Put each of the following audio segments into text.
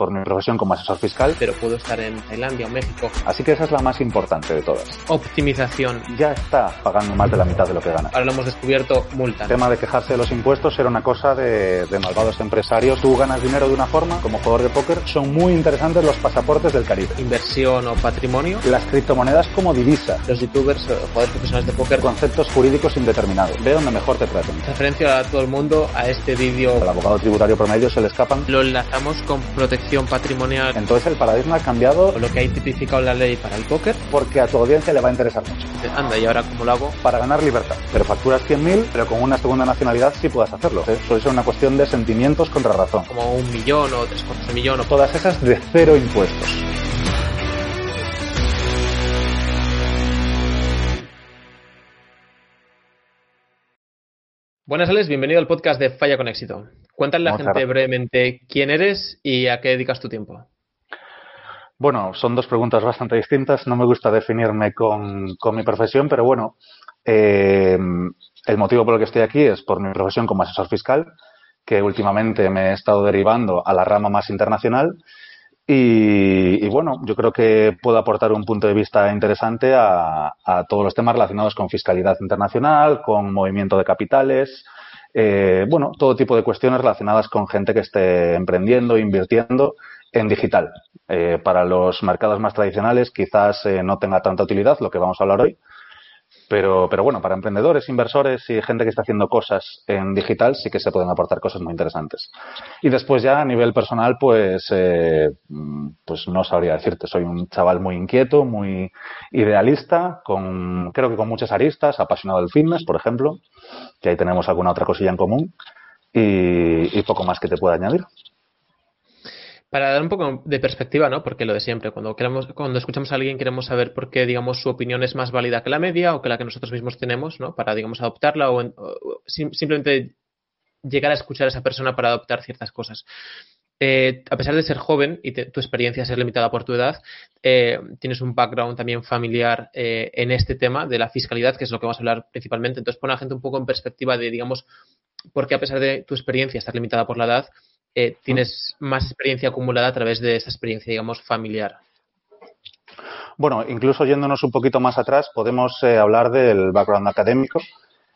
por mi profesión como asesor fiscal. Pero puedo estar en Tailandia o México. Así que esa es la más importante de todas. Optimización. Ya está pagando más de la mitad de lo que gana. Ahora lo hemos descubierto, multa. El tema de quejarse de los impuestos era una cosa de, de malvados empresarios. Tú ganas dinero de una forma, como jugador de póker, son muy interesantes los pasaportes del Caribe. Inversión o patrimonio. Las criptomonedas como divisa. Los youtubers o jugadores profesionales de póker. Conceptos jurídicos indeterminados. Ve donde mejor te traten. Referencia a todo el mundo a este vídeo. Al abogado tributario promedio se le escapan. Lo enlazamos con protección patrimonial. Entonces el paradigma ha cambiado. Lo que hay tipificado en la ley para el póker. Porque a tu audiencia le va a interesar mucho. Anda, ¿y ahora cómo lo hago? Para ganar libertad. Pero facturas 100.000, pero con una segunda nacionalidad sí puedas hacerlo. ¿eh? Suele ser una cuestión de sentimientos contra razón. Como un millón o tres cuartos de millón o todas esas de cero impuestos. Buenas tardes, bienvenido al podcast de Falla con Éxito. Cuéntale a la gente brevemente quién eres y a qué dedicas tu tiempo. Bueno, son dos preguntas bastante distintas. No me gusta definirme con, con mi profesión, pero bueno, eh, el motivo por el que estoy aquí es por mi profesión como asesor fiscal, que últimamente me he estado derivando a la rama más internacional. Y, bueno, yo creo que puedo aportar un punto de vista interesante a, a todos los temas relacionados con fiscalidad internacional, con movimiento de capitales, eh, bueno, todo tipo de cuestiones relacionadas con gente que esté emprendiendo, invirtiendo en digital. Eh, para los mercados más tradicionales quizás eh, no tenga tanta utilidad lo que vamos a hablar hoy, pero, pero bueno, para emprendedores, inversores y gente que está haciendo cosas en digital sí que se pueden aportar cosas muy interesantes. Y después ya a nivel personal, pues, eh, pues no sabría decirte. Soy un chaval muy inquieto, muy idealista, con, creo que con muchas aristas, apasionado del fitness, por ejemplo, que ahí tenemos alguna otra cosilla en común y poco más que te pueda añadir para dar un poco de perspectiva, ¿no? Porque lo de siempre, cuando queremos, cuando escuchamos a alguien queremos saber por qué, digamos, su opinión es más válida que la media o que la que nosotros mismos tenemos, ¿no? Para, digamos, adoptarla o, simplemente llegar a escuchar a esa persona para adoptar ciertas cosas. Eh, a pesar de ser joven y tu experiencia ser limitada por tu edad, eh, tienes un background también familiar eh, en este tema de la fiscalidad, que es lo que vamos a hablar principalmente. Entonces, pone a la gente un poco en perspectiva de, digamos, por qué a pesar de tu experiencia estar limitada por la edad, eh, tienes más experiencia acumulada a través de esa experiencia, digamos, familiar. Bueno, incluso yéndonos un poquito más atrás, podemos eh, hablar del background académico.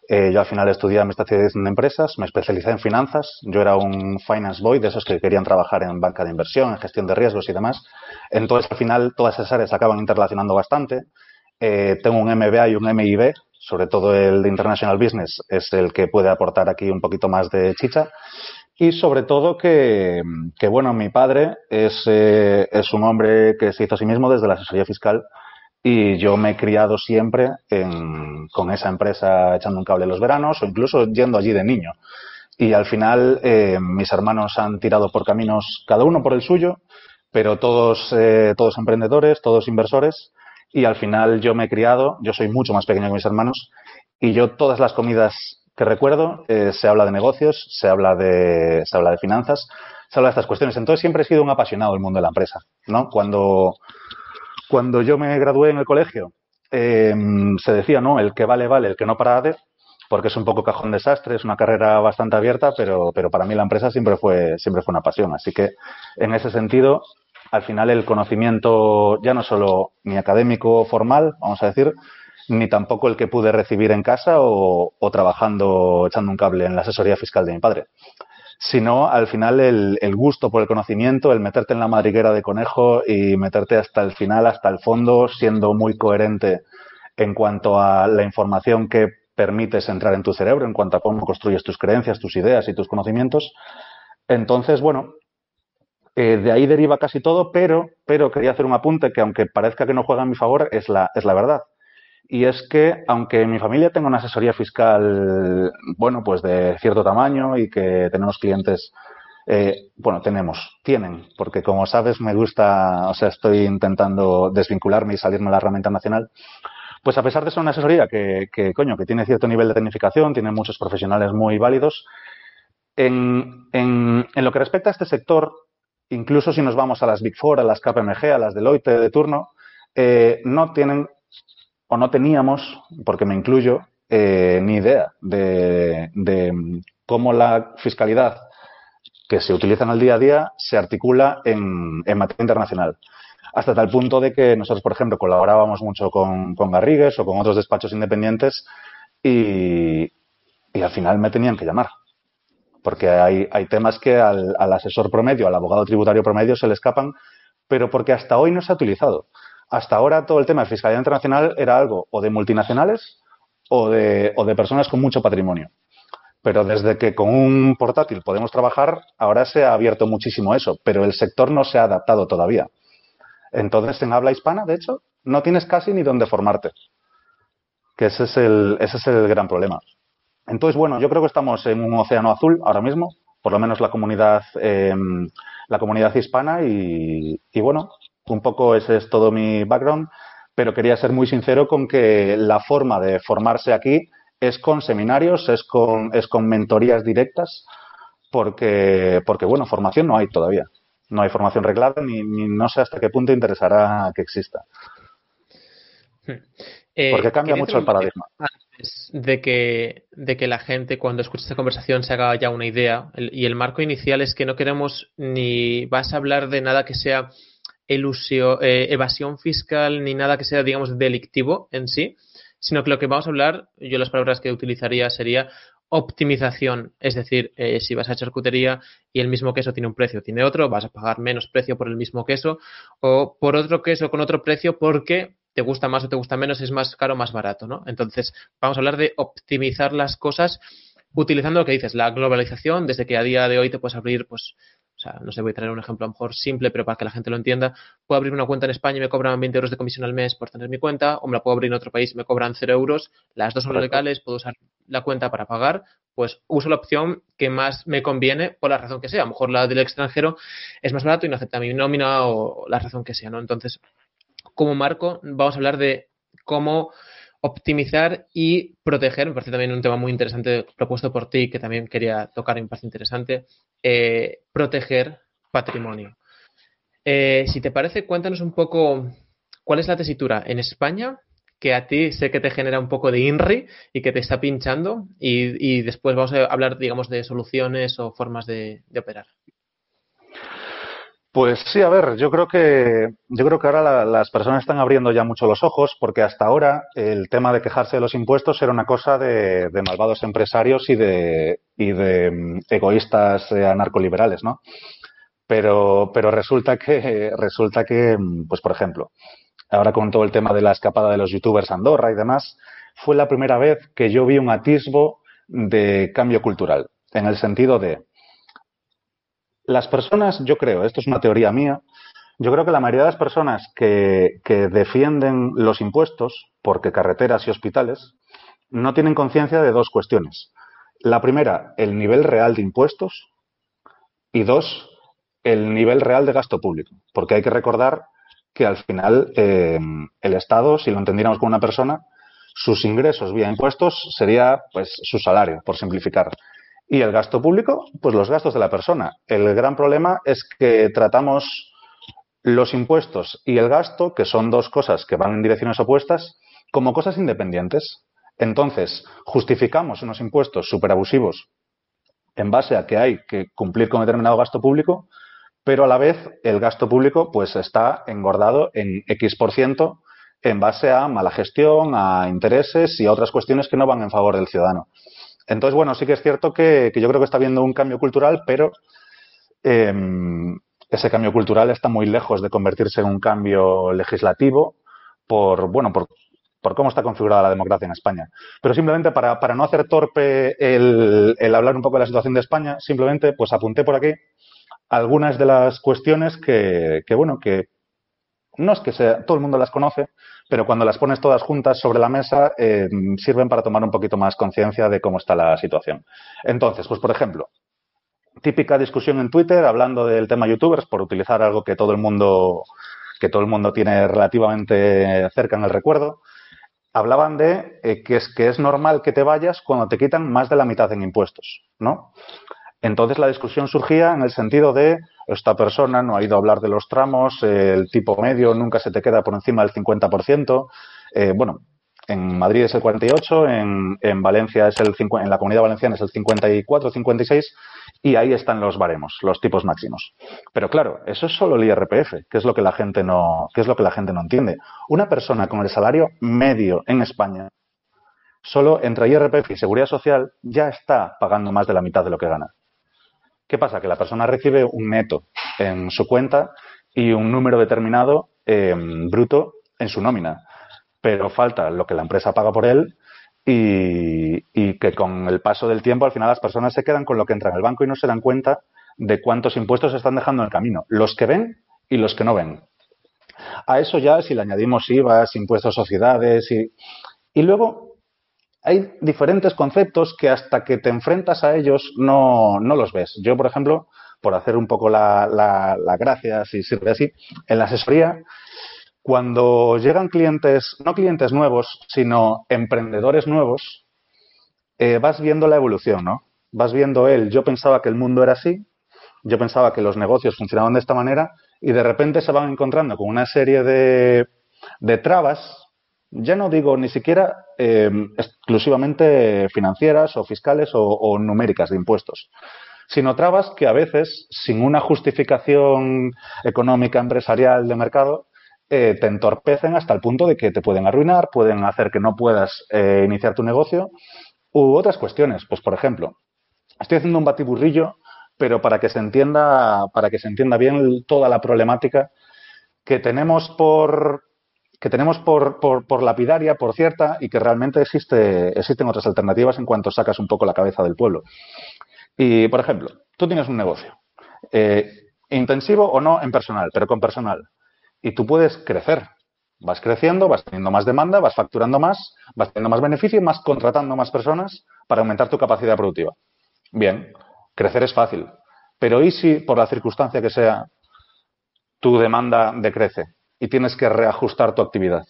Eh, yo al final estudié administración de empresas, me especialicé en finanzas. Yo era un finance boy, de esos que querían trabajar en banca de inversión, en gestión de riesgos y demás. Entonces, al final, todas esas áreas se acaban interrelacionando bastante. Tengo un MBA y un MIB, sobre todo el de International Business es el que puede aportar aquí un poquito más de chicha. Y sobre todo que, que bueno, mi padre es, eh, es un hombre que se hizo a sí mismo desde la asesoría fiscal y yo me he criado siempre en, con esa empresa echando un cable los veranos o incluso yendo allí de niño. Y al final eh, mis hermanos han tirado por caminos, cada uno por el suyo, pero todos, eh, todos emprendedores, todos inversores. Y al final yo me he criado, yo soy mucho más pequeño que mis hermanos, y yo todas las comidas que recuerdo, eh, se habla de negocios, se habla de, se habla de finanzas, se habla de estas cuestiones. Entonces siempre he sido un apasionado del mundo de la empresa, ¿no? Cuando, cuando yo me gradué en el colegio, eh, se decía, ¿no? El que vale, vale, el que no para de, porque es un poco cajón desastre, es una carrera bastante abierta, pero, pero para mí la empresa siempre fue, siempre fue una pasión. Así que, en ese sentido, al final el conocimiento, ya no solo ni académico formal, vamos a decir, ni tampoco el que pude recibir en casa o, trabajando echando un cable en la asesoría fiscal de mi padre, sino al final el, el, gusto por el conocimiento, el meterte en la madriguera de conejo y meterte hasta el final, hasta el fondo, siendo muy coherente en cuanto a la información que permites entrar en tu cerebro, en cuanto a cómo construyes tus creencias, tus ideas y tus conocimientos. Entonces, bueno, eh, de ahí deriva casi todo, pero, pero quería hacer un apunte que aunque parezca que no juega a mi favor, es la, es la verdad y es que aunque mi familia tenga una asesoría fiscal, bueno, pues de cierto tamaño y que tenemos clientes, eh, bueno, tenemos, tienen, porque como sabes me gusta, o sea, estoy intentando desvincularme y salirme de la rama internacional, pues a pesar de ser una asesoría que, coño, que tiene cierto nivel de tecnificación, tiene muchos profesionales muy válidos, en, en, en lo que respecta a este sector, incluso si nos vamos a las Big Four, a las KPMG, a las Deloitte de turno, eh, no tienen no teníamos, porque me incluyo, eh, ni idea de, cómo la fiscalidad que se utiliza en el día a día se articula en, materia internacional. Hasta tal punto de que nosotros, por ejemplo, colaborábamos mucho con, Garrigues o con otros despachos independientes y, al final me tenían que llamar. Porque hay, hay temas que al, al, asesor promedio, al abogado tributario promedio se le escapan, pero porque hasta hoy no se ha utilizado. Hasta ahora todo el tema de fiscalidad internacional era algo o de multinacionales o de, o de personas con mucho patrimonio. Pero desde que con un portátil podemos trabajar, ahora se ha abierto muchísimo eso, pero el sector no se ha adaptado todavía. Entonces, en habla hispana, de hecho, no tienes casi ni dónde formarte. Que ese es el, gran problema. Entonces, bueno, yo creo que estamos en un océano azul ahora mismo, por lo menos la comunidad, eh, la comunidad hispana, y bueno, un poco ese es todo mi background, pero quería ser muy sincero con que la forma de formarse aquí es con seminarios, es con, es con mentorías directas, porque, porque, bueno, formación no hay todavía. No hay formación reglada ni, ni no sé hasta qué punto interesará que exista. Eh, porque cambia mucho el paradigma. Antes de que, de que la gente cuando escuche esta conversación se haga ya una idea, el, y el marco inicial es que no queremos ni vas a hablar de nada que sea elusio, eh, evasión fiscal ni nada que sea, digamos, delictivo en sí, sino que lo que vamos a hablar, yo las palabras que utilizaría sería optimización, es decir, eh, si vas a charcutería y el mismo queso tiene un precio, tiene otro, vas a pagar menos precio por el mismo queso o por otro queso con otro precio porque te gusta más o te gusta menos, es más caro o más barato, ¿no? Entonces, vamos a hablar de optimizar las cosas utilizando lo que dices, la globalización, desde que a día de hoy te puedes abrir, pues, sea, no sé, voy a traer un ejemplo a lo mejor simple, pero para que la gente lo entienda, puedo abrir una cuenta en España y me cobran 20 euros de comisión al mes por tener mi cuenta, o me la puedo abrir en otro país y me cobran 0 euros, las dos son legales, puedo usar la cuenta para pagar, pues uso la opción que más me conviene por la razón que sea. A lo mejor la del extranjero es más barato y no acepta mi nómina o la razón que sea, ¿no? Entonces, como marco, vamos a hablar de cómo optimizar y proteger, me parece también un tema muy interesante propuesto por ti, que también quería tocar y me parece interesante, eh, proteger patrimonio. Eh, si te parece, cuéntanos un poco cuál es la tesitura en España, que a ti sé que te genera un poco de INRI y que te está pinchando, y, después vamos a hablar, digamos, de soluciones o formas de operar. Pues sí, a ver, yo creo que yo creo que ahora la, las personas están abriendo ya mucho los ojos porque hasta ahora el tema de quejarse de los impuestos era una cosa de, malvados empresarios y de y de um, egoístas eh, anarcoliberales, ¿no? Pero pero resulta que resulta que pues por ejemplo, ahora con todo el tema de la escapada de los youtubers Andorra y demás, fue la primera vez que yo vi un atisbo de cambio cultural en el sentido de las personas, yo creo, esto es una teoría mía, yo creo que la mayoría de las personas que, que defienden los impuestos, porque carreteras y hospitales, no tienen conciencia de dos cuestiones. La primera, el nivel real de impuestos y dos, el nivel real de gasto público. Porque hay que recordar que al final eh, el Estado, si lo entendiéramos como una persona, sus ingresos vía impuestos sería pues su salario, por simplificar. Y el gasto público, pues los gastos de la persona. El gran problema es que tratamos los impuestos y el gasto, que son dos cosas que van en direcciones opuestas, como cosas independientes. Entonces, justificamos unos impuestos superabusivos en base a que hay que cumplir con determinado gasto público, pero a la vez el gasto público pues está engordado en X por ciento en base a mala gestión, a intereses y a otras cuestiones que no van en favor del ciudadano. Entonces, bueno, sí que es cierto que, yo creo que está habiendo un cambio cultural, pero eh, ese cambio cultural está muy lejos de convertirse en un cambio legislativo por, bueno, por, por cómo está configurada la democracia en España. Pero simplemente para, para no hacer torpe el, el, hablar un poco de la situación de España, simplemente pues apunté por aquí algunas de las cuestiones que, que bueno, que no es que sea, todo el mundo las conoce, pero cuando las pones todas juntas sobre la mesa, eh, sirven para tomar un poquito más conciencia de cómo está la situación. Entonces, pues por ejemplo, típica discusión en Twitter hablando del tema youtubers, por utilizar algo que todo el mundo, que todo el mundo tiene relativamente cerca en el recuerdo, hablaban de eh, que es que es normal que te vayas cuando te quitan más de la mitad en impuestos, ¿no? Entonces la discusión surgía en el sentido de esta persona no ha ido a hablar de los tramos, el tipo medio nunca se te queda por encima del 50%. Eh, bueno, en Madrid es el 48, en, en Valencia es el 50, en la Comunidad Valenciana es el 54, 56 y ahí están los baremos, los tipos máximos. Pero claro, eso es solo el IRPF, que es lo que la gente no, que es lo que la gente no entiende. Una persona con el salario medio en España, solo entre IRPF y Seguridad Social, ya está pagando más de la mitad de lo que gana. ¿Qué pasa? Que la persona recibe un neto en su cuenta y un número determinado em, bruto en su nómina. Pero falta lo que la empresa paga por él y, que con el paso del tiempo al final las personas se quedan con lo que entra en el banco y no se dan cuenta de cuántos impuestos se están dejando en el camino, los que ven y los que no ven. A eso ya si le añadimos IVA, impuestos a sociedades y, y luego hay diferentes conceptos que hasta que te enfrentas a ellos no, no los ves. Yo, por ejemplo, por hacer un poco la, la, la gracia, si sirve así, en la asesoría cuando llegan clientes, no clientes nuevos, sino emprendedores nuevos, eh, vas viendo la evolución, ¿no? Vas viendo él, yo pensaba que el mundo era así, yo pensaba que los negocios funcionaban de esta manera y de repente se van encontrando con una serie de, de trabas, ya no digo ni siquiera eh, exclusivamente financieras o fiscales o numéricas de impuestos, sino trabas que a veces, sin una justificación económica, empresarial, de mercado, eh, te entorpecen hasta el punto de que te pueden arruinar, pueden hacer que no puedas eh, iniciar tu negocio u otras cuestiones. Pues, por ejemplo, estoy haciendo un batiburrillo, pero para que se entienda, para que se entienda bien toda la problemática que tenemos por que tenemos por, por, lapidaria, por cierta, y que realmente existe, existen otras alternativas en cuanto sacas un poco la cabeza del pueblo. Y, por ejemplo, tú tienes un negocio, eh, intensivo o no en personal, pero con personal y tú puedes crecer. Vas creciendo, vas teniendo más demanda, vas facturando más, vas teniendo más beneficio vas contratando más personas para aumentar tu capacidad productiva. Bien, crecer es fácil. Pero ¿y si por la circunstancia que sea tu demanda decrece y tienes que reajustar tu actividad?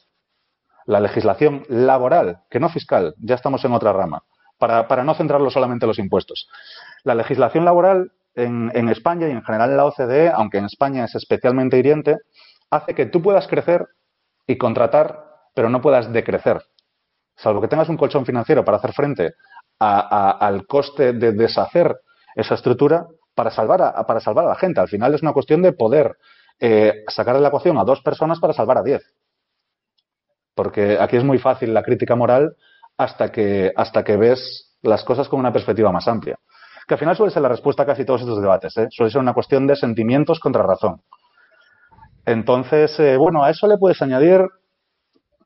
La legislación laboral, que no fiscal, ya estamos en otra rama, para, para no centrarlo solamente en los impuestos. La legislación laboral en, España y en general en la OCDE, aunque en España es especialmente hiriente, hace que tú puedas crecer y contratar, pero no puedas decrecer. Salvo que tengas un colchón financiero para hacer frente al coste de deshacer esa estructura para salvar a, para salvar a la gente. Al final es una cuestión de poder eh, sacar de la ecuación a dos personas para salvar a diez. Porque aquí es muy fácil la crítica moral hasta que, hasta que ves las cosas con una perspectiva más amplia. Que al final suele ser la respuesta a casi todos estos debates. ¿eh? Suele ser una cuestión de sentimientos contra razón. Entonces, eh, bueno, a eso le puedes añadir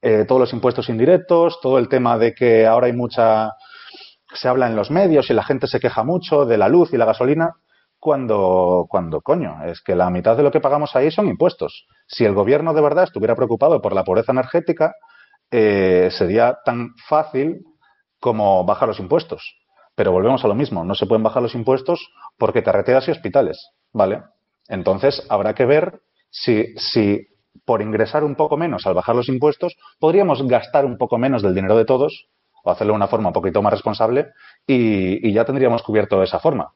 eh, todos los impuestos indirectos, todo el tema de que ahora hay mucha, se habla en los medios y la gente se queja mucho de la luz y la gasolina, cuando, cuando coño, es que la mitad de lo que pagamos ahí son impuestos. Si el gobierno de verdad estuviera preocupado por la pobreza energética, eh, sería tan fácil como bajar los impuestos. Pero volvemos a lo mismo, no se pueden bajar los impuestos porque carreteras y hospitales, ¿vale? Entonces habrá que ver si, si por ingresar un poco menos al bajar los impuestos, podríamos gastar un poco menos del dinero de todos o hacerlo de una forma un poquito más responsable y, ya tendríamos cubierto esa forma.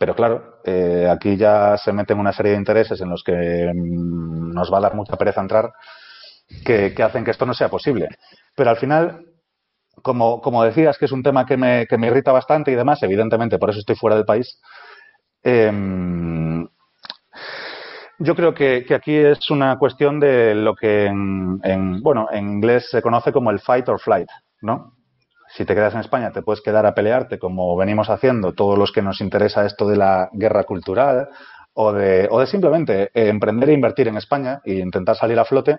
Pero claro, eh, aquí ya se meten una serie de intereses en los que mm, nos va a dar mucha pereza entrar que, hacen que esto no sea posible. Pero al final, como, decías, que es un tema que me, irrita bastante y demás, evidentemente por eso estoy fuera del país, eh, yo creo que, aquí es una cuestión de lo que en, bueno, en inglés se conoce como el fight or flight, ¿no? Si te quedas en España te puedes quedar a pelearte como venimos haciendo todos los que nos interesa esto de la guerra cultural o de, o de simplemente eh, emprender e invertir en España e intentar salir a flote,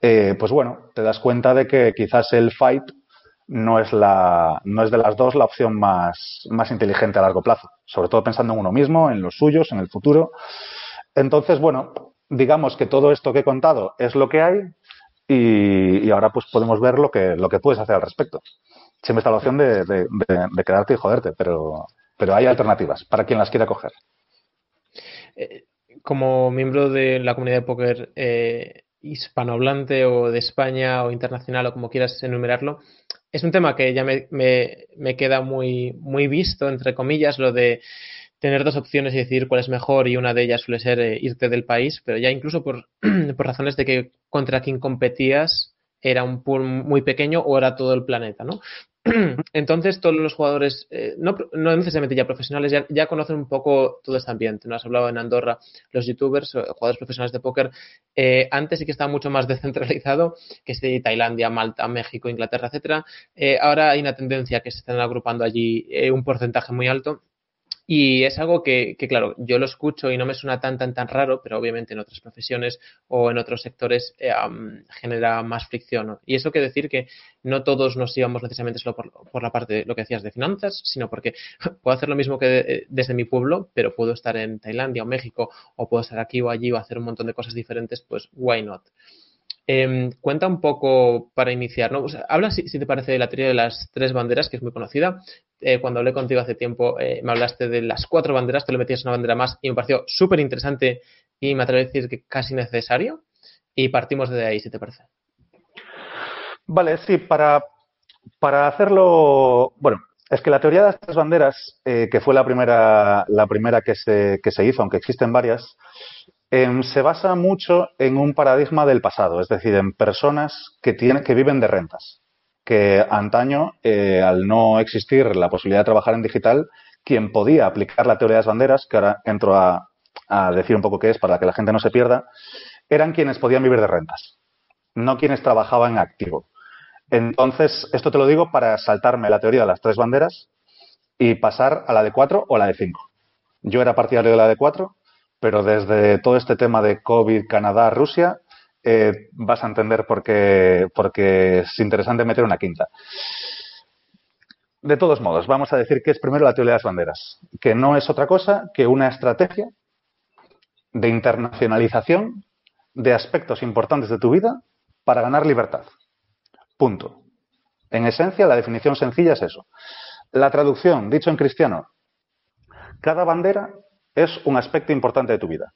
eh, pues bueno, te das cuenta de que quizás el fight no es, la, no es de las dos la opción más, más inteligente a largo plazo, sobre todo pensando en uno mismo, en los suyos, en el futuro. Entonces, bueno, digamos que todo esto que he contado es lo que hay y, ahora pues podemos ver lo que, lo que puedes hacer al respecto. Siempre está la opción de, quedarte y joderte, pero, pero hay alternativas para quien las quiera coger. Eh, como miembro de la comunidad de póker eh, hispanohablante o de España o internacional o como quieras enumerarlo, es un tema que ya me, me, me queda muy, muy visto, entre comillas, lo de tener dos opciones y decidir cuál es mejor y una de ellas suele ser eh, irte del país, pero ya incluso por, por, razones de que contra quien competías era un pool muy pequeño o era todo el planeta, ¿no? Entonces, todos los jugadores, eh, no, necesariamente ya profesionales, ya, conocen un poco todo este ambiente. ¿no? Has hablado en Andorra, los youtubers, eh, jugadores profesionales de póker. Eh, antes sí que estaba mucho más descentralizado, que de Tailandia, Malta, México, Inglaterra, etcétera. ahora hay una tendencia que se están agrupando allí un porcentaje muy alto y es algo que, que, claro, yo lo escucho y no me suena tan, tan, tan raro, pero obviamente en otras profesiones o en otros sectores eh, genera más fricción. Y eso quiere decir que no todos nos íbamos necesariamente solo por, por, la parte, lo que decías, de finanzas, sino porque puedo hacer lo mismo que eh, desde mi pueblo, pero puedo estar en Tailandia o México, o puedo estar aquí o allí o hacer un montón de cosas diferentes, pues why not? Em, cuenta un poco para iniciar, ¿no? habla, si, te parece, de la teoría de las tres banderas, que es muy conocida. Eh, cuando hablé contigo hace tiempo, eh, me hablaste de las cuatro banderas, tú le metías una bandera más y me pareció súper interesante y me atrevo a decir que casi necesario. Y partimos de ahí, si te parece. Vale, sí, para, para hacerlo. Bueno, es que la teoría de tres banderas, eh, que fue la primera, la primera que, se, que se hizo, aunque existen varias, Em, se basa mucho en un paradigma del pasado, es decir, en personas que, tienen, que viven de rentas, que antaño, eh, al no existir la posibilidad de trabajar en digital, quien podía aplicar la teoría de las banderas, que ahora entro a, decir un poco qué es para que la gente no se pierda, eran quienes podían vivir de rentas, no quienes trabajaban activo. Entonces, esto te lo digo para saltarme la teoría de las tres banderas y pasar a la de cuatro o la de cinco. Yo era partidario de la de cuatro, pero desde todo este tema de COVID, Canadá, Rusia, eh, vas a entender por qué, porque es interesante meter una quinta. De todos modos, vamos a decir que es primero la teoría de las banderas, que no es otra cosa que una estrategia de internacionalización de aspectos importantes de tu vida para ganar libertad. Punto. En esencia, la definición sencilla es eso. La traducción, dicho en cristiano, cada bandera es un aspecto importante de tu vida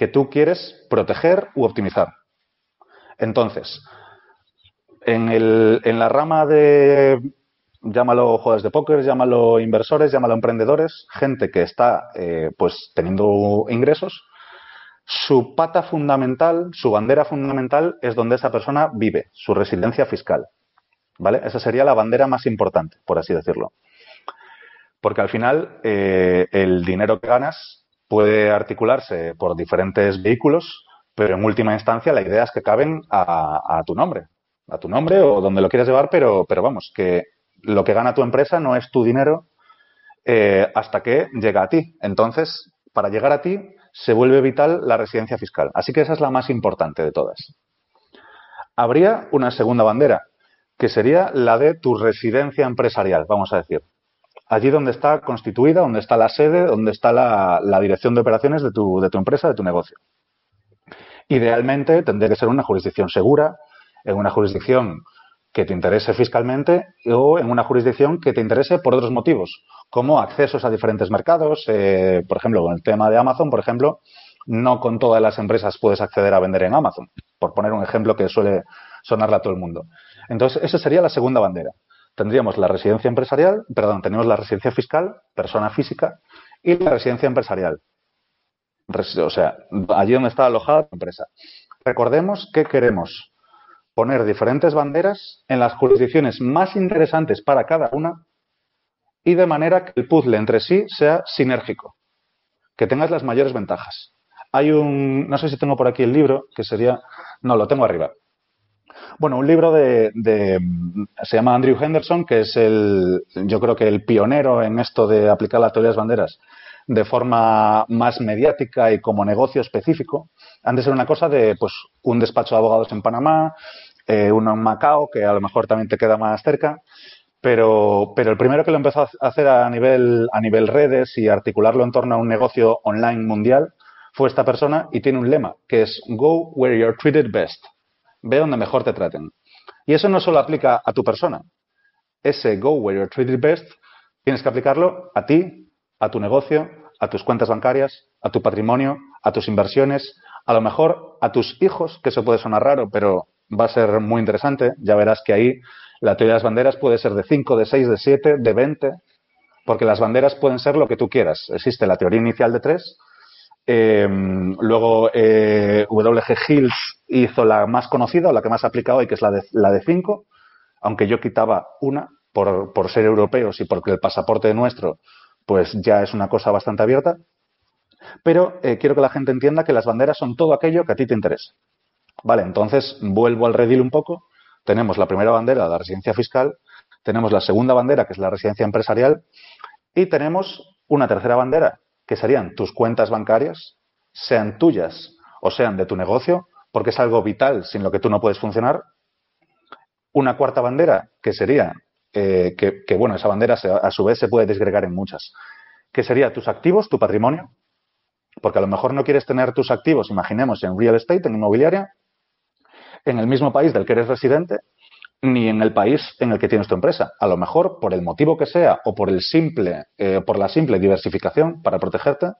que tú quieres proteger u optimizar. Entonces, en, la rama de, llámalo jugadores de póker, llámalo inversores, llámalo emprendedores, gente que está eh, pues teniendo ingresos, su pata fundamental, su bandera fundamental es donde esa persona vive, su residencia fiscal. ¿Vale? Esa sería la bandera más importante, por así decirlo. Porque al final eh, el dinero que ganas puede articularse por diferentes vehículos, pero en última instancia la idea es que caben a, tu nombre, a tu nombre o donde lo quieras llevar, pero, pero vamos, que lo que gana tu empresa no es tu dinero eh, hasta que llega a ti. Entonces, para llegar a ti se vuelve vital la residencia fiscal. Así que esa es la más importante de todas. Habría una segunda bandera, que sería la de tu residencia empresarial, vamos a decir allí donde está constituida, donde está la sede, donde está la, dirección de operaciones de tu, empresa, de tu negocio. Idealmente tendría que ser una jurisdicción segura, en una jurisdicción que te interese fiscalmente o en una jurisdicción que te interese por otros motivos, como accesos a diferentes mercados. Eh, por ejemplo, con el tema de Amazon, por ejemplo, no con todas las empresas puedes acceder a vender en Amazon, por poner un ejemplo que suele sonarle a todo el mundo. Entonces, esa sería la segunda bandera tendríamos la residencia empresarial, perdón, tenemos la residencia fiscal, persona física, y la residencia empresarial. O sea, allí donde está alojada la empresa. Recordemos que queremos poner diferentes banderas en las jurisdicciones más interesantes para cada una y de manera que el puzzle entre sí sea sinérgico, que tengas las mayores ventajas. Hay un, no sé si tengo por aquí el libro, que sería, no, lo tengo arriba, bueno, un libro de, se llama Andrew Henderson, que es el, yo creo que el pionero en esto de aplicar las teorías banderas de forma más mediática y como negocio específico. Antes era una cosa de, pues, un despacho de abogados en Panamá, eh, uno en Macao, que a lo mejor también te queda más cerca. Pero, pero el primero que lo empezó a hacer a nivel, a nivel redes y articularlo en torno a un negocio online mundial fue esta persona y tiene un lema que es Go where you're treated best ve donde mejor te traten. Y eso no solo aplica a tu persona. Ese go where you're treated best tienes que aplicarlo a ti, a tu negocio, a tus cuentas bancarias, a tu patrimonio, a tus inversiones, a lo mejor a tus hijos, que eso puede sonar raro, pero va a ser muy interesante. Ya verás que ahí la teoría de las banderas puede ser de 5, de 6, de 7, de 20, porque las banderas pueden ser lo que tú quieras. Existe la teoría inicial de 3, Em, luego eh, WG Hills hizo la más conocida o la que más ha aplicado y que es la de, la de 5, aunque yo quitaba una por, por ser europeos y porque el pasaporte nuestro pues ya es una cosa bastante abierta. Pero eh, quiero que la gente entienda que las banderas son todo aquello que a ti te interesa. Vale, entonces vuelvo al redil un poco. Tenemos la primera bandera, la residencia fiscal, tenemos la segunda bandera, que es la residencia empresarial, y tenemos una tercera bandera, que serían tus cuentas bancarias, sean tuyas o sean de tu negocio, porque es algo vital sin lo que tú no puedes funcionar. Una cuarta bandera, que sería, eh, que, bueno, esa bandera a su vez se puede desgregar en muchas, que sería tus activos, tu patrimonio, porque a lo mejor no quieres tener tus activos, imaginemos, en real estate, en inmobiliaria, en el mismo país del que eres residente, ni en el país en el que tienes tu empresa. A lo mejor, por el motivo que sea o por el simple, eh, por la simple diversificación para protegerte,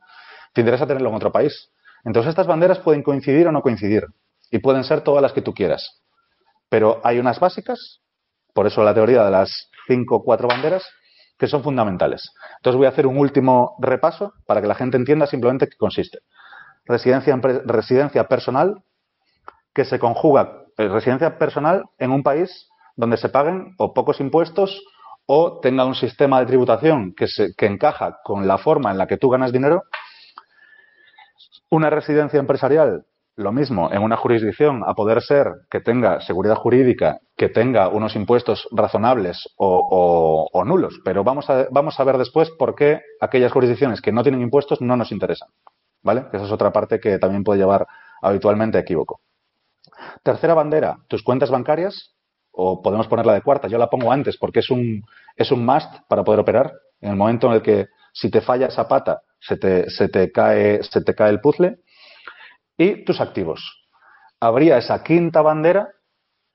te interesa tenerlo en otro país. Entonces estas banderas pueden coincidir o no coincidir y pueden ser todas las que tú quieras. Pero hay unas básicas, por eso la teoría de las cinco o cuatro banderas, que son fundamentales. Entonces voy a hacer un último repaso para que la gente entienda simplemente qué consiste. Residencia, residencia personal que se conjuga, eh, residencia personal en un país donde se paguen o pocos impuestos o tenga un sistema de tributación que, que encaja con la forma en la que tú ganas dinero. Una residencia empresarial, lo mismo, en una jurisdicción, a poder ser que tenga seguridad jurídica, que tenga unos impuestos razonables o, nulos. Pero vamos a, vamos a ver después por qué aquellas jurisdicciones que no tienen impuestos no nos interesan. ¿Vale? Esa es otra parte que también puede llevar habitualmente a equívoco. Tercera bandera, tus cuentas bancarias, o podemos ponerla de cuarta, yo la pongo antes porque es un, es un must para poder operar. En el momento en el que si te falla esa pata, se te, se te, cae, se te cae el puzzle. Y tus activos. Habría esa quinta bandera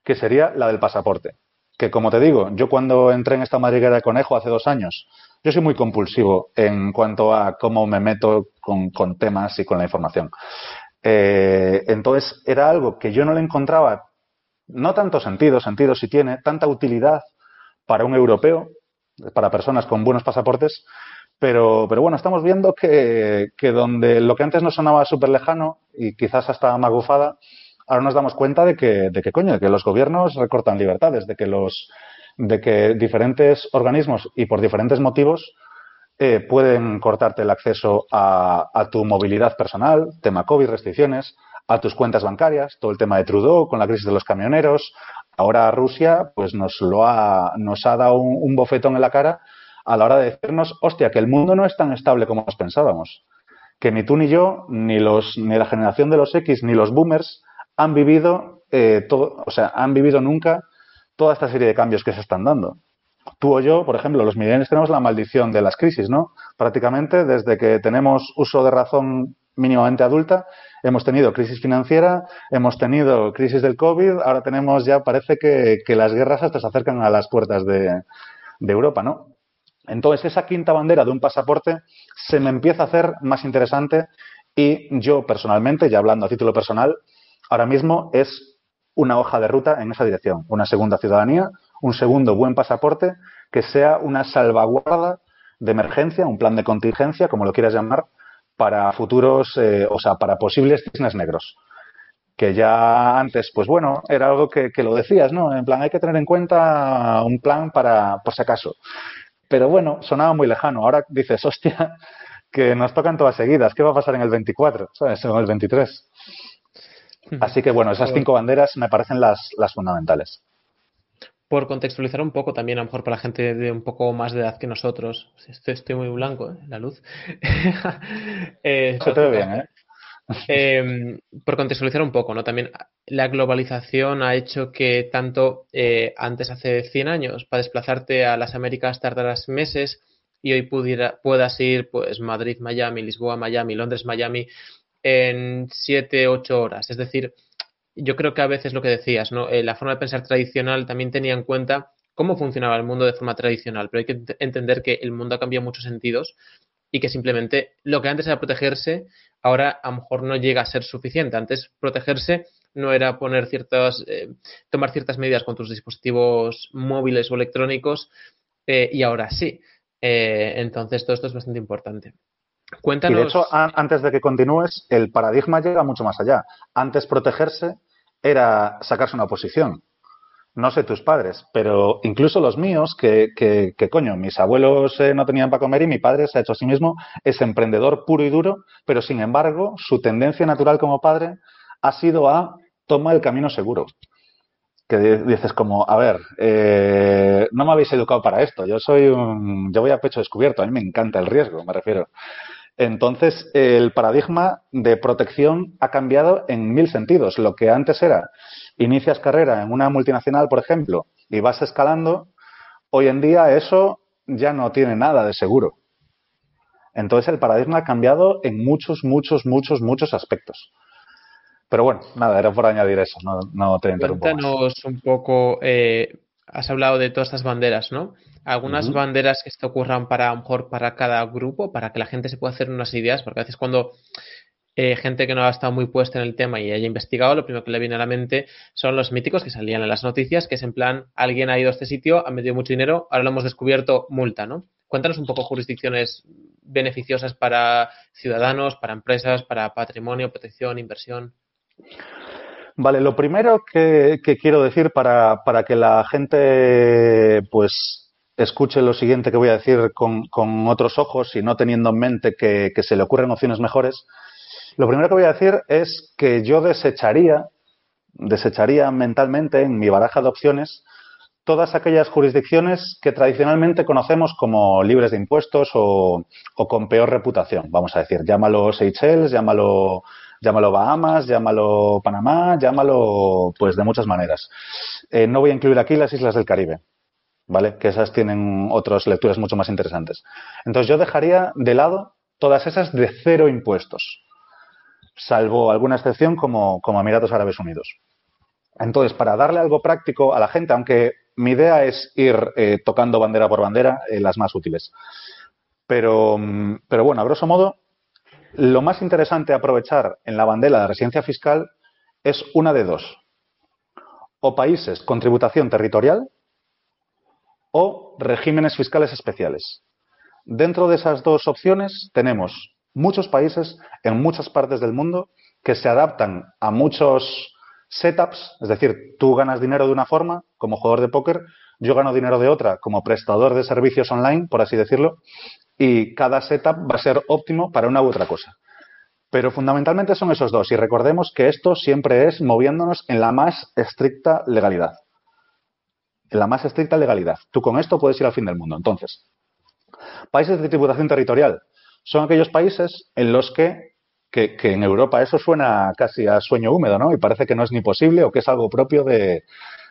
que sería la del pasaporte. Que como te digo, yo cuando entré en esta madriguera de conejo hace dos años, yo soy muy compulsivo en cuanto a cómo me meto con, con temas y con la información. Eh, entonces era algo que yo no le encontraba no tanto sentido, sentido si tiene, tanta utilidad para un europeo, para personas con buenos pasaportes, pero, pero bueno, estamos viendo que, donde lo que antes nos sonaba súper lejano y quizás hasta magufada, ahora nos damos cuenta de que, de que coño, de que los gobiernos recortan libertades, de que los, de que diferentes organismos y por diferentes motivos eh, pueden cortarte el acceso a, a, tu movilidad personal, tema COVID, restricciones, a tus cuentas bancarias, todo el tema de Trudeau con la crisis de los camioneros. Ahora Rusia pues nos lo ha, nos ha dado un, bofetón en la cara a la hora de decirnos, hostia, que el mundo no es tan estable como nos pensábamos. Que ni tú ni yo, ni los, ni la generación de los X, ni los boomers han vivido eh, todo, o sea, han vivido nunca toda esta serie de cambios que se están dando tú o yo, por ejemplo, los millennials tenemos la maldición de las crisis, ¿no? Prácticamente desde que tenemos uso de razón mínimamente adulta, hemos tenido crisis financiera, hemos tenido crisis del COVID, ahora tenemos ya, parece que, las guerras hasta se acercan a las puertas de, de Europa, ¿no? Entonces, esa quinta bandera de un pasaporte se me empieza a hacer más interesante y yo personalmente, ya hablando a título personal, ahora mismo es una hoja de ruta en esa dirección, una segunda ciudadanía, un segundo buen pasaporte que sea una salvaguarda de emergencia, un plan de contingencia, como lo quieras llamar, para futuros, eh, o sea, para posibles cisnes negros. Que ya antes, pues bueno, era algo que, que, lo decías, ¿no? En plan, hay que tener en cuenta un plan para, por si acaso. Pero bueno, sonaba muy lejano. Ahora dices, hostia, que nos tocan todas seguidas. ¿Qué va a pasar en el 24? ¿Sabes? En el 23. Así que bueno, esas cinco banderas me parecen las, las fundamentales por contextualizar un poco también, a lo mejor para la gente de un poco más de edad que nosotros, estoy, estoy muy blanco, ¿eh? la luz. eh, Se te ve bien, ¿eh? eh, por contextualizar un poco, ¿no? También la globalización ha hecho que tanto eh, antes, hace 100 años, para desplazarte a las Américas tardaras meses y hoy pudiera, puedas ir pues Madrid, Miami, Lisboa, Miami, Londres, Miami en 7, 8 horas. Es decir, yo creo que a veces lo que decías, ¿no? Eh, la forma de pensar tradicional también tenía en cuenta cómo funcionaba el mundo de forma tradicional, pero hay que entender que el mundo ha cambiado en muchos sentidos y que simplemente lo que antes era protegerse, ahora a lo mejor no llega a ser suficiente. Antes protegerse no era poner ciertas, eh, tomar ciertas medidas con tus dispositivos móviles o electrónicos eh, y ahora sí. Eh, entonces todo esto es bastante importante. Cuéntanos. Y de hecho, antes de que continúes, el paradigma llega mucho más allá. Antes protegerse era sacarse una posición. no sé tus padres, pero incluso los míos, que, que, coño, mis abuelos eh, no tenían para comer y mi padre se ha hecho a sí mismo, es emprendedor puro y duro, pero sin embargo, su tendencia natural como padre ha sido a toma el camino seguro. Que dices como, a ver, eh, no me habéis educado para esto, yo soy un, yo voy a pecho descubierto, a mí me encanta el riesgo, me refiero. Entonces, el paradigma de protección ha cambiado en mil sentidos. Lo que antes era inicias carrera en una multinacional, por ejemplo, y vas escalando, hoy en día eso ya no tiene nada de seguro. Entonces el paradigma ha cambiado en muchos, muchos, muchos, muchos aspectos. Pero bueno, nada, era por añadir eso, no, no te interrumpo. Cuéntanos un poco, eh, has hablado de todas estas banderas, ¿no? Algunas banderas que te ocurran para, mejor, para cada grupo, para que la gente se pueda hacer unas ideas, porque a veces cuando eh, gente que no ha estado muy puesta en el tema y haya investigado, lo primero que le viene a la mente son los míticos que salían en las noticias, que es en plan, alguien ha ido a este sitio, ha metido mucho dinero, ahora lo hemos descubierto, multa, ¿no? Cuéntanos un poco jurisdicciones beneficiosas para ciudadanos, para empresas, para patrimonio, protección, inversión. Vale, lo primero que, quiero decir para, que la gente pues escuche lo siguiente que voy a decir con, otros ojos y no teniendo en mente que, que se le ocurren opciones mejores, lo primero que voy a decir es que yo desecharía, desecharía mentalmente en mi baraja de opciones todas aquellas jurisdicciones que tradicionalmente conocemos como libres de impuestos o, con peor reputación, vamos a decir. Llámalo Seychelles, llámalo, llámalo Bahamas, llámalo Panamá, llámalo pues de muchas maneras. Eh, no voy a incluir aquí las islas del Caribe, ¿vale? Que esas tienen otras lecturas mucho más interesantes. Entonces yo dejaría de lado todas esas de cero impuestos salvo alguna excepción como, como Emiratos Árabes Unidos. Entonces, para darle algo práctico a la gente, aunque mi idea es ir eh, tocando bandera por bandera, eh, las más útiles. Pero, mm, pero bueno, a grosso modo, lo más interesante aprovechar en la bandera de residencia fiscal es una de dos. O países con tributación territorial o regímenes fiscales especiales. Dentro de esas dos opciones tenemos muchos países en muchas partes del mundo que se adaptan a muchos setups, es decir, tú ganas dinero de una forma como jugador de póker, yo gano dinero de otra como prestador de servicios online, por así decirlo, y cada setup va a ser óptimo para una u otra cosa. Pero fundamentalmente son esos dos y recordemos que esto siempre es moviéndonos en la más estricta legalidad. En la más estricta legalidad. Tú con esto puedes ir al fin del mundo. Entonces, países de tributación territorial son aquellos países en los que, que, en Europa eso suena casi a sueño húmedo, ¿no? Y parece que no es ni posible o que es algo propio de,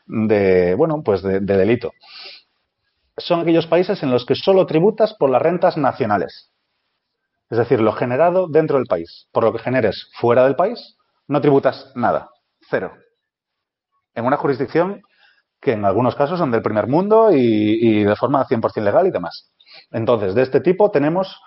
de bueno, pues de, delito. Son aquellos países en los que solo tributas por las rentas nacionales. Es decir, lo generado dentro del país. Por lo que generes fuera del país, no tributas nada. Cero. En una jurisdicción que en algunos casos son del primer mundo y, de forma 100% legal y demás. Entonces, de este tipo tenemos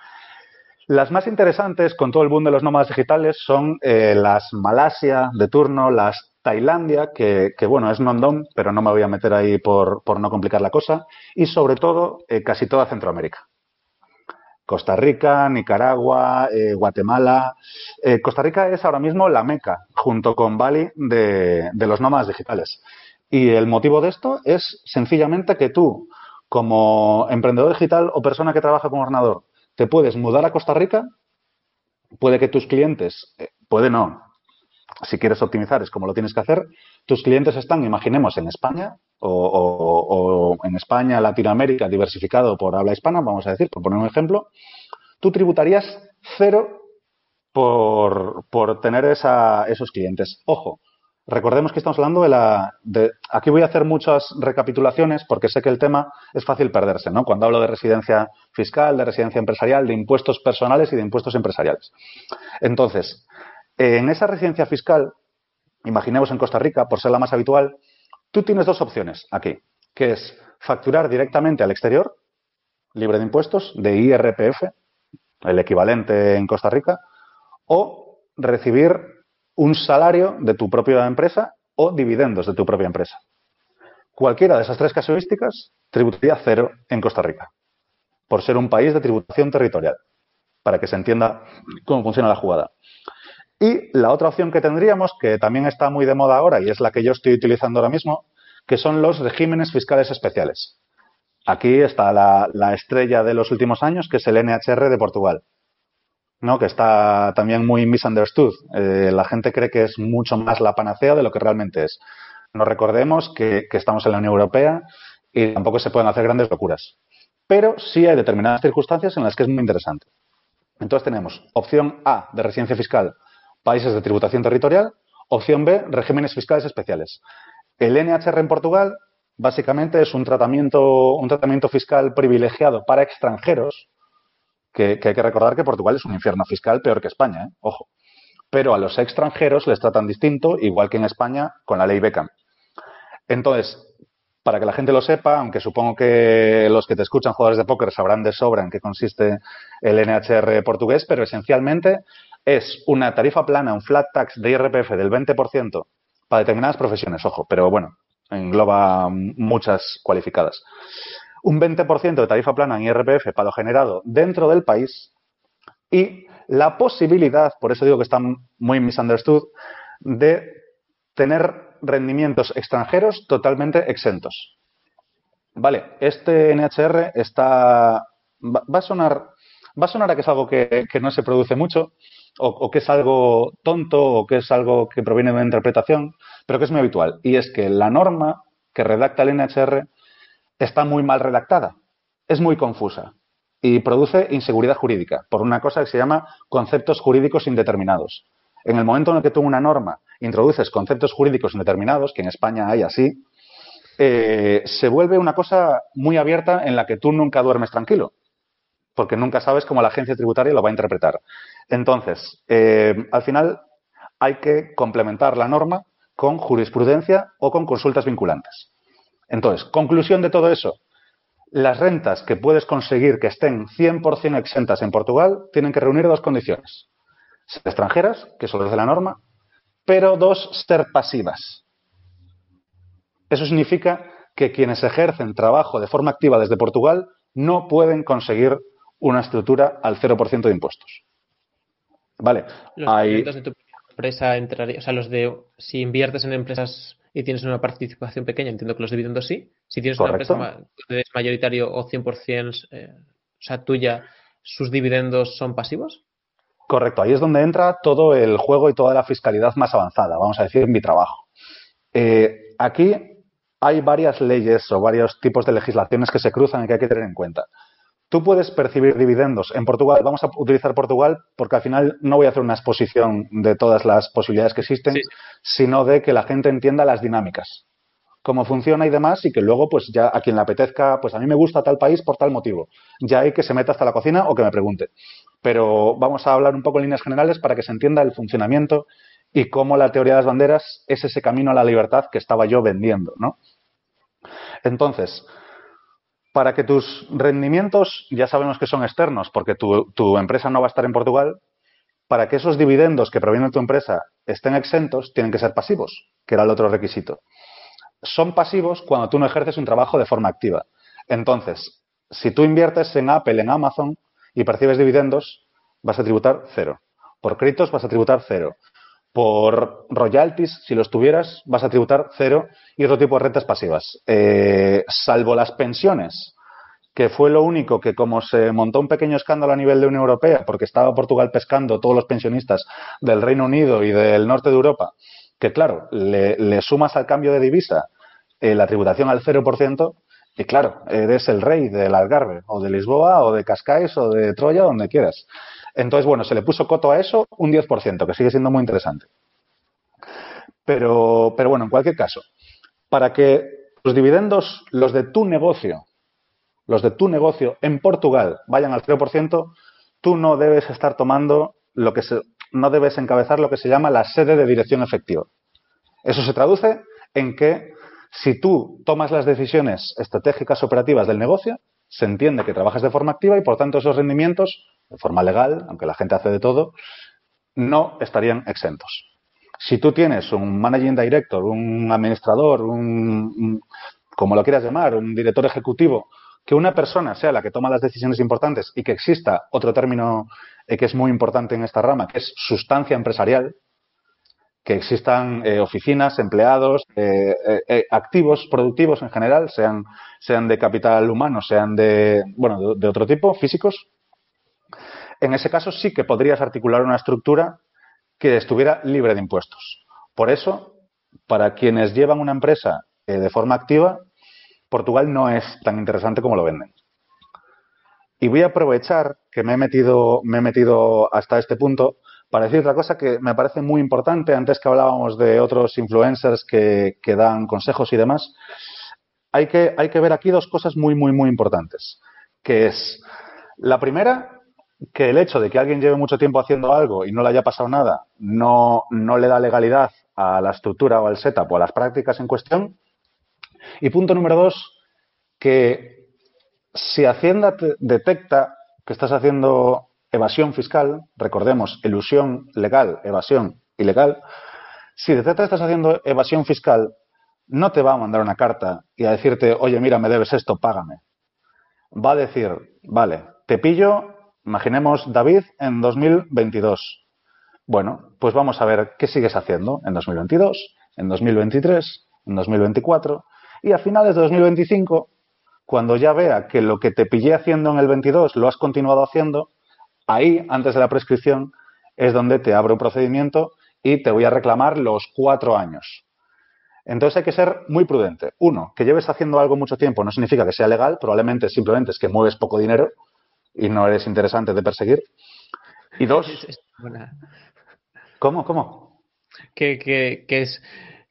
las más interesantes con todo el boom de los nómadas digitales son eh, las Malasia de turno, las Tailandia, que, bueno, es non pero no me voy a meter ahí por, no complicar la cosa, y sobre todo eh, casi toda Centroamérica. Costa Rica, Nicaragua, eh, Guatemala. Costa Rica es ahora mismo la meca, junto con Bali, de, los nómadas digitales. Y el motivo de esto es sencillamente que tú, como emprendedor digital o persona que trabaja con ordenador, te puedes mudar a Costa Rica, puede que tus clientes, eh, puede no, si quieres optimizar es como lo tienes que hacer, tus clientes están, imaginemos, en España o, en España, Latinoamérica, diversificado por habla hispana, vamos a decir, por poner un ejemplo, tú tributarías cero por, por tener esos clientes. Ojo, Recordemos que estamos hablando de la. Aquí voy a hacer muchas recapitulaciones porque sé que el tema es fácil perderse, ¿no? Cuando hablo de residencia fiscal, de residencia empresarial, de impuestos personales y de impuestos empresariales. Entonces, en esa residencia fiscal, imaginemos en Costa Rica, por ser la más habitual, tú tienes dos opciones aquí, que es facturar directamente al exterior, libre de impuestos, de IRPF, el equivalente en Costa Rica, o recibir un salario de tu propia empresa o dividendos de tu propia empresa. Cualquiera de esas tres casuísticas tributaría cero en Costa Rica, por ser un país de tributación territorial, para que se entienda cómo funciona la jugada. Y la otra opción que tendríamos, que también está muy de moda ahora y es la que yo estoy utilizando ahora mismo, que son los regímenes fiscales especiales. Aquí está la, estrella de los últimos años, que es el NHR de Portugal, ¿no? que está también muy misunderstood. Eh, la gente cree que es mucho más la panacea de lo que realmente es. No recordemos que, que estamos en la Unión Europea y tampoco se pueden hacer grandes locuras. Pero sí hay determinadas circunstancias en las que es muy interesante. Entonces tenemos opción A de residencia fiscal, países de tributación territorial, opción B, regímenes fiscales especiales. El NHR en Portugal básicamente es un tratamiento, un tratamiento fiscal privilegiado para extranjeros, que, hay que recordar que Portugal es un infierno fiscal peor que España, ¿eh? ojo. Pero a los extranjeros les tratan distinto, igual que en España con la ley Beckham. Entonces, para que la gente lo sepa, aunque supongo que los que te escuchan, jugadores de póker, sabrán de sobra en qué consiste el NHR portugués, pero esencialmente es una tarifa plana, un flat tax de IRPF del 20% para determinadas profesiones, ojo, pero bueno, engloba muchas cualificadas. Un 20% de tarifa plana en IRPF para lo generado dentro del país y la posibilidad, por eso digo que está muy misunderstood, de tener rendimientos extranjeros totalmente exentos. Vale, este NHR está. Va, a sonar. Va a sonar a que es algo que, no se produce mucho, o, que es algo tonto, o que es algo que proviene de una interpretación, pero que es muy habitual. Y es que la norma que redacta el NHR está muy mal redactada, es muy confusa y produce inseguridad jurídica por una cosa que se llama conceptos jurídicos indeterminados. En el momento en el que tú una norma introduces conceptos jurídicos indeterminados, que en España hay así, eh, se vuelve una cosa muy abierta en la que tú nunca duermes tranquilo, porque nunca sabes cómo la agencia tributaria lo va a interpretar. Entonces, eh, al final hay que complementar la norma con jurisprudencia o con consultas vinculantes. Entonces, conclusión de todo eso, las rentas que puedes conseguir que estén 100% exentas en Portugal tienen que reunir dos condiciones. Ser extranjeras, que son las de la norma, pero dos, ser pasivas. Eso significa que quienes ejercen trabajo de forma activa desde Portugal no pueden conseguir una estructura al 0% de impuestos. Vale. Los Hay... de tu empresa entraría, o sea, los de si inviertes en empresas y tienes una participación pequeña, entiendo que los dividendos sí. Si tienes una empresa mayoritario o 100% eh, o sea, tuya, sus dividendos son pasivos. Correcto, ahí es donde entra todo el juego y toda la fiscalidad más avanzada, vamos a decir, en mi trabajo. Eh, aquí hay varias leyes o varios tipos de legislaciones que se cruzan y que hay que tener en cuenta. Tú puedes percibir dividendos en Portugal. Vamos a utilizar Portugal porque al final no voy a hacer una exposición de todas las posibilidades que existen, sino de que la gente entienda las dinámicas, cómo funciona y demás, y que luego, pues ya a quien le apetezca, pues a mí me gusta tal país por tal motivo. Ya hay que se meta hasta la cocina o que me pregunte pero vamos a hablar un poco en líneas generales para que se entienda el funcionamiento y cómo la teoría de las banderas es ese camino a la libertad que estaba yo vendiendo, ¿no? Entonces, para que tus rendimientos, ya sabemos que son externos, porque tu, empresa no va a estar en Portugal, para que esos dividendos que provienen de tu empresa estén exentos, tienen que ser pasivos, que era el otro requisito. Son pasivos cuando tú no ejerces un trabajo de forma activa. Entonces, si tú inviertes en Apple, en Amazon, y percibes dividendos, vas a tributar cero. Por créditos vas a tributar cero. Por royalties, si los tuvieras, vas a tributar cero y otro tipo de rentas pasivas. Eh, salvo las pensiones, que fue lo único que como se montó un pequeño escándalo a nivel de Unión Europea, porque estaba Portugal pescando todos los pensionistas del Reino Unido y del norte de Europa, que claro, le, sumas al cambio de divisa eh, la tributación al 0%, y claro, eres el rey del Algarve, o de Lisboa, o de Cascais, o de Troya, donde quieras. Entonces, bueno, se le puso coto a eso un 10%, que sigue siendo muy interesante. Pero, pero bueno, en cualquier caso, para que los dividendos, los de tu negocio, los de tu negocio en Portugal vayan al 0%, tú no debes estar tomando lo que se, no debes encabezar lo que se llama la sede de dirección efectiva. Eso se traduce en que si tú tomas las decisiones estratégicas operativas del negocio, se entiende que trabajas de forma activa y por tanto esos rendimientos, de forma legal, aunque la gente hace de todo, no estarían exentos. Si tú tienes un managing director, un administrador, un, como lo quieras llamar, un director ejecutivo, que una persona sea la que toma las decisiones importantes y que exista otro término eh, que es muy importante en esta rama, que es sustancia empresarial, que existan eh, oficinas, empleados, eh, activos productivos en general, sean, sean de capital humano, sean de, bueno, de, otro tipo, físicos. En ese caso sí que podrías articular una estructura que estuviera libre de impuestos. Por eso, para quienes llevan una empresa de forma activa, Portugal no es tan interesante como lo venden. Y voy a aprovechar que me he metido, me he metido hasta este punto para decir otra cosa que me parece muy importante, antes que hablábamos de otros influencers que, que dan consejos y demás, hay que, hay que ver aquí dos cosas muy, muy, muy importantes. Que es, la primera, que el hecho de que alguien lleve mucho tiempo haciendo algo y no le haya pasado nada, no, no le da legalidad a la estructura o al setup o a las prácticas en cuestión. Y punto número dos, que si Hacienda detecta que estás haciendo evasión fiscal, recordemos, ilusión legal, evasión ilegal, si de trata estás haciendo evasión fiscal, no te va a mandar una carta y a decirte, oye, mira, me debes esto, págame. Va a decir, vale, te pillo, imaginemos David en 2022. Bueno, pues vamos a ver qué sigues haciendo en 2022, en 2023, en 2024 y a finales de 2025, cuando ya vea que lo que te pillé haciendo en el 22 lo has continuado haciendo, Ahí, antes de la prescripción, es donde te abro un procedimiento y te voy a reclamar los cuatro años. Entonces hay que ser muy prudente. Uno, que lleves haciendo algo mucho tiempo no significa que sea legal, probablemente simplemente es que mueves poco dinero y no eres interesante de perseguir. Y dos... ¿Cómo? ¿Cómo? Que, que, que es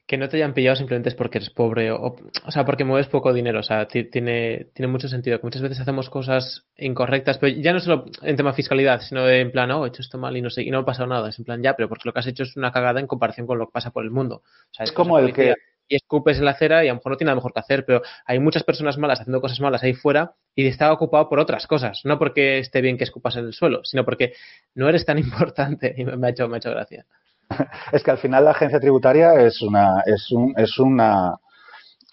que no te hayan pillado simplemente es porque eres pobre o, o sea, porque mueves poco dinero. O sea, tiene, tiene mucho sentido. Que muchas veces hacemos cosas incorrectas, pero ya no solo en tema fiscalidad, sino de en plan, oh, he hecho esto mal y no sé, y no ha pasado nada. Es en plan, ya, pero porque lo que has hecho es una cagada en comparación con lo que pasa por el mundo. O sea, es como el que. Y escupes en la acera y a lo mejor no tiene nada mejor que hacer, pero hay muchas personas malas haciendo cosas malas ahí fuera y está ocupado por otras cosas. No porque esté bien que escupas en el suelo, sino porque no eres tan importante. Y me ha hecho, me ha hecho gracia. es que al final la agencia tributaria es una, es, un, es una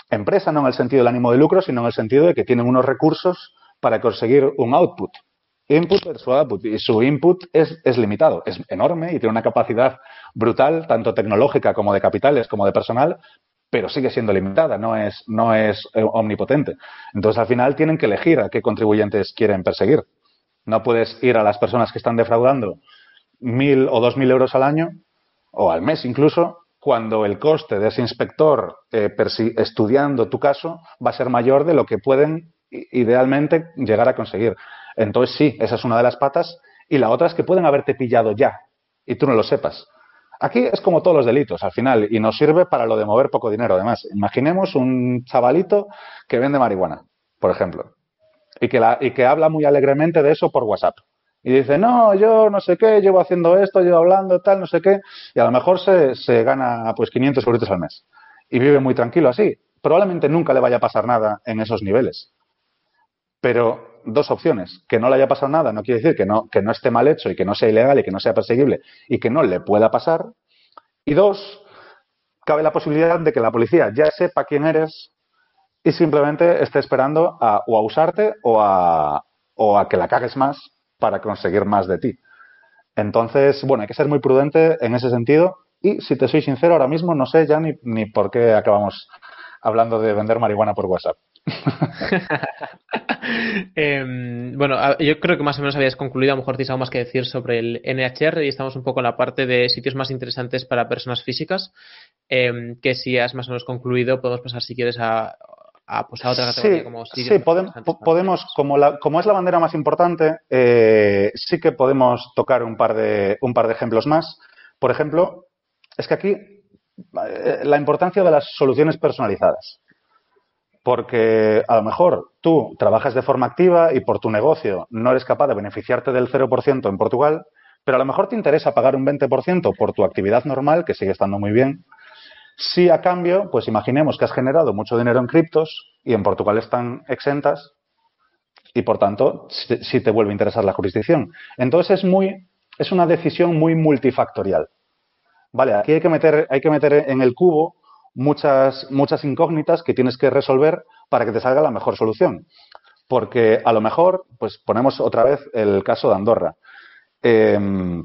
empresa, no en el sentido del ánimo de lucro, sino en el sentido de que tienen unos recursos para conseguir un output. Input versus output. Y su input es, es limitado, es enorme y tiene una capacidad brutal, tanto tecnológica como de capitales, como de personal, pero sigue siendo limitada, no es, no es eh, omnipotente. Entonces, al final tienen que elegir a qué contribuyentes quieren perseguir. No puedes ir a las personas que están defraudando mil o dos mil euros al año o al mes incluso, cuando el coste de ese inspector eh, estudiando tu caso va a ser mayor de lo que pueden idealmente llegar a conseguir. Entonces sí, esa es una de las patas. Y la otra es que pueden haberte pillado ya y tú no lo sepas. Aquí es como todos los delitos al final y nos sirve para lo de mover poco dinero. Además, imaginemos un chavalito que vende marihuana, por ejemplo, y que, habla muy alegremente de eso por WhatsApp y dice, no, yo no sé qué, llevo haciendo esto, llevo hablando, tal, no sé qué, y a lo mejor se, se gana pues 500 euros al mes y vive muy tranquilo así. Probablemente nunca le vaya a pasar nada en esos niveles. Pero dos opciones, que no le haya pasado nada no quiere decir que no, que no esté mal hecho y que no sea ilegal y que no sea perseguible y que no le pueda pasar. Y dos, cabe la posibilidad de que la policía ya sepa quién eres y simplemente esté esperando a, o a usarte o a, o a que la cagues más para conseguir más de ti. Entonces, bueno, hay que ser muy prudente en ese sentido. Y si te soy sincero, ahora mismo no sé ya ni, ni por qué acabamos hablando de vender marihuana por WhatsApp. Em, bueno, yo creo que más o menos habías concluido. A lo mejor tienes algo más que decir sobre el NHR y estamos un poco en la parte de sitios más interesantes para personas físicas. Em, que si has más o menos concluido, podemos pasar si quieres a a, pues, otra categoría sí, como Sí, podemos, podemos como, la, como es la bandera más importante, eh, sí que podemos tocar un par, de, un par de ejemplos más. Por ejemplo, es que aquí eh, la importancia de las soluciones personalizadas. Porque a lo mejor tú trabajas de forma activa y por tu negocio no eres capaz de beneficiarte del 0% en Portugal, pero a lo mejor te interesa pagar un 20% por tu actividad normal, que sigue estando muy bien, si a cambio, pues imaginemos que has generado mucho dinero en criptos y en Portugal están exentas y por tanto si te vuelve a interesar la jurisdicción. Entonces es muy, es una decisión muy multifactorial. Vale, aquí hay que meter, hay que meter en el cubo muchas, muchas incógnitas que tienes que resolver para que te salga la mejor solución. Porque a lo mejor, pues ponemos otra vez el caso de Andorra. Em,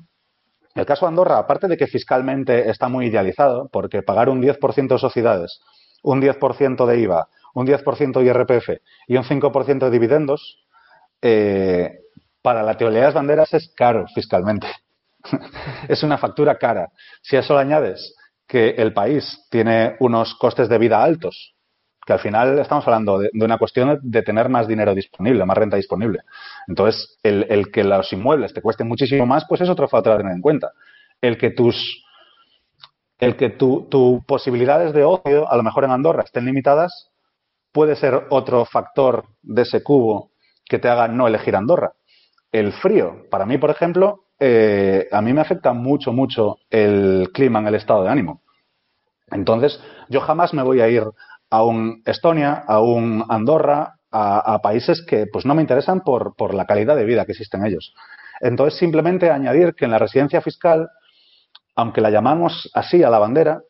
El caso de Andorra, aparte de que fiscalmente está muy idealizado, porque pagar un 10% de sociedades, un 10% de IVA, un 10% de IRPF y un 5% de dividendos, eh, para la teoría de las banderas es caro fiscalmente. es una factura cara. Si eso le añades que el país tiene unos costes de vida altos, que al final estamos hablando de, una cuestión de tener más dinero disponible, más renta disponible. Entonces, el, que los inmuebles te cuesten muchísimo más, pues es otro factor a tener en cuenta. El que tus el que tus posibilidades de ocio, a lo mejor en Andorra, estén limitadas, puede ser otro factor de ese cubo que te haga no elegir Andorra. El frío, para mí, por ejemplo, eh, a mí me afecta mucho, mucho el clima en el estado de ánimo. Entonces, yo jamás me voy a ir a un Estonia, a un Andorra, a, países que pues no me interesan por, por la calidad de vida que existen ellos. Entonces, simplemente añadir que en la residencia fiscal, aunque la llamamos así a la bandera,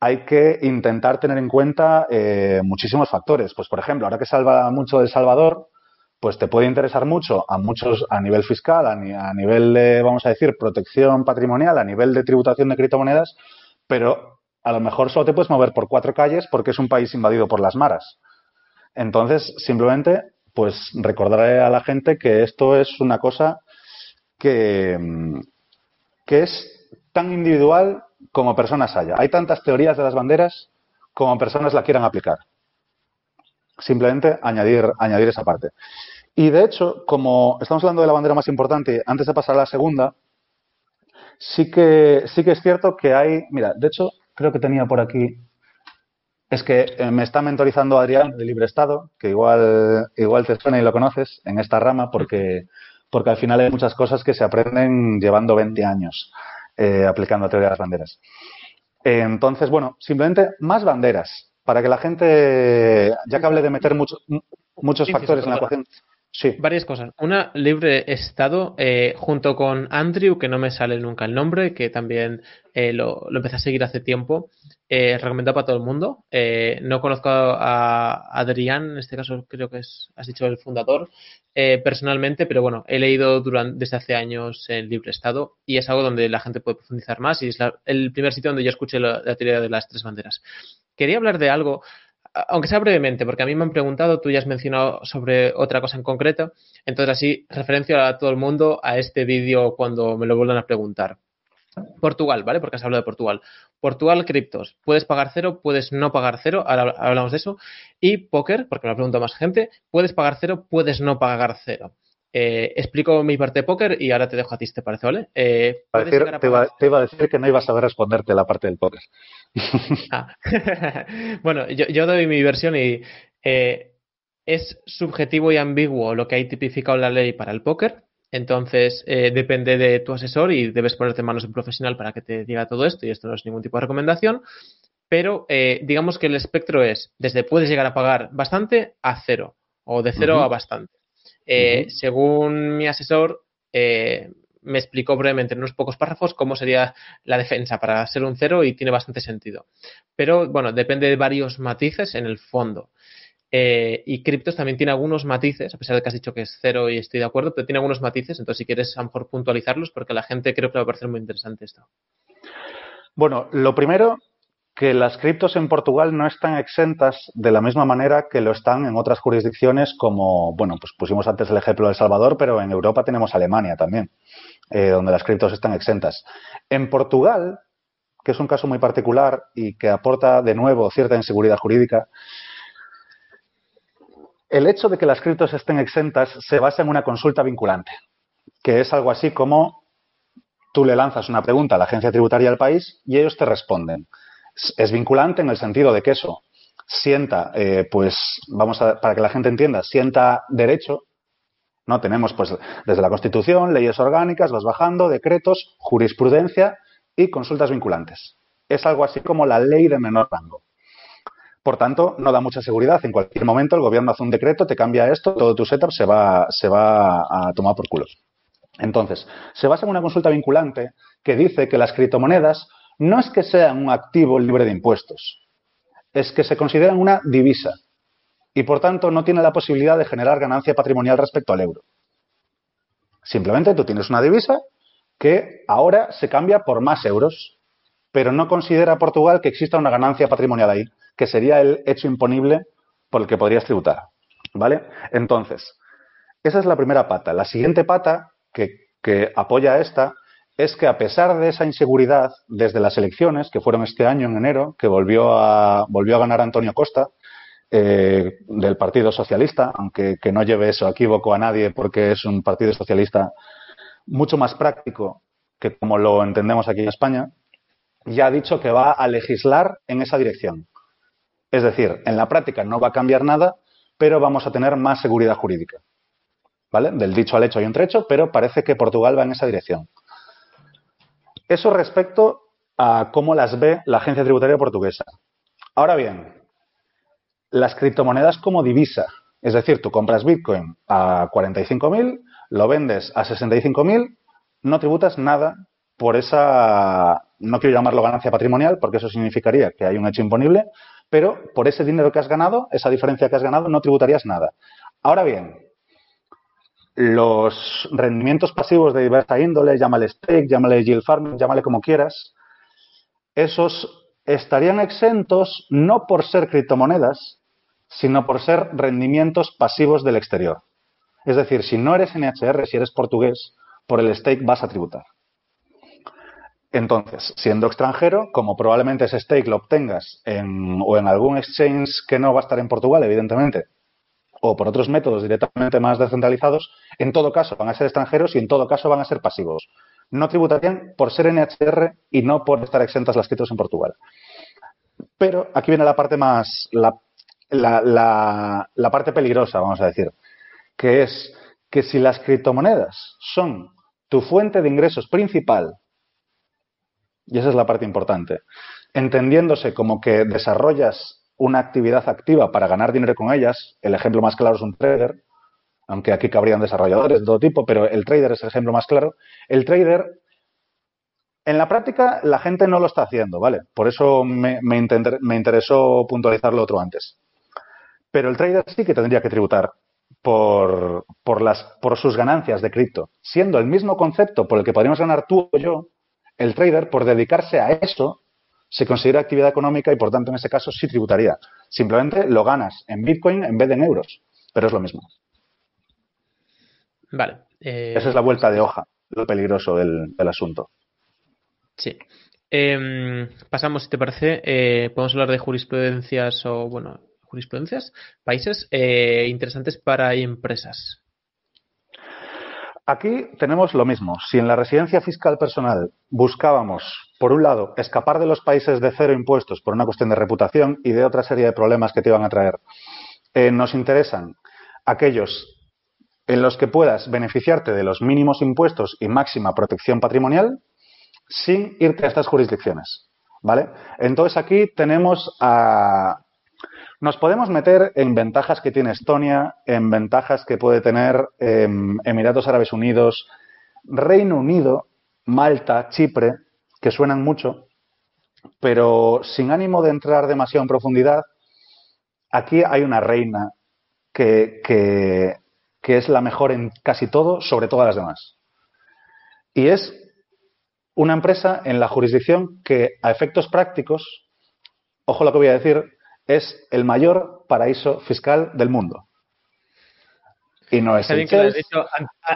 hay que intentar tener en cuenta eh, muchísimos factores. Pues, por ejemplo, ahora que salva mucho El Salvador, pues te puede interesar mucho a muchos a nivel fiscal, a, nivel de, vamos a decir, protección patrimonial, a nivel de tributación de criptomonedas, pero a lo mejor solo te puedes mover por cuatro calles porque es un país invadido por las maras. Entonces, simplemente, pues recordaré a la gente que esto es una cosa que, que es tan individual como personas haya. Hay tantas teorías de las banderas como personas la quieran aplicar. Simplemente añadir, añadir esa parte. Y de hecho, como estamos hablando de la bandera más importante, antes de pasar a la segunda, sí que, sí que es cierto que hay, mira, de hecho, creo que tenía por aquí, es que eh, me está mentorizando Adrián de Libre Estado, que igual, igual te suena y lo conoces en esta rama, porque, porque al final hay muchas cosas que se aprenden llevando 20 años eh, aplicando a teoría de las banderas. entonces, bueno, simplemente más banderas, para que la gente, ya que hable de meter muchos muchos factores en la ecuación. Sí. Varias cosas. Una, libre estado, eh, junto con Andrew, que no me sale nunca el nombre, que también eh, lo, lo, empecé a seguir hace tiempo. Eh, recomendado para todo el mundo. Eh, no conozco a Adrián, en este caso creo que es, has dicho, el fundador, personalmente, pero bueno, he leído durante, desde hace años el libre estado y es algo donde la gente puede profundizar más y es el primer sitio donde yo escuché la teoría de las tres banderas. Quería hablar de algo aunque sea brevemente, porque a mí me han preguntado, tú ya has mencionado sobre otra cosa en concreto, entonces así referencio a todo el mundo a este vídeo cuando me lo vuelvan a preguntar. Portugal, ¿vale? Porque has hablado de Portugal. Portugal, criptos. Puedes pagar cero, puedes no pagar cero, ahora hablamos de eso. Y póker, porque me lo pregunta más gente, puedes pagar cero, puedes no pagar cero. Eh, explico mi parte de póker y ahora te dejo a ti, ¿te parece, vale? Eh, te, iba, a decir que no ibas a saber responderte la parte del póker. Ah. bueno, yo, doy mi versión y eh, es subjetivo y ambiguo lo que hay tipificado en la ley para el póker. Entonces, depende de tu asesor y debes ponerte en manos de un profesional para que te diga todo esto y esto no es ningún tipo de recomendación. Pero digamos que el espectro es desde puedes llegar a pagar bastante a cero o de cero a bastante. Eh, según mi asesor, eh, me explicó brevemente en unos pocos párrafos cómo sería la defensa para ser un cero y tiene bastante sentido. Pero bueno, depende de varios matices en el fondo. Eh, y criptos también tiene algunos matices, a pesar de que has dicho que es cero y estoy de acuerdo, pero tiene algunos matices, entonces si quieres a lo mejor puntualizarlos porque a la gente creo que le va a parecer muy interesante esto. Bueno, lo primero que las criptos en Portugal no están exentas de la misma manera que lo están en otras jurisdicciones como, bueno, pues pusimos antes el ejemplo de El Salvador, pero en Europa tenemos Alemania también, eh, donde las criptos están exentas. En Portugal, que es un caso muy particular y que aporta de nuevo cierta inseguridad jurídica, el hecho de que las criptos estén exentas se basa en una consulta vinculante, que es algo así como tú le lanzas una pregunta a la agencia tributaria del país y ellos te responden es vinculante en el sentido de que eso sienta, eh, pues, vamos a, para que la gente entienda, sienta derecho, ¿no? Tenemos, pues, desde la Constitución, leyes orgánicas, vas bajando, decretos, jurisprudencia y consultas vinculantes. Es algo así como la ley de menor rango. Por tanto, no da mucha seguridad. En cualquier momento el gobierno hace un decreto, te cambia esto, todo tu setup se va, se va a tomar por culo. Entonces, se basa en una consulta vinculante que dice que las criptomonedas no es que sean un activo libre de impuestos, es que se consideran una divisa y por tanto no tiene la posibilidad de generar ganancia patrimonial respecto al euro. Simplemente tú tienes una divisa que ahora se cambia por más euros, pero no considera Portugal que exista una ganancia patrimonial ahí, que sería el hecho imponible por el que podrías tributar. ¿Vale? Entonces, esa es la primera pata. La siguiente pata que, que apoya a esta es que a pesar de esa inseguridad desde las elecciones, que fueron este año en enero, que volvió a, volvió a ganar Antonio Costa, eh, del Partido Socialista, aunque que no lleve eso equívoco a nadie porque es un partido socialista mucho más práctico que como lo entendemos aquí en España, ya ha dicho que va a legislar en esa dirección. Es decir, en la práctica no va a cambiar nada, pero vamos a tener más seguridad jurídica. ¿Vale? Del dicho al hecho hay un trecho, pero parece que Portugal va en esa dirección. Eso respecto a cómo las ve la agencia tributaria portuguesa. Ahora bien, las criptomonedas como divisa, es decir, tú compras Bitcoin a 45.000, lo vendes a 65.000, no tributas nada por esa, no quiero llamarlo ganancia patrimonial, porque eso significaría que hay un hecho imponible, pero por ese dinero que has ganado, esa diferencia que has ganado, no tributarías nada. Ahora bien, los rendimientos pasivos de diversa índole, llámale stake, llámale yield farming, llámale como quieras, esos estarían exentos no por ser criptomonedas, sino por ser rendimientos pasivos del exterior. Es decir, si no eres NHR, si eres portugués, por el stake vas a tributar. Entonces, siendo extranjero, como probablemente ese stake lo obtengas en, o en algún exchange que no va a estar en Portugal, evidentemente, o por otros métodos directamente más descentralizados, en todo caso van a ser extranjeros y en todo caso van a ser pasivos. No tributarían por ser NHR y no por estar exentas las criptos en Portugal. Pero aquí viene la parte más, la, la parte peligrosa, vamos a decir, que es que si las criptomonedas son tu fuente de ingresos principal, y esa es la parte importante, entendiéndose como que desarrollas una actividad activa para ganar dinero con ellas. El ejemplo más claro es un trader, aunque aquí cabrían desarrolladores de todo tipo, pero el trader es el ejemplo más claro. El trader, en la práctica, la gente no lo está haciendo, ¿vale? Por eso me, me interesó puntualizarlo otro antes. Pero el trader sí que tendría que tributar por, por, las, por sus ganancias de cripto. Siendo el mismo concepto por el que podríamos ganar tú o yo, el trader, por dedicarse a eso, se considera actividad económica y por tanto en ese caso sí tributaría. Simplemente lo ganas en Bitcoin en vez de en euros, pero es lo mismo. Vale. Eh, Esa es la vuelta de hoja, lo peligroso del, asunto. Sí. Em, pasamos, si te parece, eh, podemos hablar de jurisprudencias o, bueno, jurisprudencias, países eh, interesantes para empresas. Aquí tenemos lo mismo. Si en la residencia fiscal personal buscábamos, por un lado, escapar de los países de cero impuestos por una cuestión de reputación y de otra serie de problemas que te iban a traer, eh, nos interesan aquellos en los que puedas beneficiarte de los mínimos impuestos y máxima protección patrimonial sin irte a estas jurisdicciones. ¿Vale? Entonces aquí tenemos a nos podemos meter en ventajas que tiene Estonia, en ventajas que puede tener em, Emiratos Árabes Unidos, Reino Unido, Malta, Chipre, que suenan mucho, pero sin ánimo de entrar demasiado en profundidad, aquí hay una reina que, que, que es la mejor en casi todo, sobre todas las demás. Y es una empresa en la jurisdicción que, a efectos prácticos, ojo lo que voy a decir, es el mayor paraíso fiscal del mundo. Y no es Está bien que lo has dicho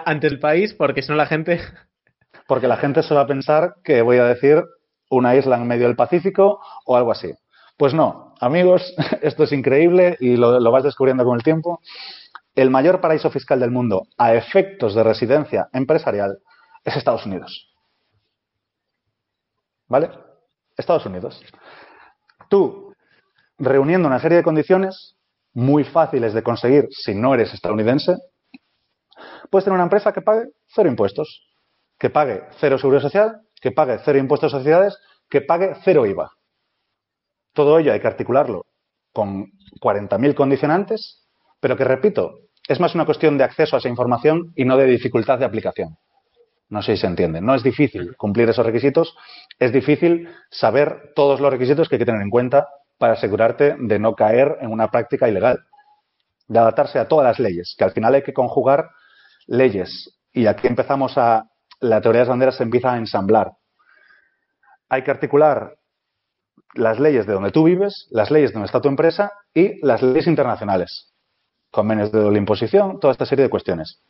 ante el país, porque si no la gente. Porque la gente se va a pensar que voy a decir una isla en medio del Pacífico o algo así. Pues no, amigos, esto es increíble y lo, lo vas descubriendo con el tiempo. El mayor paraíso fiscal del mundo a efectos de residencia empresarial es Estados Unidos. ¿Vale? Estados Unidos. Tú reuniendo una serie de condiciones muy fáciles de conseguir si no eres estadounidense, puedes tener una empresa que pague cero impuestos, que pague cero seguridad social, que pague cero impuestos a sociedades, que pague cero IVA. Todo ello hay que articularlo con 40.000 condicionantes, pero que, repito, es más una cuestión de acceso a esa información y no de dificultad de aplicación. No sé si se entiende. No es difícil cumplir esos requisitos, es difícil saber todos los requisitos que hay que tener en cuenta para asegurarte de no caer en una práctica ilegal, de adaptarse a todas las leyes, que al final hay que conjugar leyes. Y aquí empezamos a, la teoría de las banderas se empieza a ensamblar. Hay que articular las leyes de donde tú vives, las leyes de donde está tu empresa y las leyes internacionales, convenios de doble imposición, toda esta serie de cuestiones.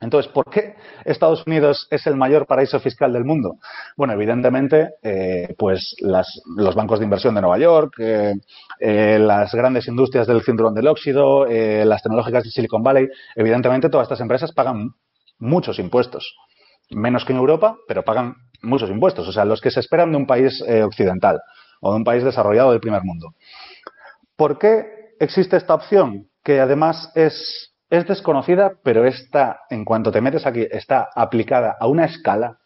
Entonces, ¿por qué Estados Unidos es el mayor paraíso fiscal del mundo? Bueno, evidentemente, eh, pues los bancos de inversión de Nueva York, eh, eh, las grandes industrias del cinturón del óxido, las tecnológicas de Silicon Valley, evidentemente todas estas empresas pagan muchos impuestos. Menos que en Europa, pero pagan muchos impuestos. O sea, los que se esperan de un país occidental o de un país desarrollado del primer mundo. ¿Por qué existe esta opción? Que además es, es desconocida, pero está, en cuanto te metes aquí, está aplicada a una escala.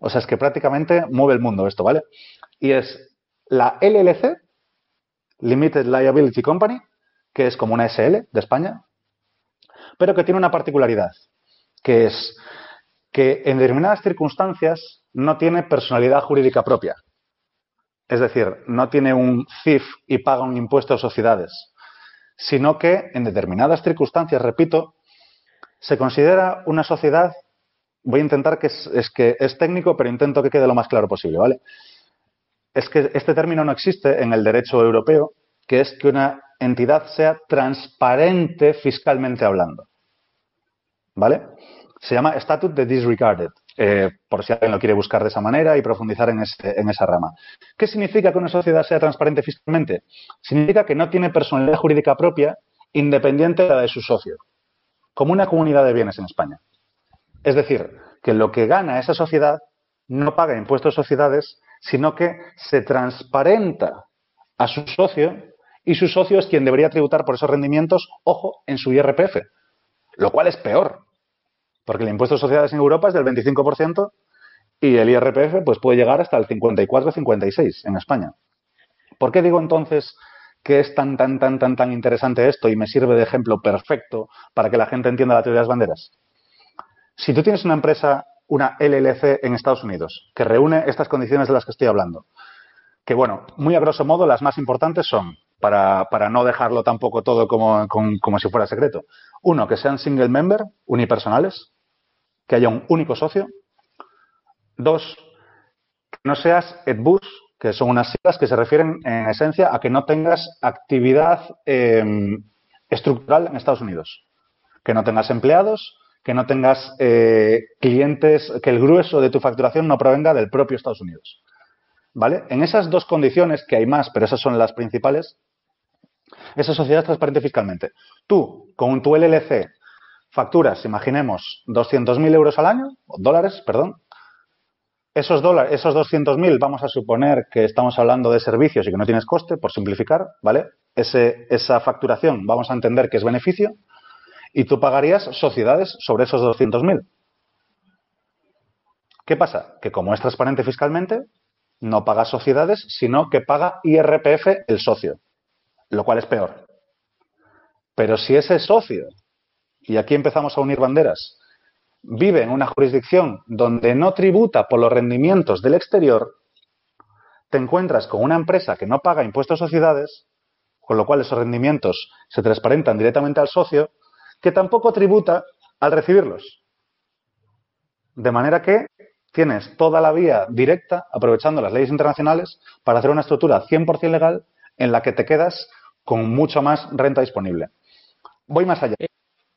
O sea, es que prácticamente mueve el mundo esto, ¿vale? Y es la LLC, Limited Liability Company, que es como una SL de España, pero que tiene una particularidad, que es que en determinadas circunstancias no tiene personalidad jurídica propia. Es decir, no tiene un CIF y paga un impuesto a sociedades, sino que en determinadas circunstancias, repito, se considera una sociedad, voy a intentar que es, que es técnico, pero intento que quede lo más claro posible, ¿vale? Es que este término no existe en el derecho europeo, que es que una entidad sea transparente fiscalmente hablando. ¿Vale? Se llama Statute de Disregarded. Eh, por si alguien lo quiere buscar de esa manera y profundizar en, en esa rama. ¿Qué significa que una sociedad sea transparente fiscalmente? Significa que no tiene personalidad jurídica propia independiente de la de su socio, como una comunidad de bienes en España. Es decir, que lo que gana esa sociedad no paga impuestos a sociedades, sino que se transparenta a su socio y su socio es quien debería tributar por esos rendimientos, ojo, en su IRPF, lo cual es peor, porque el impuesto de sociedades en Europa es del 25% y el IRPF pues, puede llegar hasta el 54-56 en España. ¿Por qué digo entonces que es tan, tan, tan, tan, tan interesante esto y me sirve de ejemplo perfecto para que la gente entienda la teoría de las banderas? Si tú tienes una empresa, una LLC en Estados Unidos, que reúne estas condiciones de las que estoy hablando, que bueno, muy a grosso modo las más importantes son, para, para no dejarlo tampoco todo como, como, como si fuera secreto, uno, que sean single member, unipersonales, que haya un único socio. Dos, que no seas EdBus, que son unas siglas que se refieren en esencia a que no tengas actividad em, estructural en Estados Unidos. Que no tengas empleados, que no tengas eh, clientes, que el grueso de tu facturación no provenga del propio Estados Unidos. ¿Vale? En esas dos condiciones, que hay más, pero esas son las principales, esa sociedad es transparente fiscalmente. Tú, con tu LLC, facturas, imaginemos, 200.000 euros al año, dólares, perdón. Esos, dólares, esos 200.000 vamos a suponer que estamos hablando de servicios y que no tienes coste, por simplificar, ¿vale? Ese, esa facturación vamos a entender que es beneficio y tú pagarías sociedades sobre esos 200.000. ¿Qué pasa? Que como es transparente fiscalmente, no paga sociedades, sino que paga IRPF el socio, lo cual es peor. Pero si ese socio y aquí empezamos a unir banderas, vive en una jurisdicción donde no tributa por los rendimientos del exterior, te encuentras con una empresa que no paga impuestos a sociedades, con lo cual esos rendimientos se transparentan directamente al socio, que tampoco tributa al recibirlos. De manera que tienes toda la vía directa, aprovechando las leyes internacionales, para hacer una estructura 100% legal en la que te quedas con mucho más renta disponible. Voy más allá.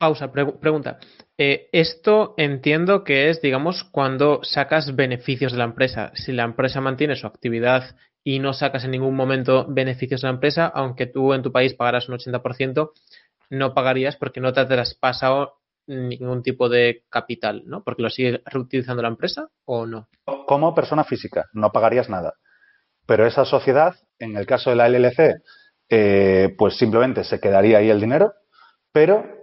Pausa, pregunta. Eh, esto entiendo que es, digamos, cuando sacas beneficios de la empresa. Si la empresa mantiene su actividad y no sacas en ningún momento beneficios de la empresa, aunque tú en tu país pagaras un 80%, no pagarías porque no te has traspasado ningún tipo de capital, ¿no? Porque lo sigue reutilizando la empresa o no. Como persona física, no pagarías nada. Pero esa sociedad, en el caso de la LLC, eh, pues simplemente se quedaría ahí el dinero, pero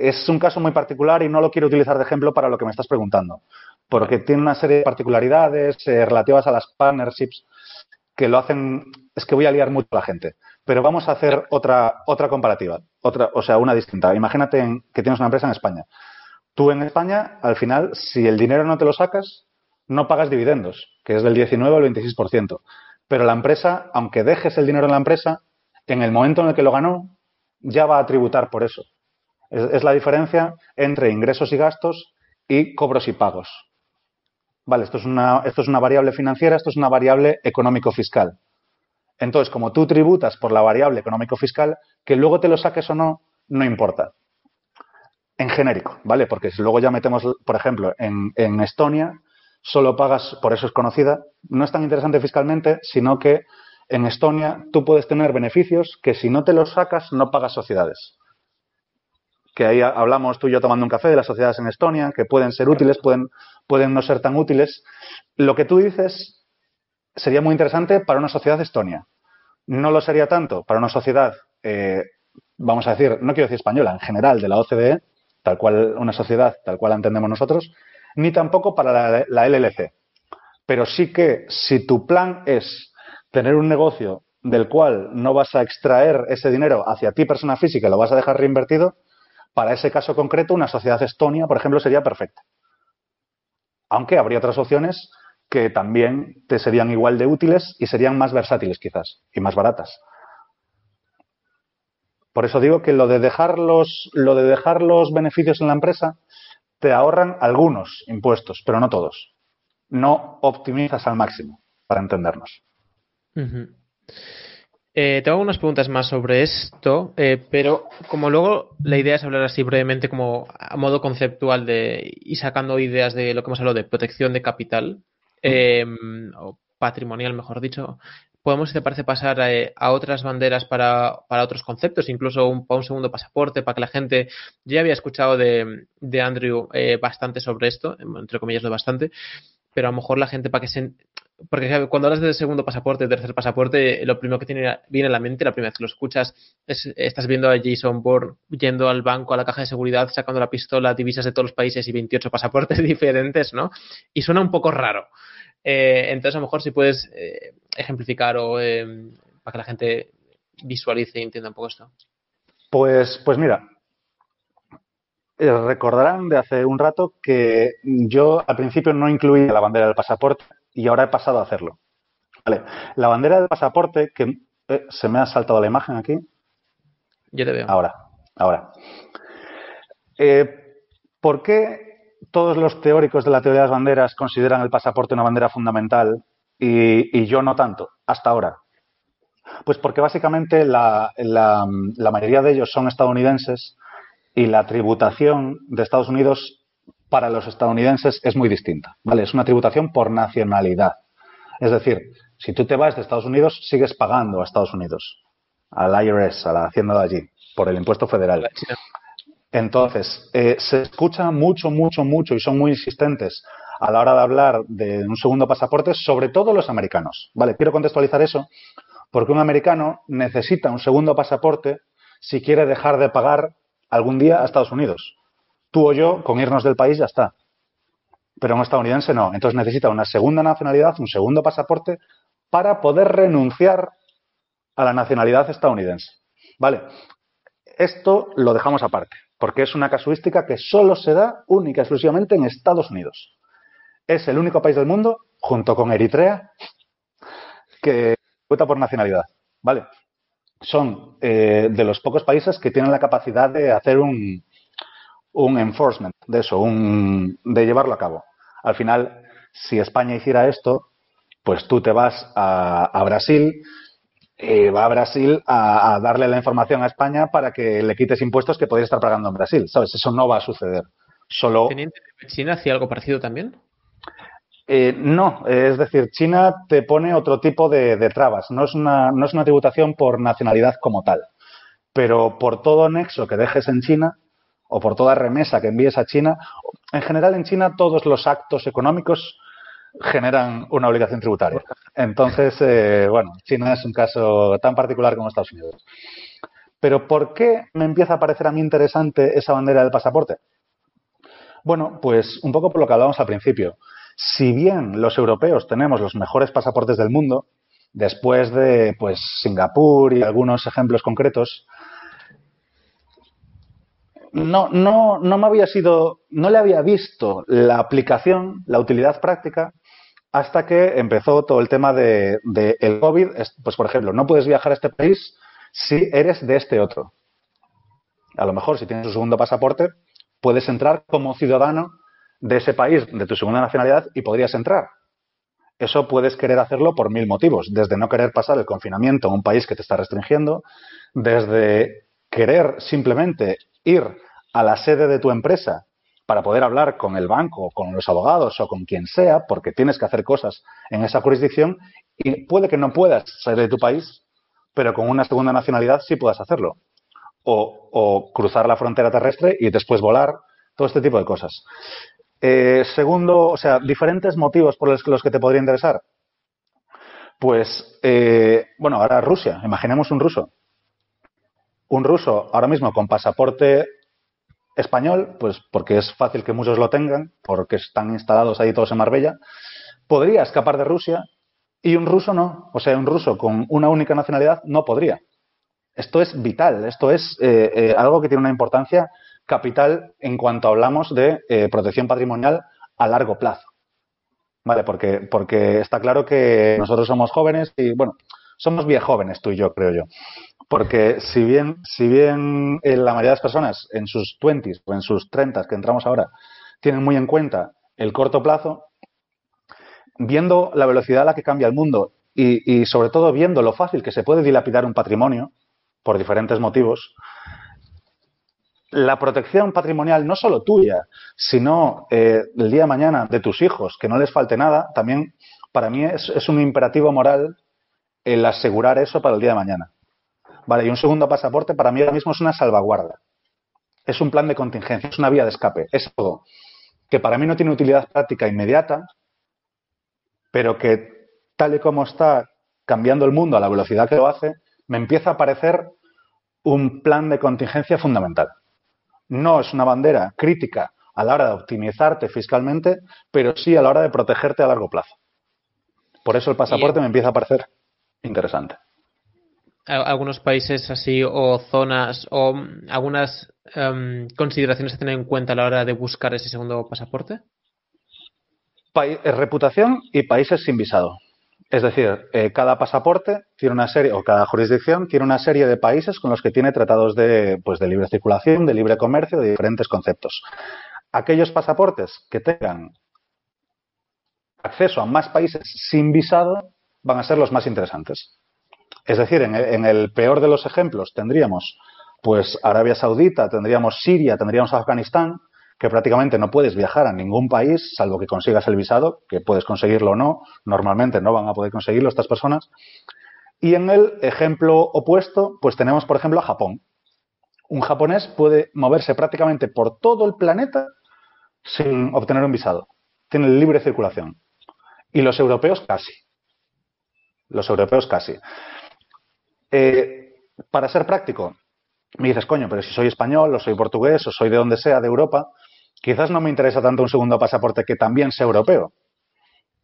es un caso muy particular y no lo quiero utilizar de ejemplo para lo que me estás preguntando, porque tiene una serie de particularidades eh, relativas a las partnerships que lo hacen, es que voy a liar mucho a la gente, pero vamos a hacer otra, otra comparativa, otra, o sea, una distinta. Imagínate que tienes una empresa en España. Tú en España, al final, si el dinero no te lo sacas, no pagas dividendos, que es del 19 al 26%. Pero la empresa, aunque dejes el dinero en la empresa, en el momento en el que lo ganó, ya va a tributar por eso. Es, la diferencia entre ingresos y gastos y cobros y pagos. Vale, esto es una, esto es una variable financiera, esto es una variable económico-fiscal. Entonces, como tú tributas por la variable económico-fiscal, que luego te lo saques o no, no importa. En genérico, ¿vale? Porque si luego ya metemos, por ejemplo, en, en Estonia, solo pagas, por eso es conocida, no es tan interesante fiscalmente, sino que en Estonia tú puedes tener beneficios que si no te los sacas no pagas sociedades. Que ahí hablamos tú y yo tomando un café de las sociedades en Estonia, que pueden ser útiles, pueden, pueden no ser tan útiles. Lo que tú dices sería muy interesante para una sociedad de Estonia. No lo sería tanto para una sociedad, eh, vamos a decir, no quiero decir española, en general de la OCDE, tal cual una sociedad, tal cual la entendemos nosotros, ni tampoco para la, la LLC. Pero sí que si tu plan es tener un negocio del cual no vas a extraer ese dinero hacia ti, persona física, lo vas a dejar reinvertido, para ese caso concreto, una sociedad estonia, por ejemplo, sería perfecta. Aunque habría otras opciones que también te serían igual de útiles y serían más versátiles quizás y más baratas. Por eso digo que lo de dejar los, lo de dejar los beneficios en la empresa te ahorran algunos impuestos, pero no todos. No optimizas al máximo, para entendernos. Eh, tengo unas preguntas más sobre esto, eh, pero como luego la idea es hablar así brevemente como a modo conceptual de y sacando ideas de lo que hemos hablado de protección de capital em, o patrimonial, mejor dicho, podemos, si te parece, pasar a, otras banderas para, otros conceptos, incluso un, para un segundo pasaporte, para que la gente. Yo ya había escuchado de, de Andrew eh, bastante sobre esto, entre comillas, de bastante, pero a lo mejor la gente, para que se, porque cuando hablas de segundo pasaporte, tercer pasaporte, lo primero que viene a la mente, la primera vez que lo escuchas, es, estás viendo a Jason Bourne yendo al banco, a la caja de seguridad, sacando la pistola, divisas de todos los países y 28 pasaportes diferentes, ¿no? Y suena un poco raro. Eh, entonces, a lo mejor si puedes eh, ejemplificar o eh, para que la gente visualice y entienda un poco esto. Pues, pues mira, recordarán de hace un rato que yo al principio no incluía la bandera del pasaporte y ahora he pasado a hacerlo. Vale. La bandera del pasaporte, que eh, se me ha saltado la imagen aquí. Yo te veo. Ahora, ahora. Eh, ¿Por qué todos los teóricos de la teoría de las banderas consideran el pasaporte una bandera fundamental y, yo no tanto, hasta ahora? Pues porque básicamente la, la, la mayoría de ellos son estadounidenses y la tributación de Estados Unidos para los estadounidenses es muy distinta, ¿vale? Es una tributación por nacionalidad. Es decir, si tú te vas de Estados Unidos, sigues pagando a Estados Unidos, al IRS, a la hacienda de allí, por el impuesto federal. Entonces, eh, se escucha mucho, mucho, mucho y son muy insistentes a la hora de hablar de un segundo pasaporte, sobre todo los americanos. Vale, quiero contextualizar eso porque un americano necesita un segundo pasaporte si quiere dejar de pagar algún día a Estados Unidos tú o yo, con irnos del país ya está. Pero un estadounidense no. Entonces necesita una segunda nacionalidad, un segundo pasaporte, para poder renunciar a la nacionalidad estadounidense. Vale. Esto lo dejamos aparte, porque es una casuística que solo se da única y exclusivamente en Estados Unidos. Es el único país del mundo, junto con Eritrea, que cuenta por nacionalidad. ¿Vale? Son eh, de los pocos países que tienen la capacidad de hacer un, un enforcement de eso, un, de llevarlo a cabo. Al final, si España hiciera esto, pues tú te vas a, Brasil y va a Brasil a, darle la información a España para que le quites impuestos que podrías estar pagando en Brasil. ¿Sabes? Eso no va a suceder. Solo. ¿China hacía algo parecido también? Eh, no, es decir, China te pone otro tipo de, de, trabas. No es, una, no es una tributación por nacionalidad como tal. Pero por todo nexo que dejes en China, o por toda remesa que envíes a China. En general, en China todos los actos económicos generan una obligación tributaria. Entonces, eh, bueno, China es un caso tan particular como Estados Unidos. Pero ¿por qué me empieza a parecer a mí interesante esa bandera del pasaporte? Bueno, pues un poco por lo que hablábamos al principio. Si bien los europeos tenemos los mejores pasaportes del mundo, después de pues Singapur y algunos ejemplos concretos, no, no, no me había sido, no le había visto la aplicación, la utilidad práctica, hasta que empezó todo el tema de, el COVID. Pues, por ejemplo, no puedes viajar a este país si eres de este otro. A lo mejor, si tienes un segundo pasaporte, puedes entrar como ciudadano de ese país, de tu segunda nacionalidad, y podrías entrar. Eso puedes querer hacerlo por mil motivos, desde no querer pasar el confinamiento a un país que te está restringiendo, desde querer simplemente ir a la sede de tu empresa para poder hablar con el banco, con los abogados o con quien sea, porque tienes que hacer cosas en esa jurisdicción y puede que no puedas salir de tu país, pero con una segunda nacionalidad sí puedas hacerlo. O, cruzar la frontera terrestre y después volar, todo este tipo de cosas. Eh, segundo, o sea, diferentes motivos por los, que te podría interesar. Pues, eh, bueno, ahora Rusia, imaginemos un ruso. Un ruso ahora mismo con pasaporte español, pues porque es fácil que muchos lo tengan, porque están instalados ahí todos en Marbella, podría escapar de Rusia y un ruso no. O sea, un ruso con una única nacionalidad no podría. Esto es vital, esto es eh, eh, algo que tiene una importancia capital en cuanto hablamos de eh, protección patrimonial a largo plazo. ¿Vale? Porque, porque está claro que nosotros somos jóvenes y, bueno, somos bien jóvenes tú y yo, creo yo. Porque si bien, si bien la mayoría de las personas en sus 20s o en sus 30s que entramos ahora tienen muy en cuenta el corto plazo, viendo la velocidad a la que cambia el mundo y, sobre todo viendo lo fácil que se puede dilapidar un patrimonio por diferentes motivos, la protección patrimonial no solo tuya, sino eh, el día de mañana de tus hijos, que no les falte nada, también para mí es un imperativo moral el asegurar eso para el día de mañana. Vale, y un segundo pasaporte para mí ahora mismo es una salvaguarda. Es un plan de contingencia, es una vía de escape. Es algo que para mí no tiene utilidad práctica inmediata, pero que tal y como está cambiando el mundo a la velocidad que lo hace, me empieza a parecer un plan de contingencia fundamental. No es una bandera crítica a la hora de optimizarte fiscalmente, pero sí a la hora de protegerte a largo plazo. Por eso el pasaporte me empieza a parecer interesante algunos países así o zonas o algunas em, consideraciones a tener en cuenta a la hora de buscar ese segundo pasaporte? Eh, reputación y países sin visado. Es decir, eh, cada pasaporte tiene una serie, o cada jurisdicción tiene una serie de países con los que tiene tratados de, pues, de libre circulación, de libre comercio, de diferentes conceptos. Aquellos pasaportes que tengan acceso a más países sin visado van a ser los más interesantes. Es decir, en el, peor de los ejemplos tendríamos pues Arabia Saudita, tendríamos Siria, tendríamos Afganistán, que prácticamente no puedes viajar a ningún país, salvo que consigas el visado, que puedes conseguirlo o no, normalmente no van a poder conseguirlo estas personas. Y en el ejemplo opuesto, pues tenemos, por ejemplo, a Japón. Un japonés puede moverse prácticamente por todo el planeta sin obtener un visado. Tiene libre circulación. Y los europeos casi. Los europeos casi. Eh, para ser práctico, me dices, coño, pero si soy español, o soy portugués, o soy de donde sea, de Europa, quizás no me interesa tanto un segundo pasaporte que también sea europeo.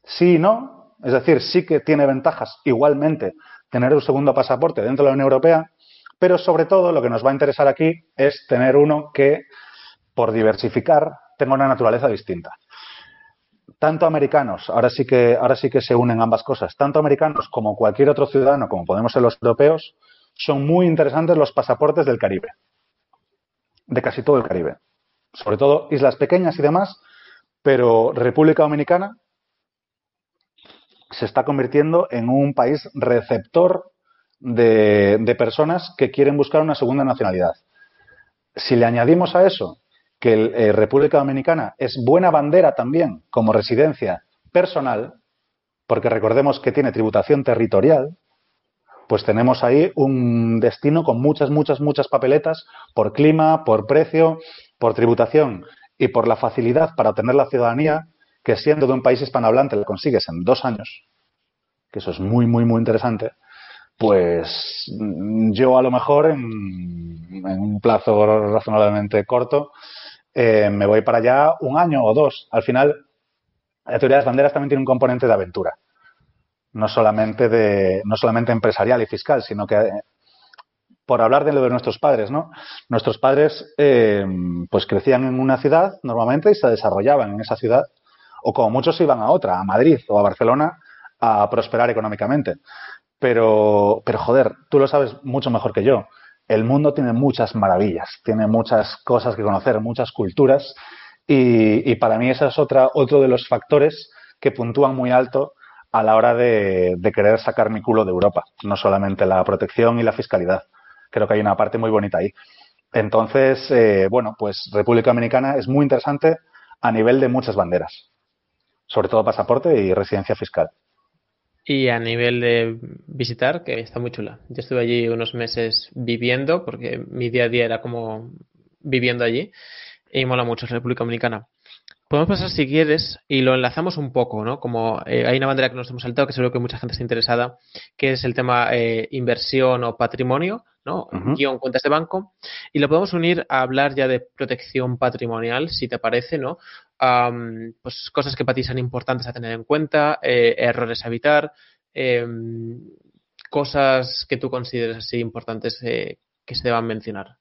Sí y no, es decir, sí que tiene ventajas igualmente tener un segundo pasaporte dentro de la Unión Europea, pero sobre todo lo que nos va a interesar aquí es tener uno que, por diversificar, tenga una naturaleza distinta tanto americanos, ahora sí que, ahora sí que se unen ambas cosas, tanto americanos como cualquier otro ciudadano, como podemos ser los europeos, son muy interesantes los pasaportes del Caribe, de casi todo el Caribe, sobre todo islas pequeñas y demás, pero República Dominicana se está convirtiendo en un país receptor de, de personas que quieren buscar una segunda nacionalidad. Si le añadimos a eso que eh, República Dominicana es buena bandera también como residencia personal, porque recordemos que tiene tributación territorial, pues tenemos ahí un destino con muchas, muchas, muchas papeletas por clima, por precio, por tributación y por la facilidad para obtener la ciudadanía, que siendo de un país hispanohablante la consigues en dos años, que eso es muy, muy, muy interesante, pues yo a lo mejor en un plazo razonablemente corto eh, me voy para allá un año o dos. Al final, la teoría de las banderas también tiene un componente de aventura. No solamente, de, no solamente empresarial y fiscal, sino que, por hablar de lo de nuestros padres, ¿no? Nuestros padres, eh, pues crecían en una ciudad normalmente y se desarrollaban en esa ciudad, o como muchos iban a otra, a Madrid o a Barcelona, a prosperar económicamente. Pero, pero joder, tú lo sabes mucho mejor que yo el mundo tiene muchas maravillas, tiene muchas cosas que conocer, muchas culturas Y, para mí ese es otra, otro de los factores que puntúan muy alto a la hora de, querer sacar mi culo de Europa, no solamente la protección y la fiscalidad. Creo que hay una parte muy bonita ahí. Entonces, eh, bueno, pues República Dominicana es muy interesante a nivel de muchas banderas, sobre todo pasaporte y residencia fiscal. Y a nivel de visitar, que está muy chula. Yo estuve allí unos meses viviendo, porque mi día a día era como viviendo allí, y mola mucho República Dominicana. Podemos pasar si quieres y lo enlazamos un poco, ¿no? Como eh, hay una bandera que nos hemos saltado, que seguro que mucha gente está interesada, que es el tema eh, inversión o patrimonio, ¿no? Guión cuentas de banco. Y lo podemos unir a hablar ya de protección patrimonial, si te parece, ¿no? pues cosas que para ti son importantes a tener en cuenta, eh, errores a evitar, em, cosas que tú consideres así importantes que se deban mencionar.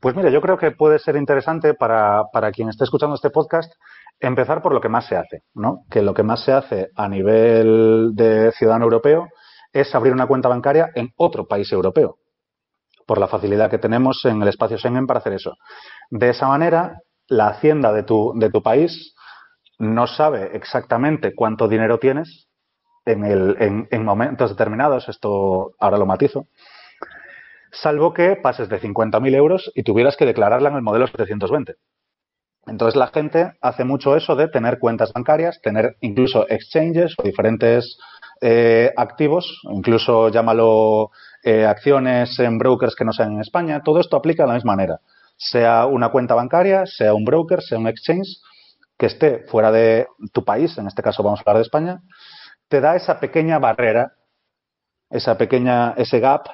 Pues mira, yo creo que puede ser interesante para, para quien esté escuchando este podcast empezar por lo que más se hace, ¿no? Que lo que más se hace a nivel de ciudadano europeo es abrir una cuenta bancaria en otro país europeo, por la facilidad que tenemos en el espacio Schengen para hacer eso. De esa manera, la hacienda de tu, de tu país no sabe exactamente cuánto dinero tienes en, el, en, en momentos determinados, esto ahora lo matizo, salvo que pases de 50.000 euros y tuvieras que declararla en el modelo 720. Entonces la gente hace mucho eso de tener cuentas bancarias, tener incluso exchanges o diferentes eh, activos, incluso llámalo eh, acciones en brokers que no sean en España. Todo esto aplica de la misma manera. Sea una cuenta bancaria, sea un broker, sea un exchange que esté fuera de tu país, en este caso vamos a hablar de España, te da esa pequeña barrera, esa pequeña, ese gap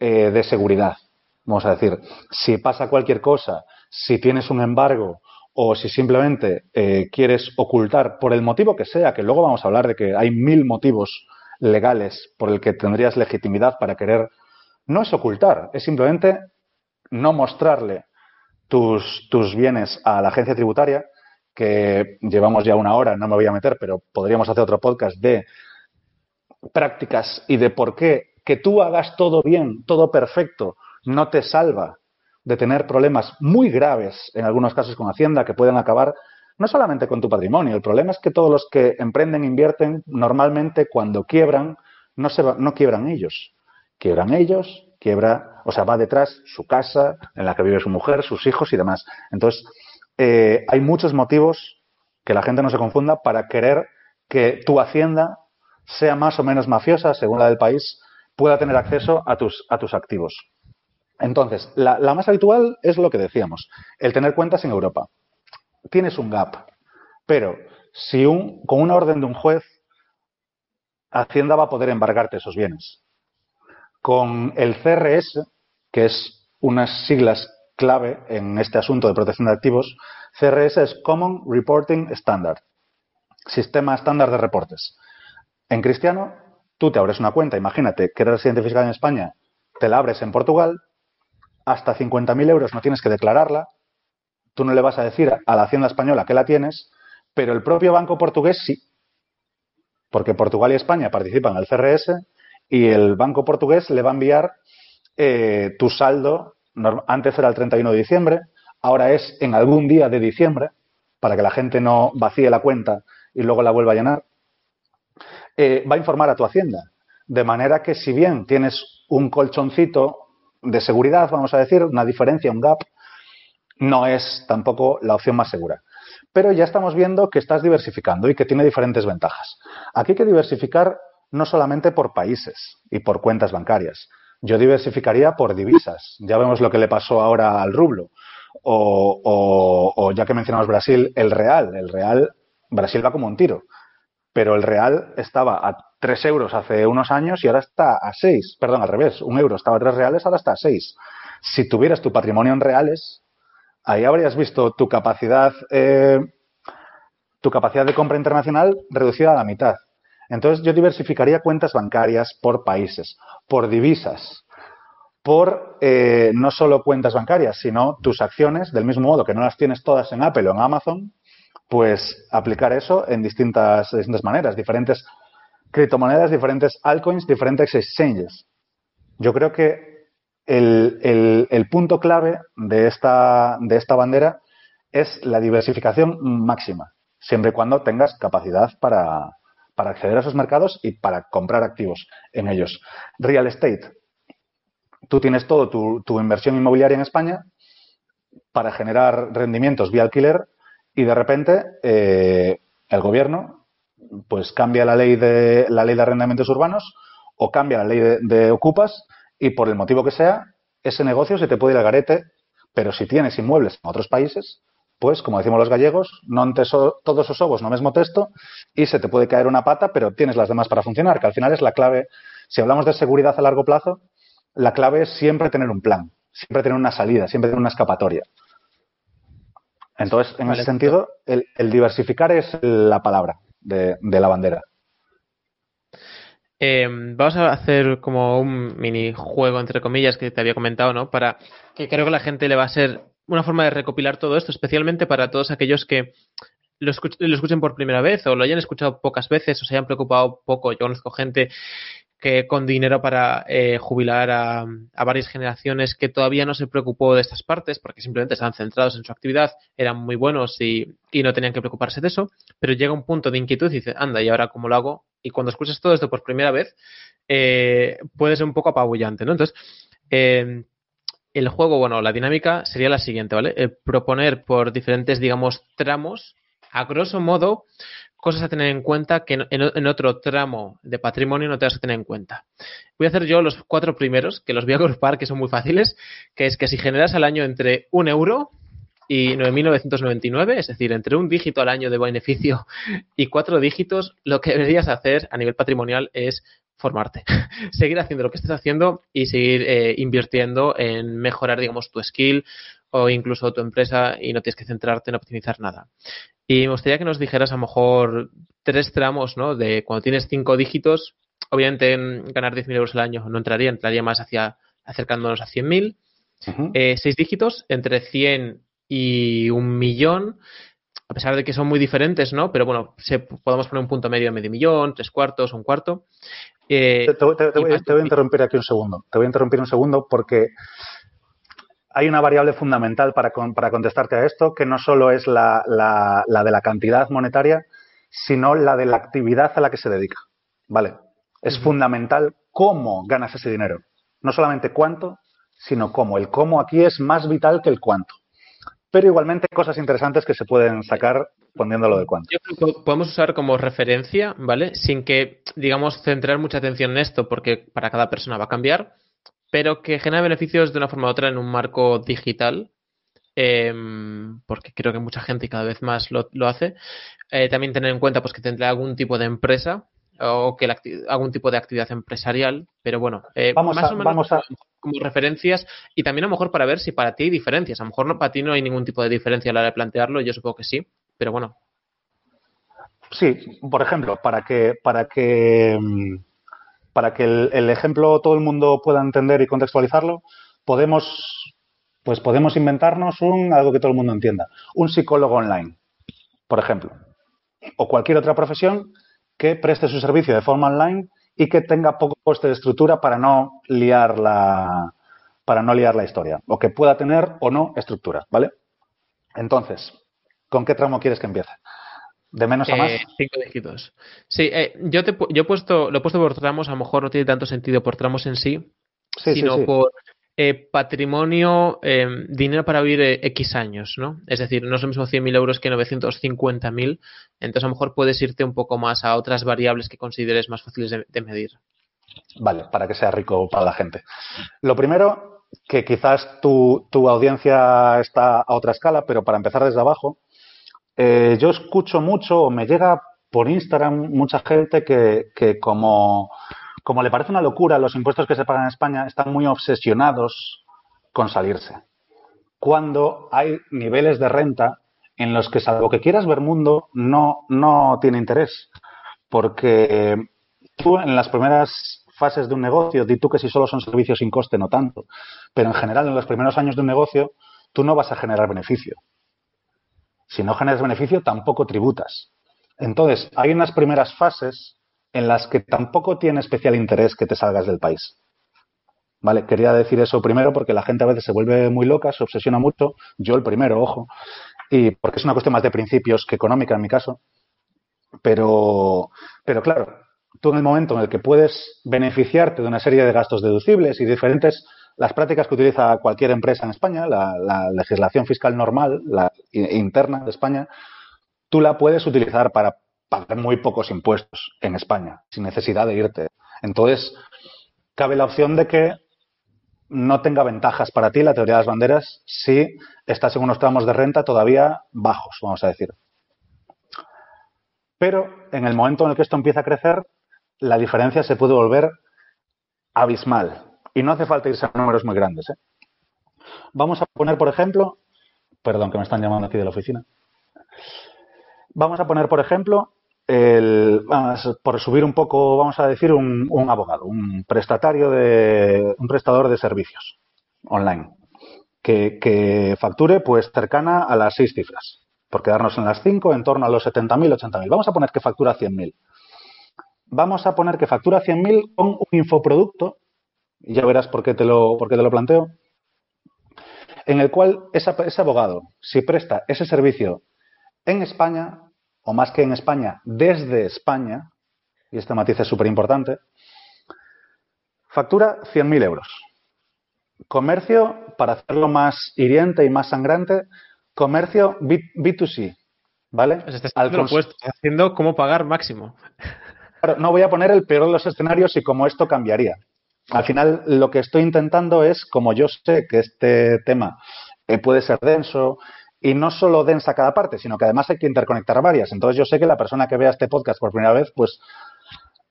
eh, de seguridad. Vamos a decir, si pasa cualquier cosa, si tienes un embargo o si simplemente eh, quieres ocultar por el motivo que sea, que luego vamos a hablar de que hay mil motivos legales por el que tendrías legitimidad para querer, no es ocultar, es simplemente no mostrarle tus, tus bienes a la agencia tributaria, que llevamos ya una hora, no me voy a meter, pero podríamos hacer otro podcast de prácticas y de por qué que tú hagas todo bien, todo perfecto, no te salva de tener problemas muy graves, en algunos casos con Hacienda, que pueden acabar no solamente con tu patrimonio. El problema es que todos los que emprenden, invierten, normalmente cuando quiebran, no, se no quiebran ellos. Quiebran ellos, quiebra, o sea, va detrás su casa, en la que vive su mujer, sus hijos y demás. Entonces, eh, hay muchos motivos que la gente no se confunda para querer que tu hacienda sea más o menos mafiosa, según la del país, pueda tener acceso a tus, a tus activos. Entonces, la, más habitual es lo que decíamos, el tener cuentas en Europa. Tienes un gap, pero si un, con una orden de un juez, Hacienda va a poder embargarte esos bienes. Con el CRS, que es unas siglas clave en este asunto de protección de activos, CRS es Common Reporting Standard, sistema estándar de reportes. En cristiano Tú te abres una cuenta, imagínate que eres residente fiscal en España, te la abres en Portugal, hasta 50.000 euros no tienes que declararla, tú no le vas a decir a la Hacienda Española que la tienes, pero el propio banco portugués sí, porque Portugal y España participan en el CRS y el banco portugués le va a enviar eh, tu saldo, antes era el 31 de diciembre, ahora es en algún día de diciembre, para que la gente no vacíe la cuenta y luego la vuelva a llenar. Eh, va a informar a tu hacienda. De manera que si bien tienes un colchoncito de seguridad, vamos a decir, una diferencia, un gap, no es tampoco la opción más segura. Pero ya estamos viendo que estás diversificando y que tiene diferentes ventajas. Aquí hay que diversificar no solamente por países y por cuentas bancarias. Yo diversificaría por divisas. Ya vemos lo que le pasó ahora al rublo. O, o ya que mencionamos Brasil, el real. El real, Brasil va como un tiro pero el real estaba a 3 euros hace unos años y ahora está a 6. Perdón, al revés, un euro estaba a 3 reales, ahora está a 6. Si tuvieras tu patrimonio en reales, ahí habrías visto tu capacidad, eh, tu capacidad de compra internacional reducida a la mitad. Entonces yo diversificaría cuentas bancarias por países, por divisas, por eh, no solo cuentas bancarias, sino tus acciones, del mismo modo que no las tienes todas en Apple o en Amazon, pues aplicar eso en distintas, distintas maneras, diferentes criptomonedas, diferentes altcoins, diferentes exchanges. Yo creo que el, el, punto clave de esta, de esta bandera es la diversificación máxima, siempre y cuando tengas capacidad para, para acceder a esos mercados y para comprar activos en ellos. Real estate. Tú tienes todo tu, tu inversión inmobiliaria en España para generar rendimientos vía alquiler y de repente eh, el gobierno pues cambia la ley de la ley de arrendamientos urbanos o cambia la ley de, ocupas y por el motivo que sea ese negocio se te puede ir al garete pero si tienes inmuebles en otros países pues como decimos los gallegos no todos esos ovos no mismo texto y se te puede caer una pata pero tienes las demás para funcionar que al final es la clave. Si hablamos de seguridad a largo plazo la clave es siempre tener un plan siempre tener una salida siempre tener una escapatoria. Entonces, en ese sentido, el, diversificar es la palabra de, la bandera. Em, vamos a hacer como un mini juego, entre comillas, que te había comentado, ¿no? Para que creo que la gente le va a ser una forma de recopilar todo esto, especialmente para todos aquellos que lo, lo, escuchen por primera vez o lo hayan escuchado pocas veces o se hayan preocupado poco. Yo conozco gente que con dinero para eh, jubilar a, varias generaciones que todavía no se preocupó de estas partes porque simplemente estaban centrados en su actividad, eran muy buenos y, no tenían que preocuparse de eso, pero llega un punto de inquietud y dice, anda, ¿y ahora cómo lo hago? Y cuando escuchas todo esto por primera vez, eh, puede ser un poco apabullante. Entonces, eh, el juego, bueno, la dinámica sería la siguiente, ¿vale? proponer por diferentes, digamos, tramos, a grosso modo, cosas a tener en cuenta que en, otro tramo de patrimonio no te vas a tener en cuenta. Voy a hacer yo los cuatro primeros, que los voy a agrupar, que son muy fáciles, que es que si generas al año entre un euro y 9.999, es decir, entre un dígito al año de beneficio y cuatro dígitos, lo que deberías hacer a nivel patrimonial es formarte, seguir haciendo lo que estés haciendo y seguir eh, invirtiendo en mejorar, digamos, tu skill o incluso tu empresa y no tienes que centrarte en optimizar nada. Y me gustaría que nos dijeras a lo mejor tres tramos, ¿no? De cuando tienes cinco dígitos, obviamente ganar 10.000 euros al año no entraría, entraría más hacia acercándonos a 100.000. Eh, seis dígitos, entre 100 y un millón, a pesar de que son muy diferentes, ¿no? Pero bueno, se, podemos poner un punto medio medio millón, tres cuartos, un cuarto. Eh, te, voy, a interrumpir aquí un segundo. Te voy a interrumpir un segundo porque hay una variable fundamental para, para contestarte a esto, que no solo es la, de la cantidad monetaria, sino la de la actividad a la que se dedica. ¿Vale? Es fundamental cómo ganas ese dinero. No solamente cuánto, sino cómo. El cómo aquí es más vital que el cuánto. Pero igualmente cosas interesantes que se pueden sacar poniéndolo del cuánto. Yo creo que podemos usar como referencia, ¿vale? Sin que, digamos, centrar mucha atención en esto, porque para cada persona va a cambiar pero que genera beneficios de una forma u otra en un marco digital, em, porque creo que mucha gente cada vez más lo, hace. Eh, también tener en cuenta pues que tendrá algún tipo de empresa o que algún tipo de actividad empresarial, pero bueno, eh, vamos más o menos como referencias y también a lo mejor para ver si para ti hay diferencias. A lo mejor no, para ti no hay ningún tipo de diferencia a la hora de plantearlo, yo supongo que sí, pero bueno. Sí, por ejemplo, para que, para que mm, para que el, ejemplo todo el mundo pueda entender y contextualizarlo, podemos, pues podemos inventarnos un, algo que todo el mundo entienda. Un psicólogo online, por ejemplo. O cualquier otra profesión que preste su servicio de forma online y que tenga poco coste de estructura para no liar la, para no liar la historia. O que pueda tener o no estructura, ¿vale? Entonces, ¿con qué tramo quieres que empiece? ¿De menos a más? Eh, cinco dígitos. Sí, eh, yo, te, yo he puesto, lo he puesto por tramos, a lo mejor no tiene tanto sentido por tramos en sí, sino por eh, patrimonio, dinero para vivir X años, ¿no? Es decir, no es lo mismo 100.000 euros que 950.000, entonces a lo mejor puedes irte un poco más a otras variables que consideres más fáciles de, medir. Vale, para que sea rico para la gente. Lo primero, que quizás tu, tu audiencia está a otra escala, pero para empezar desde abajo, eh, yo escucho mucho o me llega por Instagram mucha gente que, como, como le parece una locura los impuestos que se pagan en España, están muy obsesionados con salirse. Cuando hay niveles de renta en los que, salvo que quieras ver mundo, no, no tiene interés. Porque tú en las primeras fases de un negocio, di tú que si solo son servicios sin coste, no tanto. Pero en general, en los primeros años de un negocio, tú no vas a generar beneficio. Si no generas beneficio, tampoco tributas. Entonces, hay unas primeras fases en las que tampoco tiene especial interés que te salgas del país. Vale, quería decir eso primero porque la gente a veces se vuelve muy loca, se obsesiona mucho, yo el primero, ojo, y porque es una cuestión más de principios que económica en mi caso. Pero, pero claro, tú en el momento en el que puedes beneficiarte de una serie de gastos deducibles y diferentes las prácticas que utiliza cualquier empresa en España, la, legislación fiscal normal, la interna de España, tú la puedes utilizar para pagar muy pocos impuestos en España, sin necesidad de irte. Entonces, cabe la opción de que no tenga ventajas para ti la teoría de las banderas si estás en unos tramos de renta todavía bajos, vamos a decir. Pero en el momento en el que esto empieza a crecer, la diferencia se puede volver abismal. Y no hace falta irse a números muy grandes. ¿eh? Vamos a poner, por ejemplo, perdón que me están llamando aquí de la oficina. Vamos a poner, por ejemplo, el, por subir un poco, vamos a decir, un, abogado, un prestatario de, un prestador de servicios online, que, facture pues cercana a las seis cifras, por quedarnos en las cinco, en torno a los 70.000, 80.000. Vamos a poner que factura 100.000. Vamos a poner que factura 100.000 con un infoproducto, y ya verás por qué te lo, por qué te lo planteo, en el cual ese abogado, si presta ese servicio en España, o más que en España, desde España, y este matiz es súper importante, factura 100.000 euros. Comercio, para hacerlo más hiriente y más sangrante, comercio B 2 c ¿vale? Pues haciendo cómo pagar máximo. no voy a poner el peor de los escenarios y cómo esto cambiaría. Al final, lo que estoy intentando es, como yo sé que este tema eh, puede ser denso, y no solo densa cada parte, sino que además hay que interconectar varias. Entonces yo sé que la persona que vea este podcast por primera vez, pues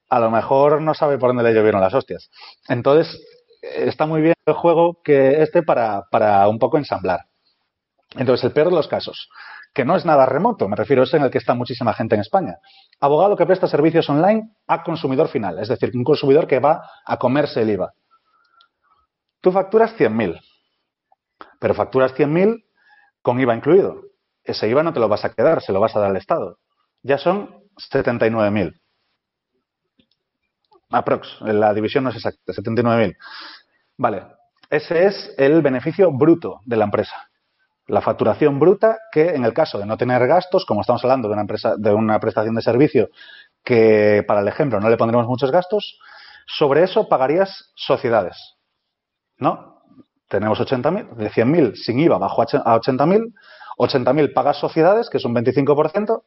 a lo mejor no sabe por dónde le llovieron las hostias. Entonces está muy bien el juego que este para, para un poco ensamblar. Entonces el peor de los casos, que no es nada remoto, me refiero, es en el que está muchísima gente en España. Abogado que presta servicios online a consumidor final, es decir, un consumidor que va a comerse el IVA. Tú facturas 100.000, pero facturas 100.000 con IVA incluido. Ese IVA no te lo vas a quedar, se lo vas a dar al Estado. Ya son 79.000. Aprox, la división no es exacta, 79.000. Vale, ese es el beneficio bruto de la empresa. La facturación bruta que en el caso de no tener gastos, como estamos hablando de una empresa de una prestación de servicio que para el ejemplo no le pondremos muchos gastos, sobre eso pagarías sociedades. ¿No? tenemos 80.000, de 100.000 sin IVA bajo a 80.000, 80.000 pagas sociedades, que es un 25%,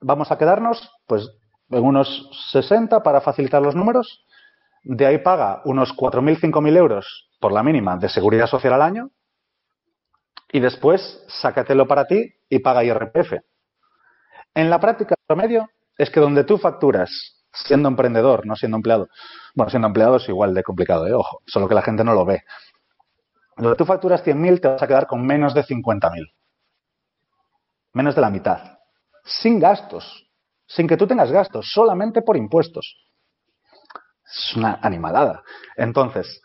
vamos a quedarnos pues en unos 60 para facilitar los números, de ahí paga unos 4.000, 5.000 euros por la mínima de seguridad social al año y después sácatelo para ti y paga IRPF. En la práctica, promedio es que donde tú facturas siendo emprendedor, no siendo empleado, bueno, siendo empleado es igual de complicado, ¿eh? ojo, solo que la gente no lo ve. Cuando tú facturas 100.000 te vas a quedar con menos de 50.000. Menos de la mitad. Sin gastos. Sin que tú tengas gastos, solamente por impuestos. Es una animalada. Entonces,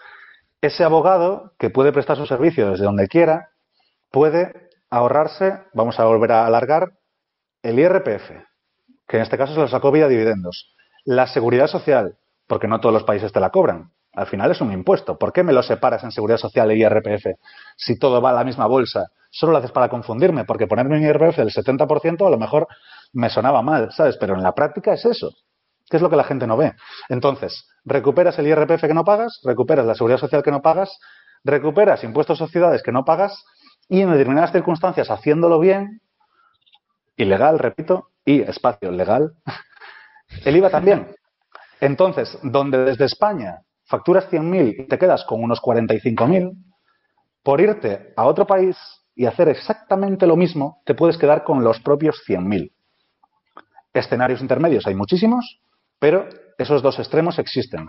ese abogado que puede prestar su servicio desde donde quiera, puede ahorrarse, vamos a volver a alargar, el IRPF, que en este caso se lo sacó vía dividendos, la seguridad social, porque no todos los países te la cobran, al final es un impuesto. ¿Por qué me lo separas en Seguridad Social e IRPF si todo va a la misma bolsa? Solo lo haces para confundirme, porque ponerme un IRPF del 70% a lo mejor me sonaba mal, ¿sabes? Pero en la práctica es eso. ¿Qué es lo que la gente no ve? Entonces, recuperas el IRPF que no pagas, recuperas la Seguridad Social que no pagas, recuperas impuestos sociedades que no pagas y en determinadas circunstancias, haciéndolo bien, ilegal, repito, y espacio legal, el IVA también. Entonces, donde desde España facturas 100.000 y te quedas con unos 45.000, por irte a otro país y hacer exactamente lo mismo, te puedes quedar con los propios 100.000. Escenarios intermedios hay muchísimos, pero esos dos extremos existen.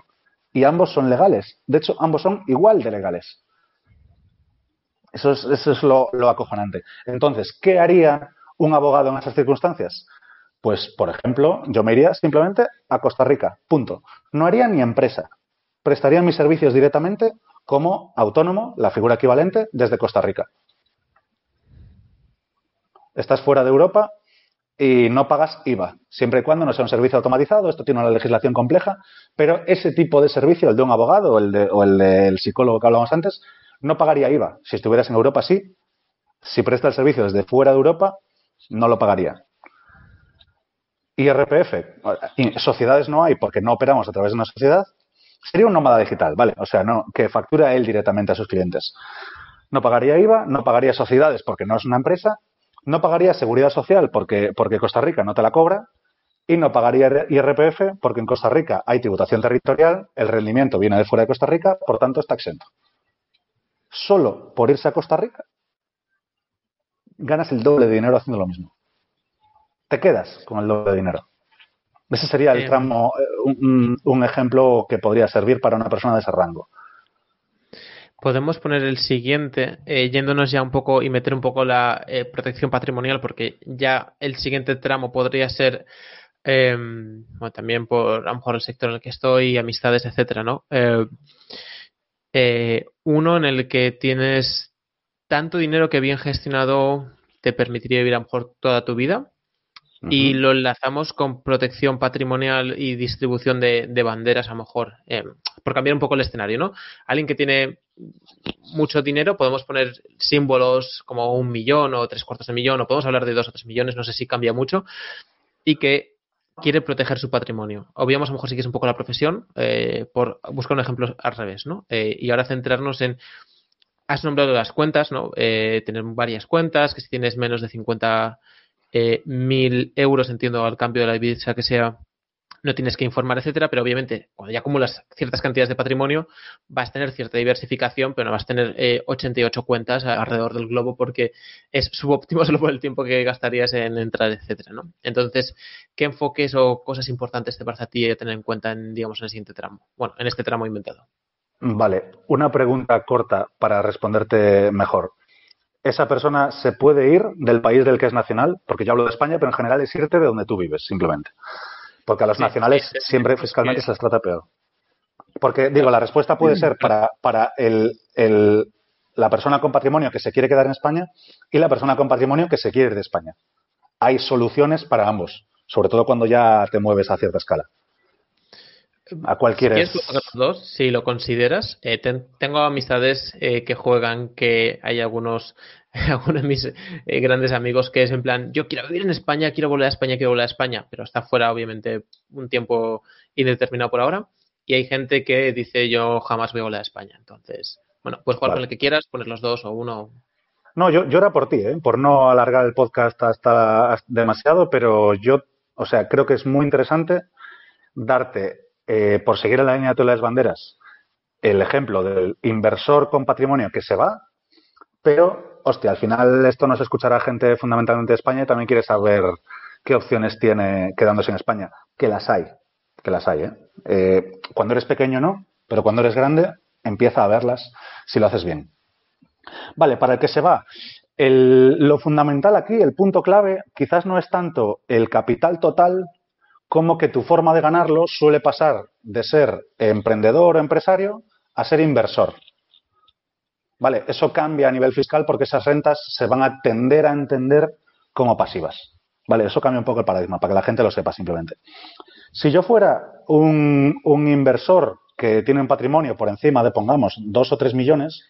Y ambos son legales. De hecho, ambos son igual de legales. Eso es, eso es lo, acojonante. Entonces, ¿qué haría un abogado en esas circunstancias? Pues, por ejemplo, yo me iría simplemente a Costa Rica, punto. No haría ni empresa prestarían mis servicios directamente como autónomo, la figura equivalente, desde Costa Rica. Estás fuera de Europa y no pagas IVA, siempre y cuando no sea un servicio automatizado, esto tiene una legislación compleja, pero ese tipo de servicio, el de un abogado o el, de, o el del psicólogo que hablábamos antes, no pagaría IVA. Si estuvieras en Europa, sí, Si presta el servicio desde fuera de Europa, no lo pagaría. IRPF, sociedades no hay porque no operamos a través de una sociedad, sería un nómada digital, ¿vale? O sea, no, que factura él directamente a sus clientes. No pagaría IVA, no pagaría sociedades porque no es una empresa, no pagaría seguridad social porque, porque Costa Rica no te la cobra y no pagaría IRPF porque en Costa Rica hay tributación territorial, el rendimiento viene de fuera de Costa Rica, por tanto está exento. Solo por irse a Costa Rica ganas el doble de dinero haciendo lo mismo. Te quedas con el doble de dinero. Ese sería el tramo, eh, un, ejemplo que podría servir para una persona de ese rango. Podemos poner el siguiente, eh, yéndonos ya un poco y meter un poco la eh, protección patrimonial, porque ya el siguiente tramo podría ser em, también por a lo mejor el sector en el que estoy, amistades, etcétera, ¿no? Uno en el que tienes tanto dinero que bien gestionado te permitiría vivir a lo mejor toda tu vida y lo enlazamos con protección patrimonial y distribución de, banderas, a lo mejor, eh, por cambiar un poco el escenario, ¿no? Alguien que tiene mucho dinero, podemos poner símbolos como un millón o tres cuartos de millón, o podemos hablar de dos o tres millones, no sé si cambia mucho, y que quiere proteger su patrimonio. Obviamos a lo mejor si que es un poco la profesión, eh, por buscar un ejemplo al revés, ¿no? Eh, y ahora centrarnos en has nombrado las cuentas, ¿no? tener varias cuentas, que si tienes menos de 50 eh, mil euros, entiendo, al cambio de la divisa que sea, no tienes que informar, etcétera, pero obviamente cuando ya acumulas ciertas cantidades de patrimonio vas a tener cierta diversificación, pero no vas a tener 88 eh, cuentas alrededor del globo porque es subóptimo solo por el tiempo que gastarías en entrar, etcétera, ¿no? Entonces, ¿qué enfoques o cosas importantes te parece a ti tener en cuenta en, digamos, en el siguiente tramo? Bueno, en este tramo inventado. Vale, una pregunta corta para responderte mejor esa persona se puede ir del país del que es nacional, porque yo hablo de España, pero en general es irte de donde tú vives, simplemente. Porque a los nacionales siempre fiscalmente se les trata peor. Porque, digo, la respuesta puede ser para, para el, el, la persona con patrimonio que se quiere quedar en España y la persona con patrimonio que se quiere ir de España. Hay soluciones para ambos, sobre todo cuando ya te mueves a cierta escala. ¿A cuál quieres? Si los dos, si lo consideras. Eh, tengo amistades eh, que juegan, que hay algunos, algunos de mis eh, grandes amigos que es en plan, yo quiero vivir en España, quiero volver a España, quiero volver a España, pero está fuera, obviamente, un tiempo indeterminado por ahora. Y hay gente que dice, yo jamás voy a volver a España. Entonces, bueno, puedes jugar con el que quieras, poner los dos o uno. No, yo, yo era por ti, por no alargar el podcast hasta demasiado, pero yo, o sea, creo que es muy interesante darte eh, por seguir en la línea de las banderas, el ejemplo del inversor con patrimonio que se va, pero, hostia, al final esto nos escuchará gente fundamentalmente de España y también quiere saber qué opciones tiene quedándose en España. Que las hay, que las hay. ¿eh? Eh, cuando eres pequeño no, pero cuando eres grande empieza a verlas si lo haces bien. Vale, para el que se va, lo fundamental aquí, el punto clave, quizás no es tanto el capital total como que tu forma de ganarlo suele pasar de ser emprendedor o empresario a ser inversor. Vale, eso cambia a nivel fiscal porque esas rentas se van a tender a entender como pasivas. Vale, eso cambia un poco el paradigma para que la gente lo sepa simplemente. Si yo fuera un, inversor que tiene un patrimonio por encima de, pongamos, dos o tres millones,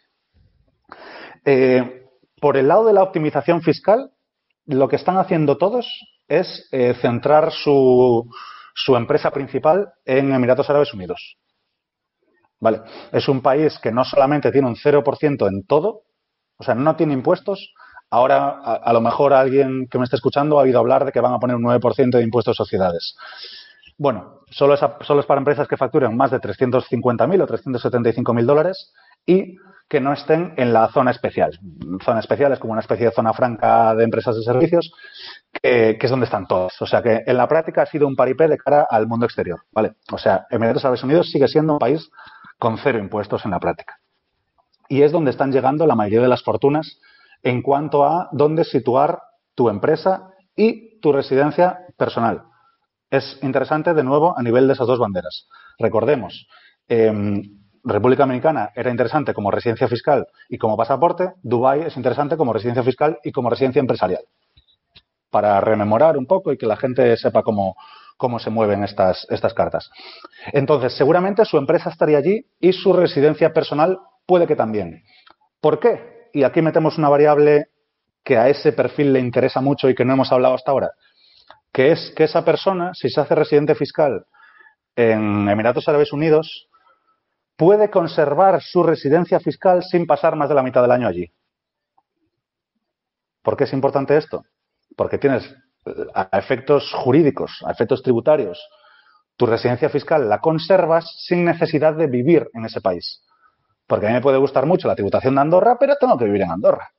eh, por el lado de la optimización fiscal, lo que están haciendo todos es eh, centrar su, su empresa principal en Emiratos Árabes Unidos. Vale, es un país que no solamente tiene un 0% en todo, o sea, no tiene impuestos. Ahora, a, lo mejor alguien que me esté escuchando ha oído hablar de que van a poner un 9% de impuestos a sociedades. Bueno, solo es, solo es para empresas que facturen más de 350.000 o 375.000 dólares y que no estén en la zona especial. Zona especial es como una especie de zona franca de empresas de servicios, que, es donde están todos. O sea que en la práctica ha sido un paripé de cara al mundo exterior. ¿vale? O sea, Emiratos Árabes Unidos sigue siendo un país con cero impuestos en la práctica. Y es donde están llegando la mayoría de las fortunas en cuanto a dónde situar tu empresa y tu residencia personal. Es interesante, de nuevo, a nivel de esas dos banderas. Recordemos, em, República Dominicana era interesante como residencia fiscal y como pasaporte, Dubái es interesante como residencia fiscal y como residencia empresarial. Para rememorar un poco y que la gente sepa cómo, cómo se mueven estas, estas cartas. Entonces, seguramente su empresa estaría allí y su residencia personal puede que también. ¿Por qué? Y aquí metemos una variable que a ese perfil le interesa mucho y que no hemos hablado hasta ahora, que es que esa persona, si se hace residente fiscal en Emiratos Árabes Unidos, puede conservar su residencia fiscal sin pasar más de la mitad del año allí. ¿Por qué es importante esto? Porque tienes a efectos jurídicos, a efectos tributarios, tu residencia fiscal la conservas sin necesidad de vivir en ese país. Porque a mí me puede gustar mucho la tributación de Andorra, pero tengo que vivir en Andorra.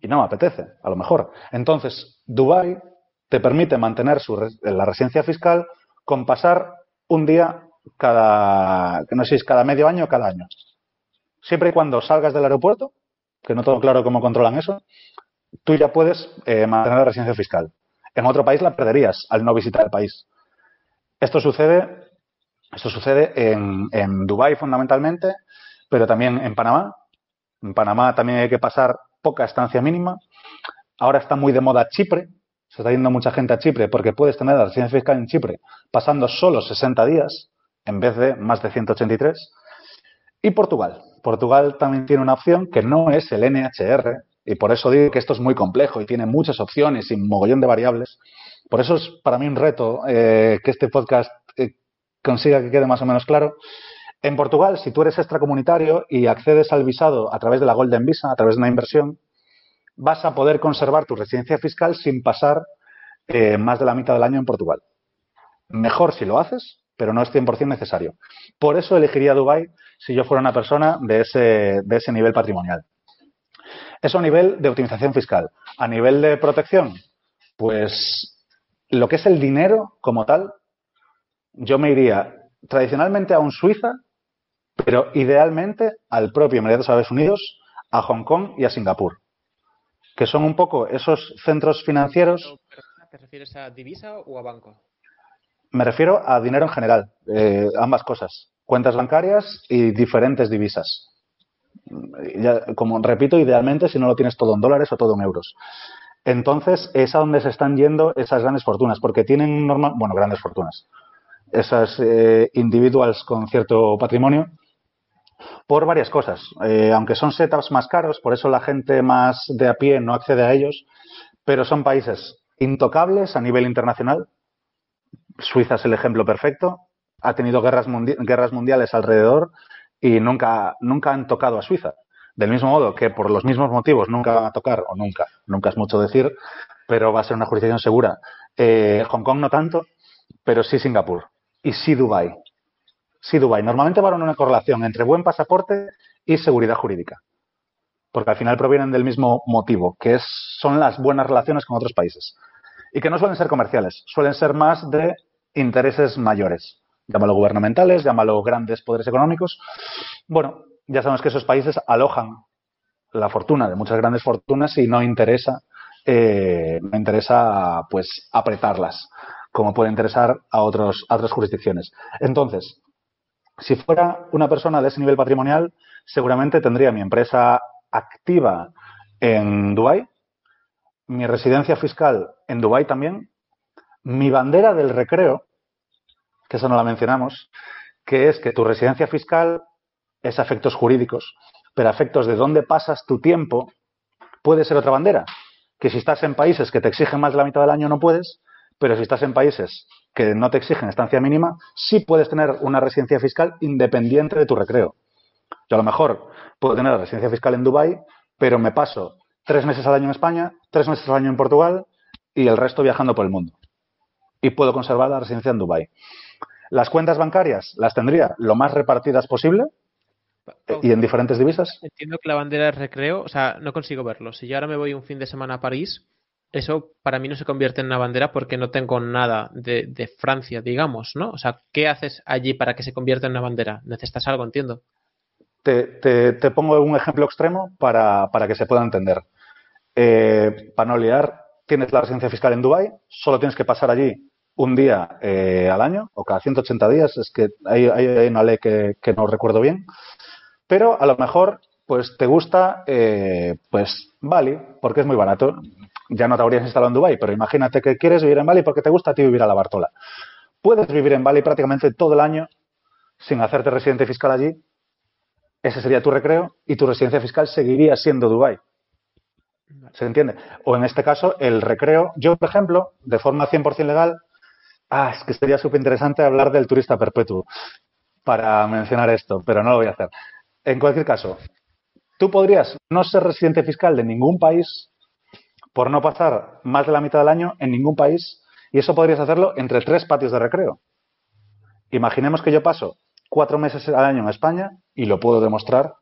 Y no me apetece, a lo mejor. Entonces, Dubái te permite mantener su, la residencia fiscal con pasar un día cada, no sé cada medio año o cada año. Siempre y cuando salgas del aeropuerto, que no tengo claro cómo controlan eso, tú ya puedes eh, mantener la residencia fiscal. En otro país la perderías al no visitar el país. Esto sucede, esto sucede en, en Dubái fundamentalmente, pero también en Panamá. En Panamá también hay que pasar poca estancia mínima. Ahora está muy de moda Chipre. Se está yendo mucha gente a Chipre porque puedes tener la residencia fiscal en Chipre pasando solo 60 días en vez de más de 183. Y Portugal. Portugal también tiene una opción que no es el NHR, y por eso digo que esto es muy complejo y tiene muchas opciones y un mogollón de variables. Por eso es para mí un reto eh, que este podcast eh, consiga que quede más o menos claro. En Portugal, si tú eres extracomunitario y accedes al visado a través de la Golden Visa, a través de una inversión, vas a poder conservar tu residencia fiscal sin pasar eh, más de la mitad del año en Portugal. Mejor si lo haces, pero no es 100% necesario. Por eso elegiría Dubái si yo fuera una persona de ese, de ese nivel patrimonial. Eso a nivel de optimización fiscal. A nivel de protección, pues lo que es el dinero como tal, yo me iría tradicionalmente a un Suiza, pero idealmente al propio Emiratos Árabes Unidos, a Hong Kong y a Singapur, que son un poco esos centros financieros. ¿Te refieres a divisa o a banco? Me refiero a dinero en general, eh, ambas cosas, cuentas bancarias y diferentes divisas como repito, idealmente si no lo tienes todo en dólares o todo en euros. Entonces, es a donde se están yendo esas grandes fortunas, porque tienen normal, bueno, grandes fortunas, esas eh, individuals con cierto patrimonio, por varias cosas. Eh, aunque son setups más caros, por eso la gente más de a pie no accede a ellos, pero son países intocables a nivel internacional. Suiza es el ejemplo perfecto. Ha tenido guerras, guerras mundiales alrededor y nunca, nunca han tocado a Suiza. Del mismo modo que por los mismos motivos nunca van a tocar, o nunca, nunca es mucho decir, pero va a ser una jurisdicción segura. Eh, Hong Kong no tanto, pero sí Singapur. Y sí Dubai. Sí Dubai. Normalmente van una correlación entre buen pasaporte y seguridad jurídica. Porque al final provienen del mismo motivo, que es, son las buenas relaciones con otros países. Y que no suelen ser comerciales, suelen ser más de intereses mayores llámalo gubernamentales, llámalo grandes poderes económicos. Bueno, ya sabemos que esos países alojan la fortuna de muchas grandes fortunas y no interesa, eh, no interesa pues apretarlas, como puede interesar a, otros, a otras jurisdicciones. Entonces, si fuera una persona de ese nivel patrimonial, seguramente tendría mi empresa activa en Dubái, mi residencia fiscal en Dubái también, mi bandera del recreo, que eso no la mencionamos, que es que tu residencia fiscal es a efectos jurídicos, pero a efectos de dónde pasas tu tiempo puede ser otra bandera. Que si estás en países que te exigen más de la mitad del año no puedes, pero si estás en países que no te exigen estancia mínima, sí puedes tener una residencia fiscal independiente de tu recreo. Yo a lo mejor puedo tener la residencia fiscal en Dubái, pero me paso tres meses al año en España, tres meses al año en Portugal y el resto viajando por el mundo. Y puedo conservar la residencia en Dubái. Las cuentas bancarias las tendría lo más repartidas posible y en diferentes divisas. Entiendo que la bandera de recreo, o sea, no consigo verlo. Si yo ahora me voy un fin de semana a París, eso para mí no se convierte en una bandera porque no tengo nada de, Francia, digamos, ¿no? O sea, ¿qué haces allí para que se convierta en una bandera? Necesitas algo, entiendo. Te, pongo un ejemplo extremo para, que se pueda entender. Eh, para no liar, tienes la residencia fiscal en Dubái, solo tienes que pasar allí un día eh, al año o cada 180 días, es que hay, hay una ley que, no recuerdo bien, pero a lo mejor pues te gusta eh, pues Bali porque es muy barato. Ya no te habrías instalado en Dubai, pero imagínate que quieres vivir en Bali porque te gusta a ti vivir a la Bartola. Puedes vivir en Bali prácticamente todo el año sin hacerte residente fiscal allí. Ese sería tu recreo y tu residencia fiscal seguiría siendo Dubai. ¿Se entiende? O en este caso, el recreo. Yo, por ejemplo, de forma 100% legal, ah, es que sería súper interesante hablar del turista perpetuo para mencionar esto, pero no lo voy a hacer. En cualquier caso, tú podrías no ser residente fiscal de ningún país por no pasar más de la mitad del año en ningún país y eso podrías hacerlo entre tres patios de recreo. Imaginemos que yo paso cuatro meses al año en España y lo puedo demostrar,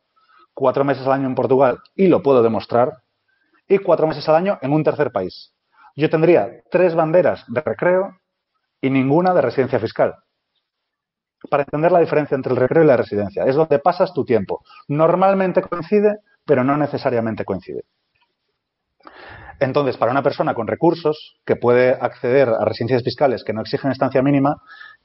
cuatro meses al año en Portugal y lo puedo demostrar, y cuatro meses al año en un tercer país. Yo tendría tres banderas de recreo y ninguna de residencia fiscal. Para entender la diferencia entre el recreo y la residencia, es donde pasas tu tiempo. Normalmente coincide, pero no necesariamente coincide. Entonces, para una persona con recursos que puede acceder a residencias fiscales que no exigen estancia mínima,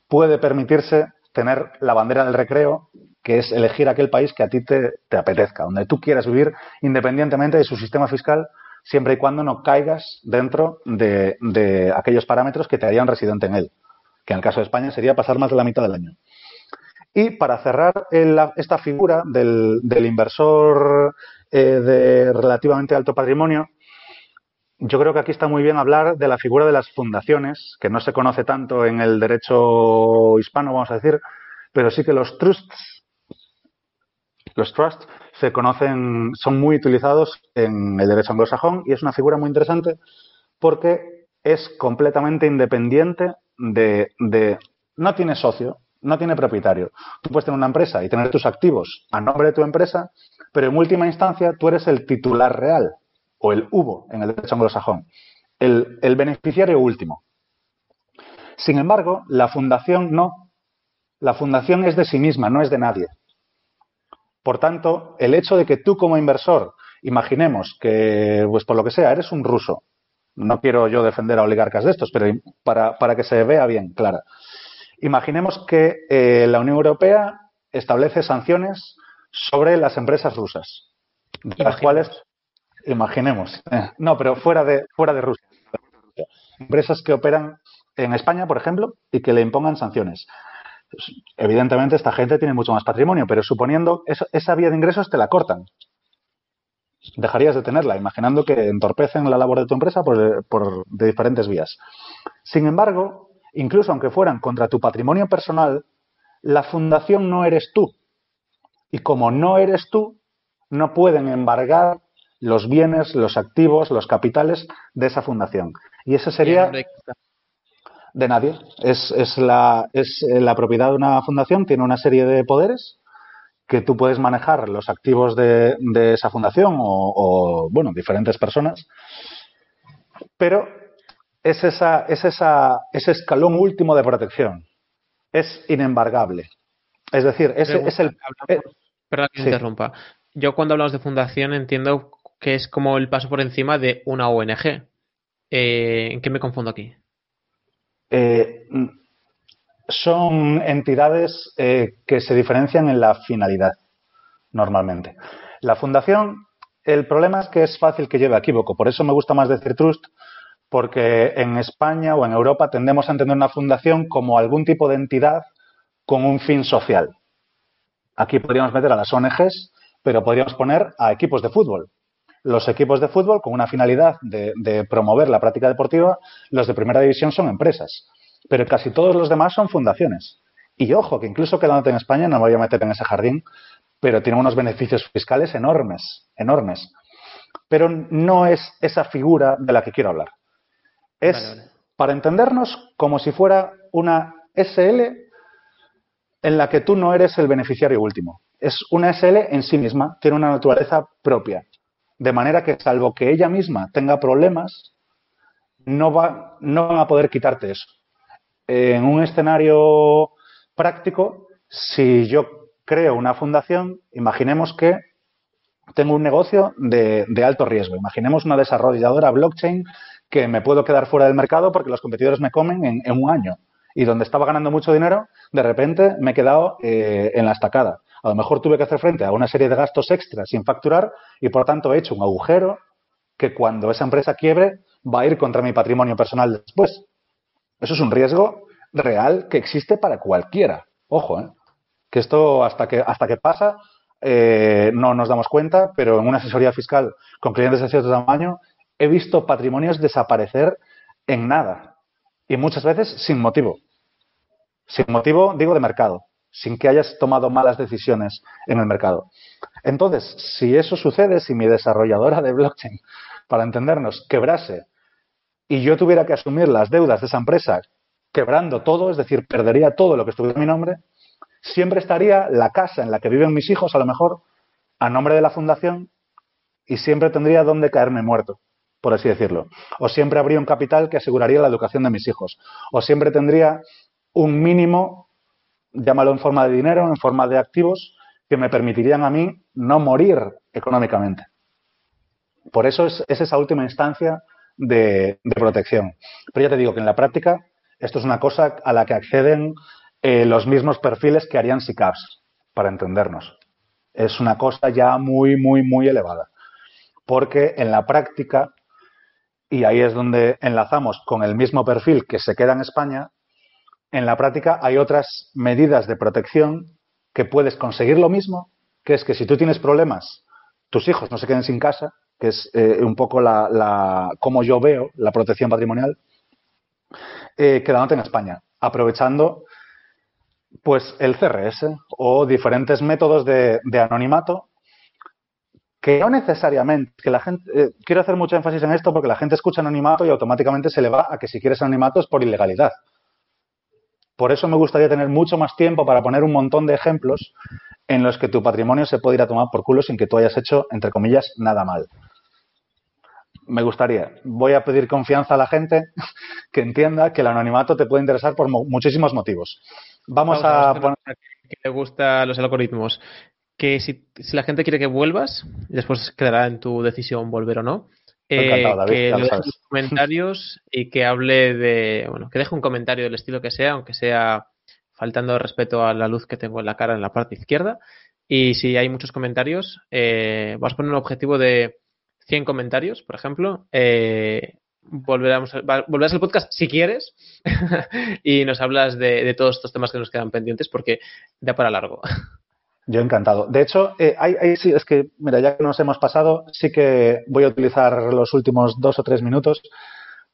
puede permitirse tener la bandera del recreo, que es elegir aquel país que a ti te, apetezca, donde tú quieras vivir independientemente de su sistema fiscal, siempre y cuando no caigas dentro de, aquellos parámetros que te harían residente en él, que en el caso de España sería pasar más de la mitad del año. Y para cerrar esta figura del, inversor eh, de relativamente alto patrimonio, yo creo que aquí está muy bien hablar de la figura de las fundaciones, que no se conoce tanto en el derecho hispano, vamos a decir, pero sí que los trusts, los trusts se conocen, son muy utilizados en el derecho anglosajón y es una figura muy interesante porque es completamente independiente de, no tiene socio, no tiene propietario. Tú puedes tener una empresa y tener tus activos a nombre de tu empresa, pero en última instancia tú eres el titular real o el hubo en el derecho anglosajón, el beneficiario último. Sin embargo, la fundación no. La fundación es de sí misma, no es de nadie. Por tanto, el hecho de que tú como inversor, imaginemos que, pues por lo que sea, eres un ruso, no quiero yo defender a oligarcas de estos, pero para, para que se vea bien, clara. Imaginemos que eh, la Unión Europea establece sanciones sobre las empresas rusas, de las cuales Imaginemos. Eh, no, pero fuera de, fuera de Rusia. Empresas que operan en España, por ejemplo, y que le impongan sanciones. Evidentemente, esta gente tiene mucho más patrimonio, pero suponiendo esa vía de ingresos te la cortan. Dejarías de tenerla, imaginando que entorpecen la labor de tu empresa por, por, de diferentes vías. Sin embargo, incluso aunque fueran contra tu patrimonio personal, la fundación no eres tú. Y como no eres tú, no pueden embargar los bienes, los activos, los capitales de esa fundación. Y ese sería de nadie. Es, es, la, es eh, la propiedad de una fundación, tiene una serie de poderes que tú puedes manejar los activos de, de esa fundación o, bueno, diferentes personas. Pero es, esa, es esa, ese escalón último de protección. Es inembargable. Es decir, ese es el. Perdón que interrumpa. Yo cuando hablamos de fundación entiendo que es como el paso por encima de una ONG. Eh, ¿En qué me confundo aquí? Eh, son entidades eh, que se diferencian en la finalidad, normalmente. La fundación, el problema es que es fácil que lleve a equívoco, por eso me gusta más decir trust, porque en España o en Europa tendemos a entender una fundación como algún tipo de entidad con un fin social. Aquí podríamos meter a las ONGs, pero podríamos poner a equipos de fútbol, los equipos de fútbol con una finalidad de, promover la práctica deportiva, los de primera división son empresas, pero casi todos los demás son fundaciones. Y ojo, que incluso quedándote en España, no me voy a meter en ese jardín, pero tiene unos beneficios fiscales enormes, enormes. Pero no es esa figura de la que quiero hablar. Es, para entendernos, como si fuera una SL en la que tú no eres el beneficiario último. Es una SL en sí misma, tiene una naturaleza propia. De manera que, salvo que ella misma tenga problemas, no, va, no van a poder quitarte eso. En un escenario práctico, si yo creo una fundación, imaginemos que tengo un negocio de, alto riesgo. Imaginemos una desarrolladora blockchain que me puedo quedar fuera del mercado porque los competidores me comen en, un año. Y donde estaba ganando mucho dinero, de repente me he quedado eh, en la estacada. A lo mejor tuve que hacer frente a una serie de gastos extras sin facturar y por tanto he hecho un agujero que cuando esa empresa quiebre va a ir contra mi patrimonio personal después. Eso es un riesgo real que existe para cualquiera. Ojo, ¿eh? que esto hasta que, hasta que pasa eh, no nos damos cuenta, pero en una asesoría fiscal con clientes de cierto tamaño he visto patrimonios desaparecer en nada y muchas veces sin motivo. Sin motivo, digo, de mercado, sin que hayas tomado malas decisiones en el mercado. Entonces, si eso sucede, si mi desarrolladora de blockchain, para entendernos, quebrase y yo tuviera que asumir las deudas de esa empresa quebrando todo, es decir, perdería todo lo que estuviera en mi nombre, siempre estaría la casa en la que viven mis hijos, a lo mejor, a nombre de la fundación, y siempre tendría donde caerme muerto, por así decirlo. O siempre habría un capital que aseguraría la educación de mis hijos. O siempre tendría un mínimo, llámalo en forma de dinero, en forma de activos, que me permitirían a mí no morir económicamente. Por eso es, esa última instancia de, protección. Pero ya te digo que en la práctica esto es una cosa a la que acceden eh, los mismos perfiles que harían SICAPs, para entendernos. Es una cosa ya muy, muy, muy elevada. Porque en la práctica, y ahí es donde enlazamos con el mismo perfil que se queda en España, en la práctica hay otras medidas de protección que puedes conseguir lo mismo, que es que si tú tienes problemas, tus hijos no se queden sin casa, que es eh, un poco la, la, como yo veo la protección patrimonial, eh, quedándote en España, aprovechando pues el CRS o diferentes métodos de, anonimato que no necesariamente, que la gente, eh, quiero hacer mucho énfasis en esto porque la gente escucha anonimato y automáticamente se le va a que si quieres anonimato es por ilegalidad. Por eso me gustaría tener mucho más tiempo para poner un montón de ejemplos en los que tu patrimonio se puede ir a tomar por culo sin que tú hayas hecho, entre comillas, nada mal me gustaría. Voy a pedir confianza a la gente que entienda que el anonimato te puede interesar por muchísimos motivos. Vamos, a, poner... Que le gusta los algoritmos. Que si, la gente quiere que vuelvas, después quedará en tu decisión volver o no. Eh, que le sus comentarios y que hable de, bueno, que deje un comentario del estilo que sea, aunque sea faltando respeto a la luz que tengo en la cara en la parte izquierda. Y si hay muchos comentarios, eh, vamos a poner un objetivo de 100 comentarios, por ejemplo, eh, volveremos, volverás al podcast si quieres y nos hablas de, todos estos temas que nos quedan pendientes porque da para largo. Yo encantado. De hecho, eh, sí, es que, mira, ya que nos hemos pasado, sí que voy a utilizar los últimos dos o tres minutos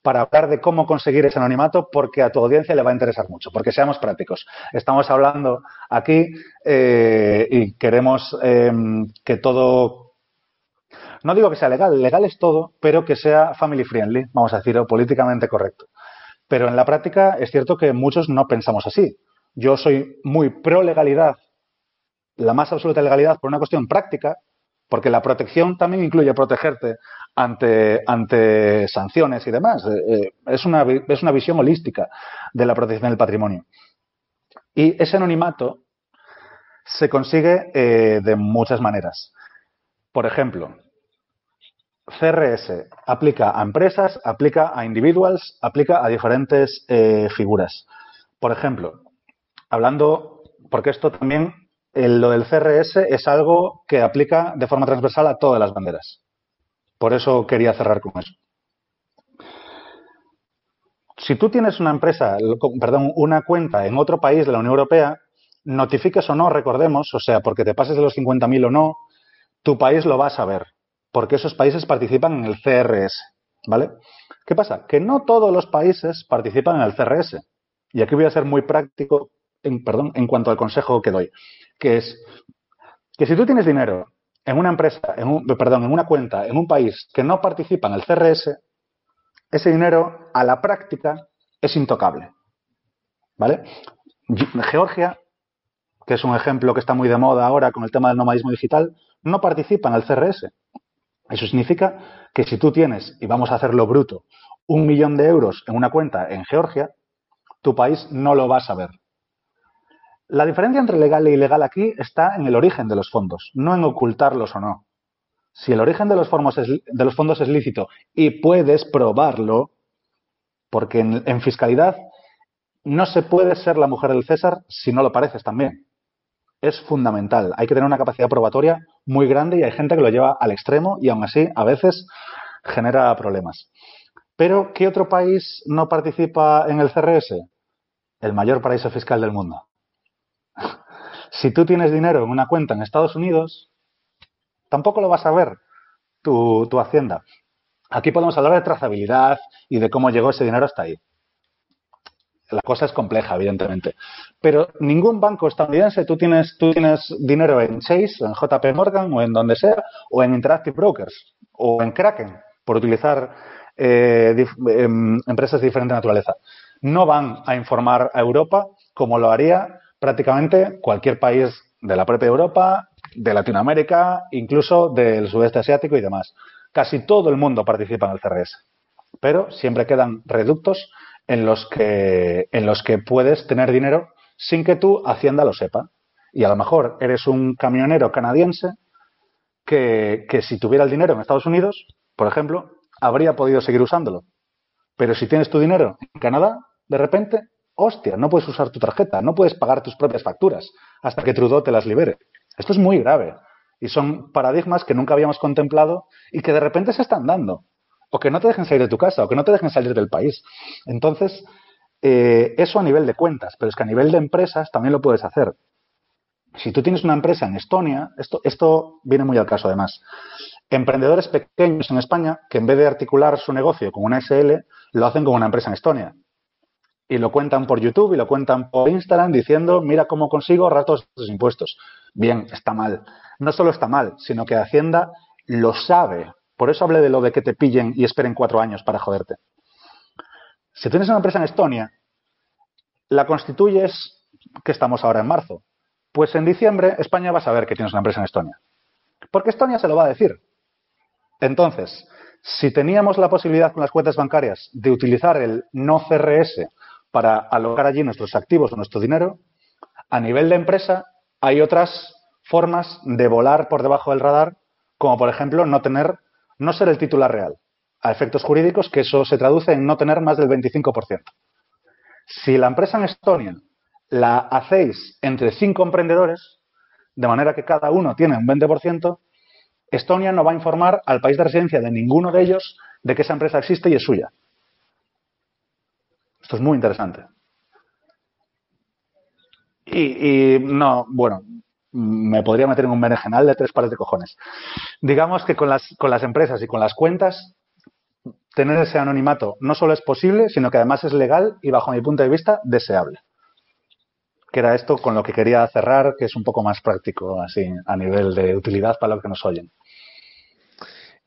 para hablar de cómo conseguir ese anonimato porque a tu audiencia le va a interesar mucho, porque seamos prácticos. Estamos hablando aquí eh, y queremos em, que todo no digo que sea legal, legal es todo, pero que sea family friendly, vamos a decirlo, políticamente correcto. Pero en la práctica es cierto que muchos no pensamos así. Yo soy muy pro legalidad, la más absoluta legalidad por una cuestión práctica, porque la protección también incluye protegerte ante, ante sanciones y demás. Eh, eh, es, una, es una visión holística de la protección del patrimonio. Y ese anonimato se consigue eh, de muchas maneras. Por ejemplo, CRS aplica a empresas, aplica a individuals, aplica a diferentes figuras. Por ejemplo, hablando, porque esto también, lo del CRS es algo que aplica de forma transversal a todas las banderas. Por eso quería cerrar con eso. Si tú tienes una empresa, perdón, una cuenta en otro país de la Unión Europea, notifiques o no, recordemos, o sea, porque te pases de los 50.000 o no, tu país lo va a saber porque esos países participan en el CRS, ¿vale? ¿Qué pasa? Que no todos los países participan en el CRS. Y aquí voy a ser muy práctico, perdón, en cuanto al consejo que doy, que es que si tú tienes dinero en una empresa, en un, perdón, en una cuenta, en un país que no participa en el CRS, ese dinero a la práctica es intocable. ¿Vale? Georgia, que es un ejemplo que está muy de moda ahora con el tema del nomadismo digital, no participa en el CRS. Eso significa que si tú tienes, y vamos a hacerlo bruto, un millón de euros en una cuenta en Georgia, tu país no lo va a saber. La diferencia entre legal e ilegal aquí está en el origen de los fondos, no en ocultarlos o no. Si el origen de los, fondos es, lícito y puedes probarlo, porque en, en fiscalidad no se puede ser la mujer del César si no lo pareces también es fundamental. Hay que tener una capacidad probatoria muy grande y hay gente que lo lleva al extremo y aún así a veces genera problemas. Pero, ¿qué otro país no participa en el CRS? El mayor paraíso fiscal del mundo. Si tú tienes dinero en una cuenta en Estados Unidos, tampoco lo vas a ver tu, tu hacienda. Aquí podemos hablar de trazabilidad y de cómo llegó ese dinero hasta ahí. La cosa es compleja, evidentemente. Pero ningún banco estadounidense, tú tienes, tú tienes dinero en Chase, en JP Morgan o en donde sea, o en Interactive Brokers, o en Kraken, por utilizar eh, em, empresas de diferente naturaleza. No van a informar a Europa como lo haría prácticamente cualquier país de la propia Europa, de Latinoamérica, incluso del sudeste asiático y demás. Casi todo el mundo participa en el CRS, pero siempre quedan reductos en los que, en los que puedes tener dinero sin que tu Hacienda lo sepa. Y a lo mejor eres un camionero canadiense que, que si tuviera el dinero en Estados Unidos, por ejemplo, habría podido seguir usándolo. Pero si tienes tu dinero en Canadá, de repente, hostia, no puedes usar tu tarjeta, no puedes pagar tus propias facturas hasta que Trudeau te las libere. Esto es muy grave. Y son paradigmas que nunca habíamos contemplado y que de repente se están dando o que no te dejen salir de tu casa, o que no te dejen salir del país. Entonces, eh, eso a nivel de cuentas, pero es que a nivel de empresas también lo puedes hacer. Si tú tienes una empresa en Estonia, esto, esto viene muy al caso además, emprendedores pequeños en España que en vez de articular su negocio con una SL, lo hacen con una empresa en Estonia. Y lo cuentan por YouTube y lo cuentan por Instagram diciendo, mira cómo consigo todos estos impuestos. Bien, está mal. No solo está mal, sino que Hacienda lo sabe por eso hablé de lo de que te pillen y esperen cuatro años para joderte. Si tienes una empresa en Estonia, la constituyes, que estamos ahora en marzo. Pues en diciembre España va a saber que tienes una empresa en Estonia. Porque Estonia se lo va a decir. Entonces, si teníamos la posibilidad con las cuentas bancarias de utilizar el no CRS para alocar allí nuestros activos o nuestro dinero, a nivel de empresa hay otras formas de volar por debajo del radar, como por ejemplo no tener no ser el titular real. A efectos jurídicos, que eso se traduce en no tener más del 25%. Si la empresa en Estonia la hacéis entre cinco emprendedores, de manera que cada uno tiene un 20%, Estonia no va a informar al país de residencia de ninguno de ellos de que esa empresa existe y es suya. Esto es muy interesante. Y, y no, bueno, me podría meter en un berenjenal de tres pares de cojones. Digamos que con las, con las empresas y con las cuentas, tener ese anonimato no solo es posible, sino que además es legal y, bajo mi punto de vista, deseable. Que era esto con lo que quería cerrar, que es un poco más práctico, así, a nivel de utilidad para los que nos oyen.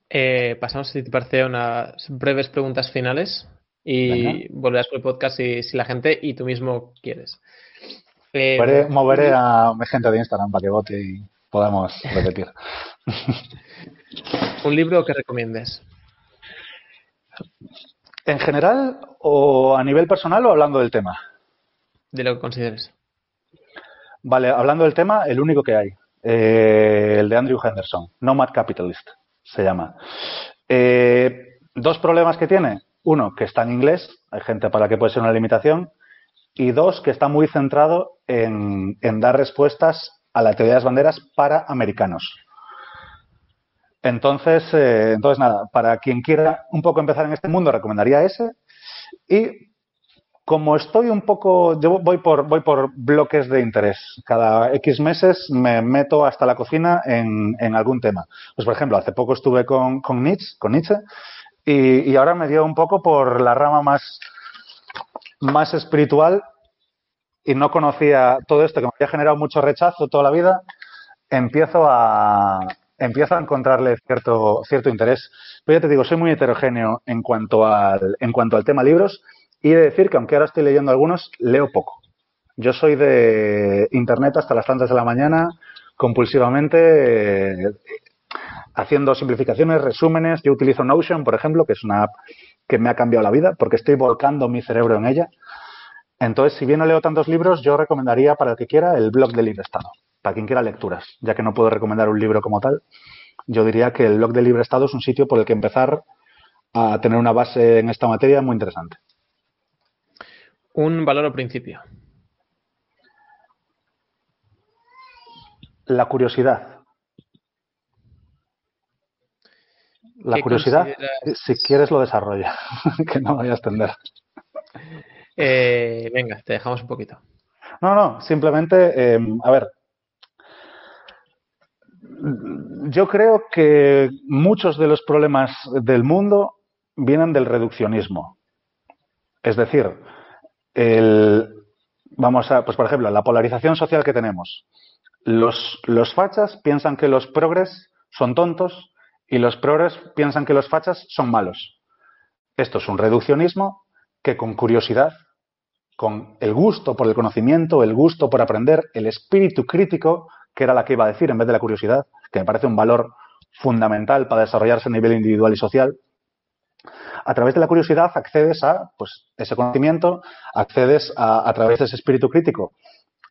Eh, pasamos, si te parece, a unas breves preguntas finales y volverás con el podcast si, si la gente y tú mismo quieres. Moveré, a mi gente de Instagram para que vote y podamos repetir. ¿Un libro que recomiendes? ¿En general o a nivel personal o hablando del tema? De lo que consideres. Vale, hablando del tema, el único que hay. Eh, el de Andrew Henderson, Nomad Capitalist, se llama. Eh, dos problemas que tiene. Uno, que está en inglés, hay gente para la que puede ser una limitación y dos, que está muy centrado en, dar respuestas a la teoría de las banderas para americanos. Entonces, eh, entonces, nada, para quien quiera un poco empezar en este mundo, recomendaría ese. Y como estoy un poco, yo voy por, voy por bloques de interés. Cada X meses me meto hasta la cocina en, algún tema. Pues, por ejemplo, hace poco estuve con, con Nietzsche, con Nietzsche y, y ahora me dio un poco por la rama más más espiritual y no conocía todo esto que me había generado mucho rechazo toda la vida, empiezo a, empiezo a encontrarle cierto, cierto interés. Pero ya te digo, soy muy heterogéneo en cuanto al, en cuanto al tema libros y de decir que aunque ahora estoy leyendo algunos, leo poco. Yo soy de internet hasta las tantas de la mañana, compulsivamente, haciendo simplificaciones, resúmenes. Yo utilizo Notion, por ejemplo, que es una app que me ha cambiado la vida porque estoy volcando mi cerebro en ella. Entonces, si bien no leo tantos libros, yo recomendaría para el que quiera el blog de Libre Estado, para quien quiera lecturas, ya que no puedo recomendar un libro como tal. Yo diría que el blog de Libre Estado es un sitio por el que empezar a tener una base en esta materia muy interesante. Un valor o principio. La curiosidad. La curiosidad, si quieres, lo desarrolla, que no voy a extender. Eh, venga, te dejamos un poquito. No, no, simplemente, em, a ver, yo creo que muchos de los problemas del mundo vienen del reduccionismo. Es decir, el, vamos a, pues por ejemplo, la polarización social que tenemos. Los, los fachas piensan que los progres son tontos y los progres piensan que los fachas son malos. Esto es un reduccionismo que con curiosidad, con el gusto por el conocimiento, el gusto por aprender, el espíritu crítico, que era la que iba a decir en vez de la curiosidad, que me parece un valor fundamental para desarrollarse a nivel individual y social, a través de la curiosidad accedes a pues, ese conocimiento, accedes a, a través de ese espíritu crítico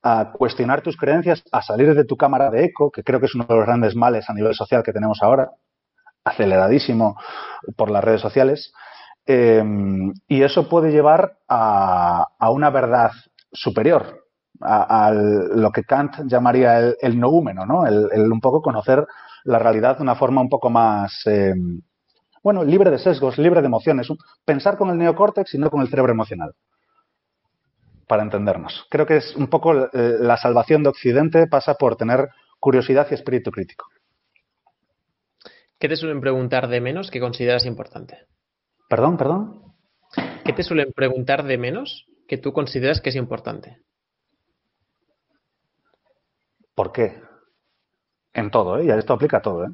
a cuestionar tus creencias, a salir de tu cámara de eco, que creo que es uno de los grandes males a nivel social que tenemos ahora, aceleradísimo por las redes sociales, eh, y eso puede llevar a, a una verdad superior, a, lo que Kant llamaría el, el noúmeno, ¿no? El, un poco conocer la realidad de una forma un poco más, eh, bueno, libre de sesgos, libre de emociones, pensar con el neocórtex y no con el cerebro emocional para entendernos. Creo que es un poco eh, la salvación de Occidente pasa por tener curiosidad y espíritu crítico. ¿Qué te suelen preguntar de menos que consideras importante? Perdón, perdón. ¿Qué te suelen preguntar de menos que tú consideras que es importante? ¿Por qué? En todo, ¿eh? Y esto aplica a todo, ¿eh?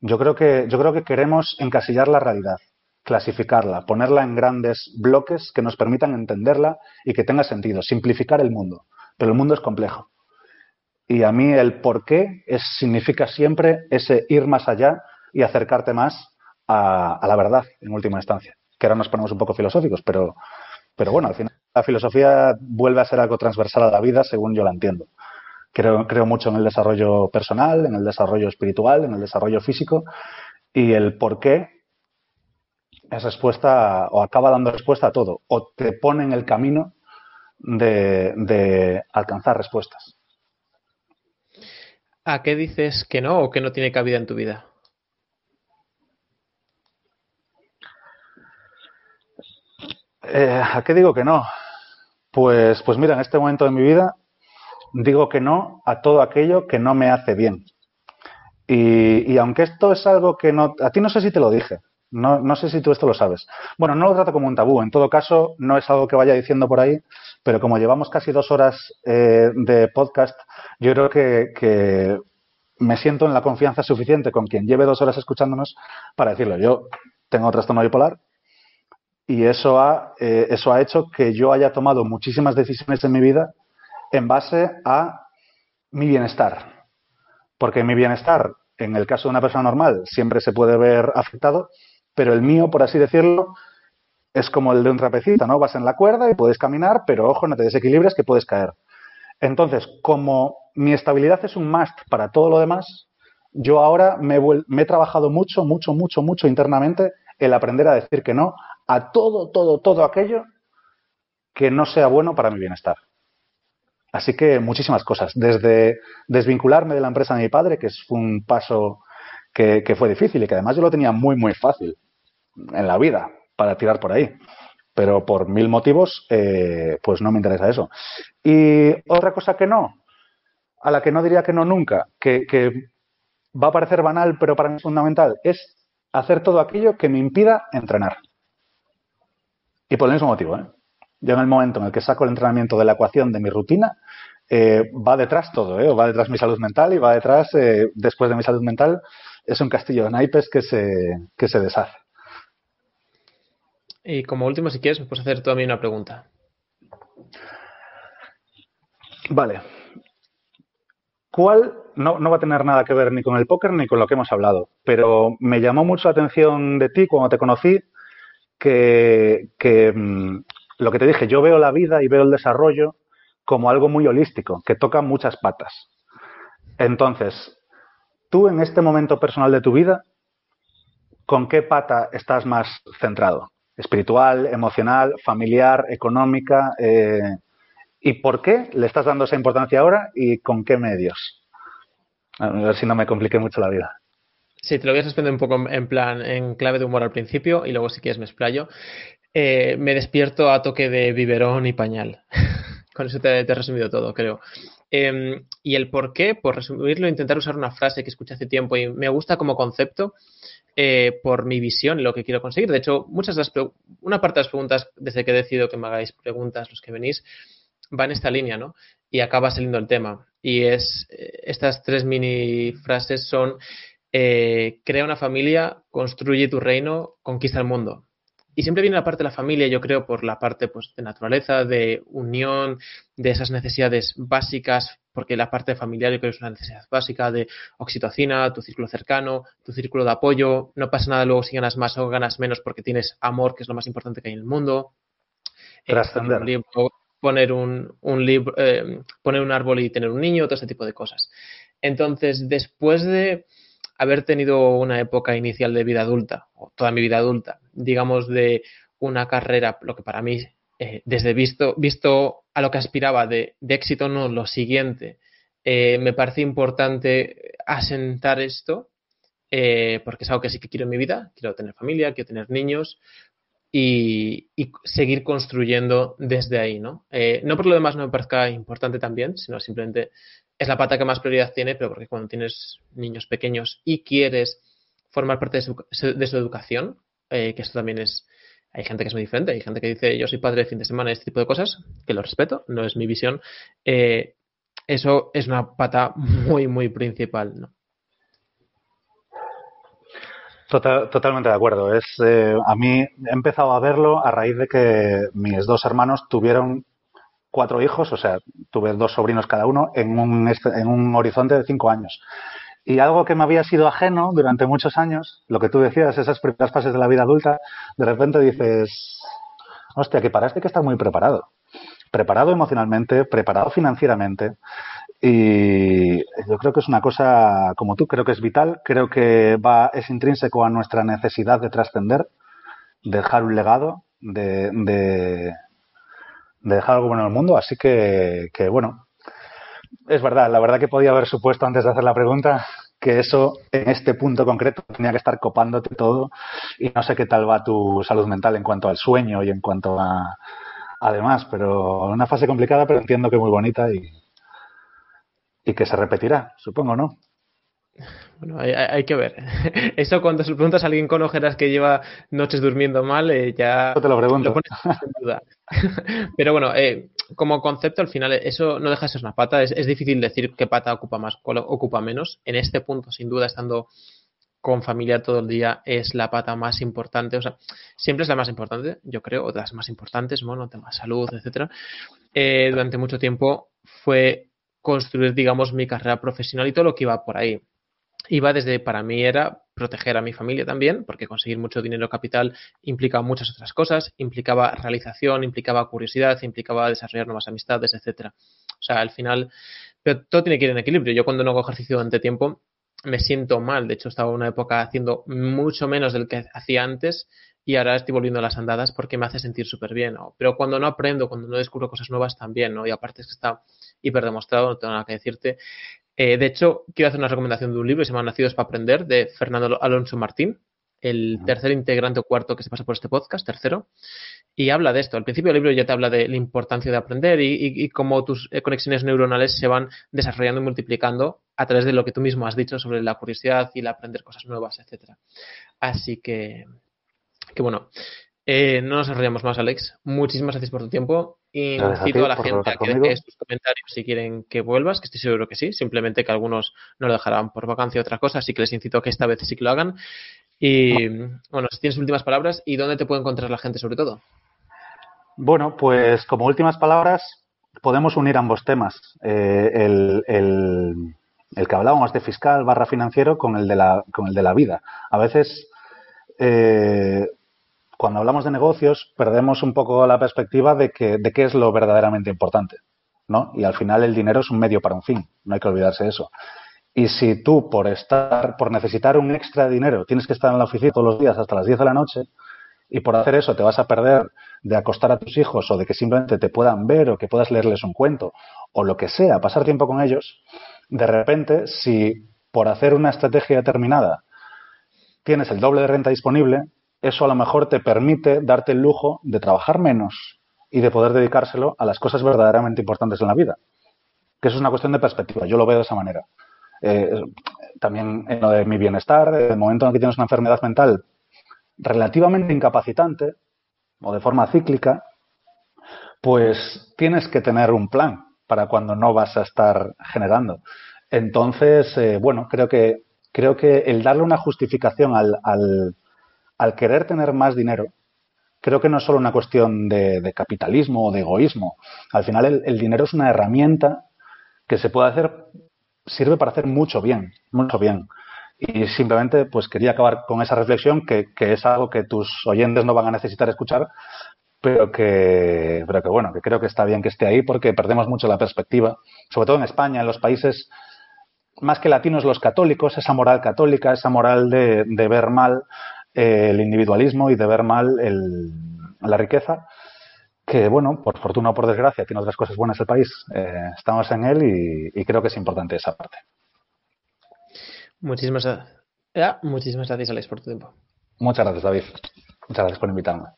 Yo creo que, yo creo que queremos encasillar la realidad, clasificarla, ponerla en grandes bloques que nos permitan entenderla y que tenga sentido, simplificar el mundo. Pero el mundo es complejo. Y a mí el por qué es, significa siempre ese ir más allá y acercarte más a, la verdad, en última instancia. Que ahora nos ponemos un poco filosóficos, pero, pero bueno, al final la filosofía vuelve a ser algo transversal a la vida según yo la entiendo. Creo, creo mucho en el desarrollo personal, en el desarrollo espiritual, en el desarrollo físico y el por qué es respuesta o acaba dando respuesta a todo o te pone en el camino de alcanzar respuestas. ¿A qué dices que no o que no tiene cabida en tu vida? Eh, ¿A qué digo que no? Pues, pues mira, en este momento de mi vida digo que no a todo aquello que no me hace bien. Y, y, aunque esto es algo que no... A ti no sé si te lo dije. No, no sé si tú esto lo sabes. Bueno, no lo trato como un tabú. En todo caso, no es algo que vaya diciendo por ahí, pero como llevamos casi dos horas eh, de podcast, yo creo que, que me siento en la confianza suficiente con quien lleve dos horas escuchándonos para decirlo. Yo tengo trastorno bipolar y eso ha, eh, eso ha hecho que yo haya tomado muchísimas decisiones en mi vida en base a mi bienestar. Porque mi bienestar, en el caso de una persona normal, siempre se puede ver afectado, pero el mío, por así decirlo, es como el de un trapecista, ¿no? Vas en la cuerda y puedes caminar, pero ojo, no te desequilibres que puedes caer. Entonces, como mi estabilidad es un must para todo lo demás, yo ahora me, me he trabajado mucho, mucho, mucho, mucho internamente el aprender a decir que no a todo, todo, todo aquello que no sea bueno para mi bienestar. Así que muchísimas cosas. Desde desvincularme de la empresa de mi padre, que fue un paso que, que, fue difícil y que además yo lo tenía muy, muy fácil en la vida para tirar por ahí. Pero por mil motivos, eh, pues no me interesa eso. Y otra cosa que no, a la que no diría que no nunca, que, que va a parecer banal, pero para mí es fundamental, es hacer todo aquello que me impida entrenar. Y por el mismo motivo, ¿eh? Yo en el momento en el que saco el entrenamiento de la ecuación de mi rutina, eh, va detrás todo, ¿eh? va detrás mi salud mental y va detrás, eh, después de mi salud mental, es un castillo de naipes que se, que se deshace. Y como último, si quieres, me puedes hacer tú a mí una pregunta. Vale. ¿Cuál no, no, va a tener nada que ver ni con el póker ni con lo que hemos hablado? Pero me llamó mucho la atención de ti cuando te conocí que, mm, lo que te dije, yo veo la vida y veo el desarrollo como algo muy holístico, que toca muchas patas. Entonces, tú en este momento personal de tu vida, ¿con qué pata estás más centrado? ¿Espiritual, emocional, familiar, económica? Eh, ¿Y por qué le estás dando esa importancia ahora y con qué medios? A ver si no me compliqué mucho la vida. Sí, te lo voy a responder un poco en plan, en clave de humor al principio y luego si quieres me explayo. Eh, me despierto a toque de biberón y pañal. Con eso te, he resumido todo, creo. Em, y el por qué, por resumirlo, intentar usar una frase que escuché hace tiempo y me gusta como concepto eh, por mi visión lo que quiero conseguir. De hecho, muchas de las una parte de las preguntas, desde que he decidido que me hagáis preguntas, los que venís, va en esta línea, ¿no? Y acaba saliendo el tema. Y es, eh, estas tres mini frases son, eh, crea una familia, construye tu reino, conquista el mundo. Y siempre viene la parte de la familia, yo creo, por la parte pues, de naturaleza, de unión, de esas necesidades básicas, porque la parte familiar yo creo que es una necesidad básica de oxitocina, tu círculo cercano, tu círculo de apoyo. No pasa nada luego si ganas más o ganas menos porque tienes amor, que es lo más importante que hay en el mundo. Eh, Trascender. poner un, un libro, eh, poner un árbol y tener un niño, todo ese tipo de cosas. Entonces, después de haber tenido una época inicial de vida adulta, o toda mi vida adulta, digamos de una carrera, lo que para mí, eh, desde visto, visto a lo que aspiraba de, éxito, no lo siguiente, eh, me parece importante asentar esto, eh, porque es algo que sí que quiero en mi vida, quiero tener familia, quiero tener niños, y, seguir construyendo desde ahí, ¿no? no por lo demás no me parezca importante también, sino simplemente es la pata que más prioridad tiene, pero porque cuando tienes niños pequeños y quieres formar parte de su, educación, eh, que esto también es, hay gente que es muy diferente, hay gente que dice yo soy padre de fin de semana, este tipo de cosas, que lo respeto, no es mi visión, eh, eso es una pata muy, muy principal, ¿no? totalmente de acuerdo. Es, eh, a mí he empezado a verlo a raíz de que mis dos hermanos tuvieron cuatro hijos, o sea, tuve dos sobrinos cada uno en un, en un horizonte de cinco años. Y algo que me había sido ajeno durante muchos años, lo que tú decías, esas primeras fases de la vida adulta, de repente dices, hostia, que para hay que estar muy preparado. Preparado emocionalmente, preparado financieramente. Y yo creo que es una cosa como tú, creo que es vital, creo que va, es intrínseco a nuestra necesidad de trascender, de dejar un legado, de, de dejar algo bueno en el mundo. Así que, que, bueno, es verdad, la verdad que podía haber supuesto antes de hacer la pregunta que eso en este punto concreto tenía que estar copándote todo y no sé qué tal va tu salud mental en cuanto al sueño y en cuanto a además, pero una fase complicada, pero entiendo que muy bonita y, y que se repetirá, supongo, ¿no? Bueno, hay, que ver. Eso cuando se lo preguntas a alguien con ojeras que lleva noches durmiendo mal, eh, ya te lo pregunto. pones en duda. Pero bueno, eh, como concepto, al final, eso no deja de ser una pata. Es, difícil decir qué pata ocupa más, cuál ocupa menos. En este punto, sin duda, estando con familia todo el día, es la pata más importante. O sea, siempre es la más importante, yo creo, o de las más importantes, bueno, temas salud, etcétera. Eh, durante mucho tiempo fue construir, digamos, mi carrera profesional y todo lo que iba por ahí iba desde, para mí era proteger a mi familia también, porque conseguir mucho dinero capital implicaba muchas otras cosas, implicaba realización, implicaba curiosidad, implicaba desarrollar nuevas amistades, etcétera. O sea, al final, pero todo tiene que ir en equilibrio. Yo cuando no hago ejercicio durante tiempo me siento mal. De hecho, estaba una época haciendo mucho menos del que hacía antes y ahora estoy volviendo a las andadas porque me hace sentir súper bien. Pero cuando no aprendo, cuando no descubro cosas nuevas también, ¿no? Y aparte es que está hiper demostrado, no tengo nada que decirte, eh, de hecho, quiero hacer una recomendación de un libro que se llama Nacidos para Aprender, de Fernando Alonso Martín, el tercer integrante o cuarto que se pasa por este podcast, tercero, y habla de esto. Al principio del libro ya te habla de la importancia de aprender y, cómo tus eh, conexiones neuronales se van desarrollando y multiplicando a través de lo que tú mismo has dicho sobre la curiosidad y el aprender cosas nuevas, etcétera. Así que, que bueno, eh, no nos enrollamos más, Alex. Muchísimas gracias por tu tiempo. Incito a, la gente a que deje sus comentarios si quieren que vuelvas, que estoy seguro que sí. Simplemente que algunos no lo dejarán por vacancia o otra cosa, así que les incito a que esta vez sí que lo hagan. Y bueno, si tienes últimas palabras, ¿y dónde te puede encontrar la gente sobre todo? Bueno, pues como últimas palabras, podemos unir ambos temas. Eh, el, el, que hablábamos de fiscal barra financiero con el de la, con el de la vida. A veces eh, cuando hablamos de negocios perdemos un poco la perspectiva de, que, qué es lo verdaderamente importante, ¿no? Y al final el dinero es un medio para un fin, no hay que olvidarse eso. Y si tú por estar, por necesitar un extra de dinero, tienes que estar en la oficina todos los días hasta las 10 de la noche, y por hacer eso te vas a perder de acostar a tus hijos o de que simplemente te puedan ver o que puedas leerles un cuento o lo que sea, pasar tiempo con ellos, de repente, si por hacer una estrategia determinada tienes el doble de renta disponible, eso a lo mejor te permite darte el lujo de trabajar menos y de poder dedicárselo a las cosas verdaderamente importantes en la vida. que eso es una cuestión de perspectiva. Yo lo veo de esa manera. Eh, también en lo de mi bienestar, en el momento en el que tienes una enfermedad mental relativamente incapacitante o de forma cíclica, pues tienes que tener un plan para cuando no vas a estar generando. Entonces, eh, bueno, creo que, creo que el darle una justificación al, al, querer tener más dinero, creo que no es solo una cuestión de, capitalismo o de egoísmo. Al final, el, dinero es una herramienta que se puede hacer, sirve para hacer mucho bien, mucho bien. Y simplemente, pues quería acabar con esa reflexión, que, es algo que tus oyentes no van a necesitar escuchar, pero que bueno, que creo que está bien que esté ahí porque perdemos mucho la perspectiva, sobre todo en España, en los países más que latinos, los católicos, esa moral católica, esa moral de, ver mal eh, el individualismo y de ver mal el, la riqueza, que bueno, por fortuna o por desgracia, tiene otras cosas buenas el país. Eh, estamos en él y, creo que es importante esa parte. Muchísimas, ya, muchísimas gracias, Alex, por tu tiempo. Muchas gracias, David. Muchas gracias por invitarme.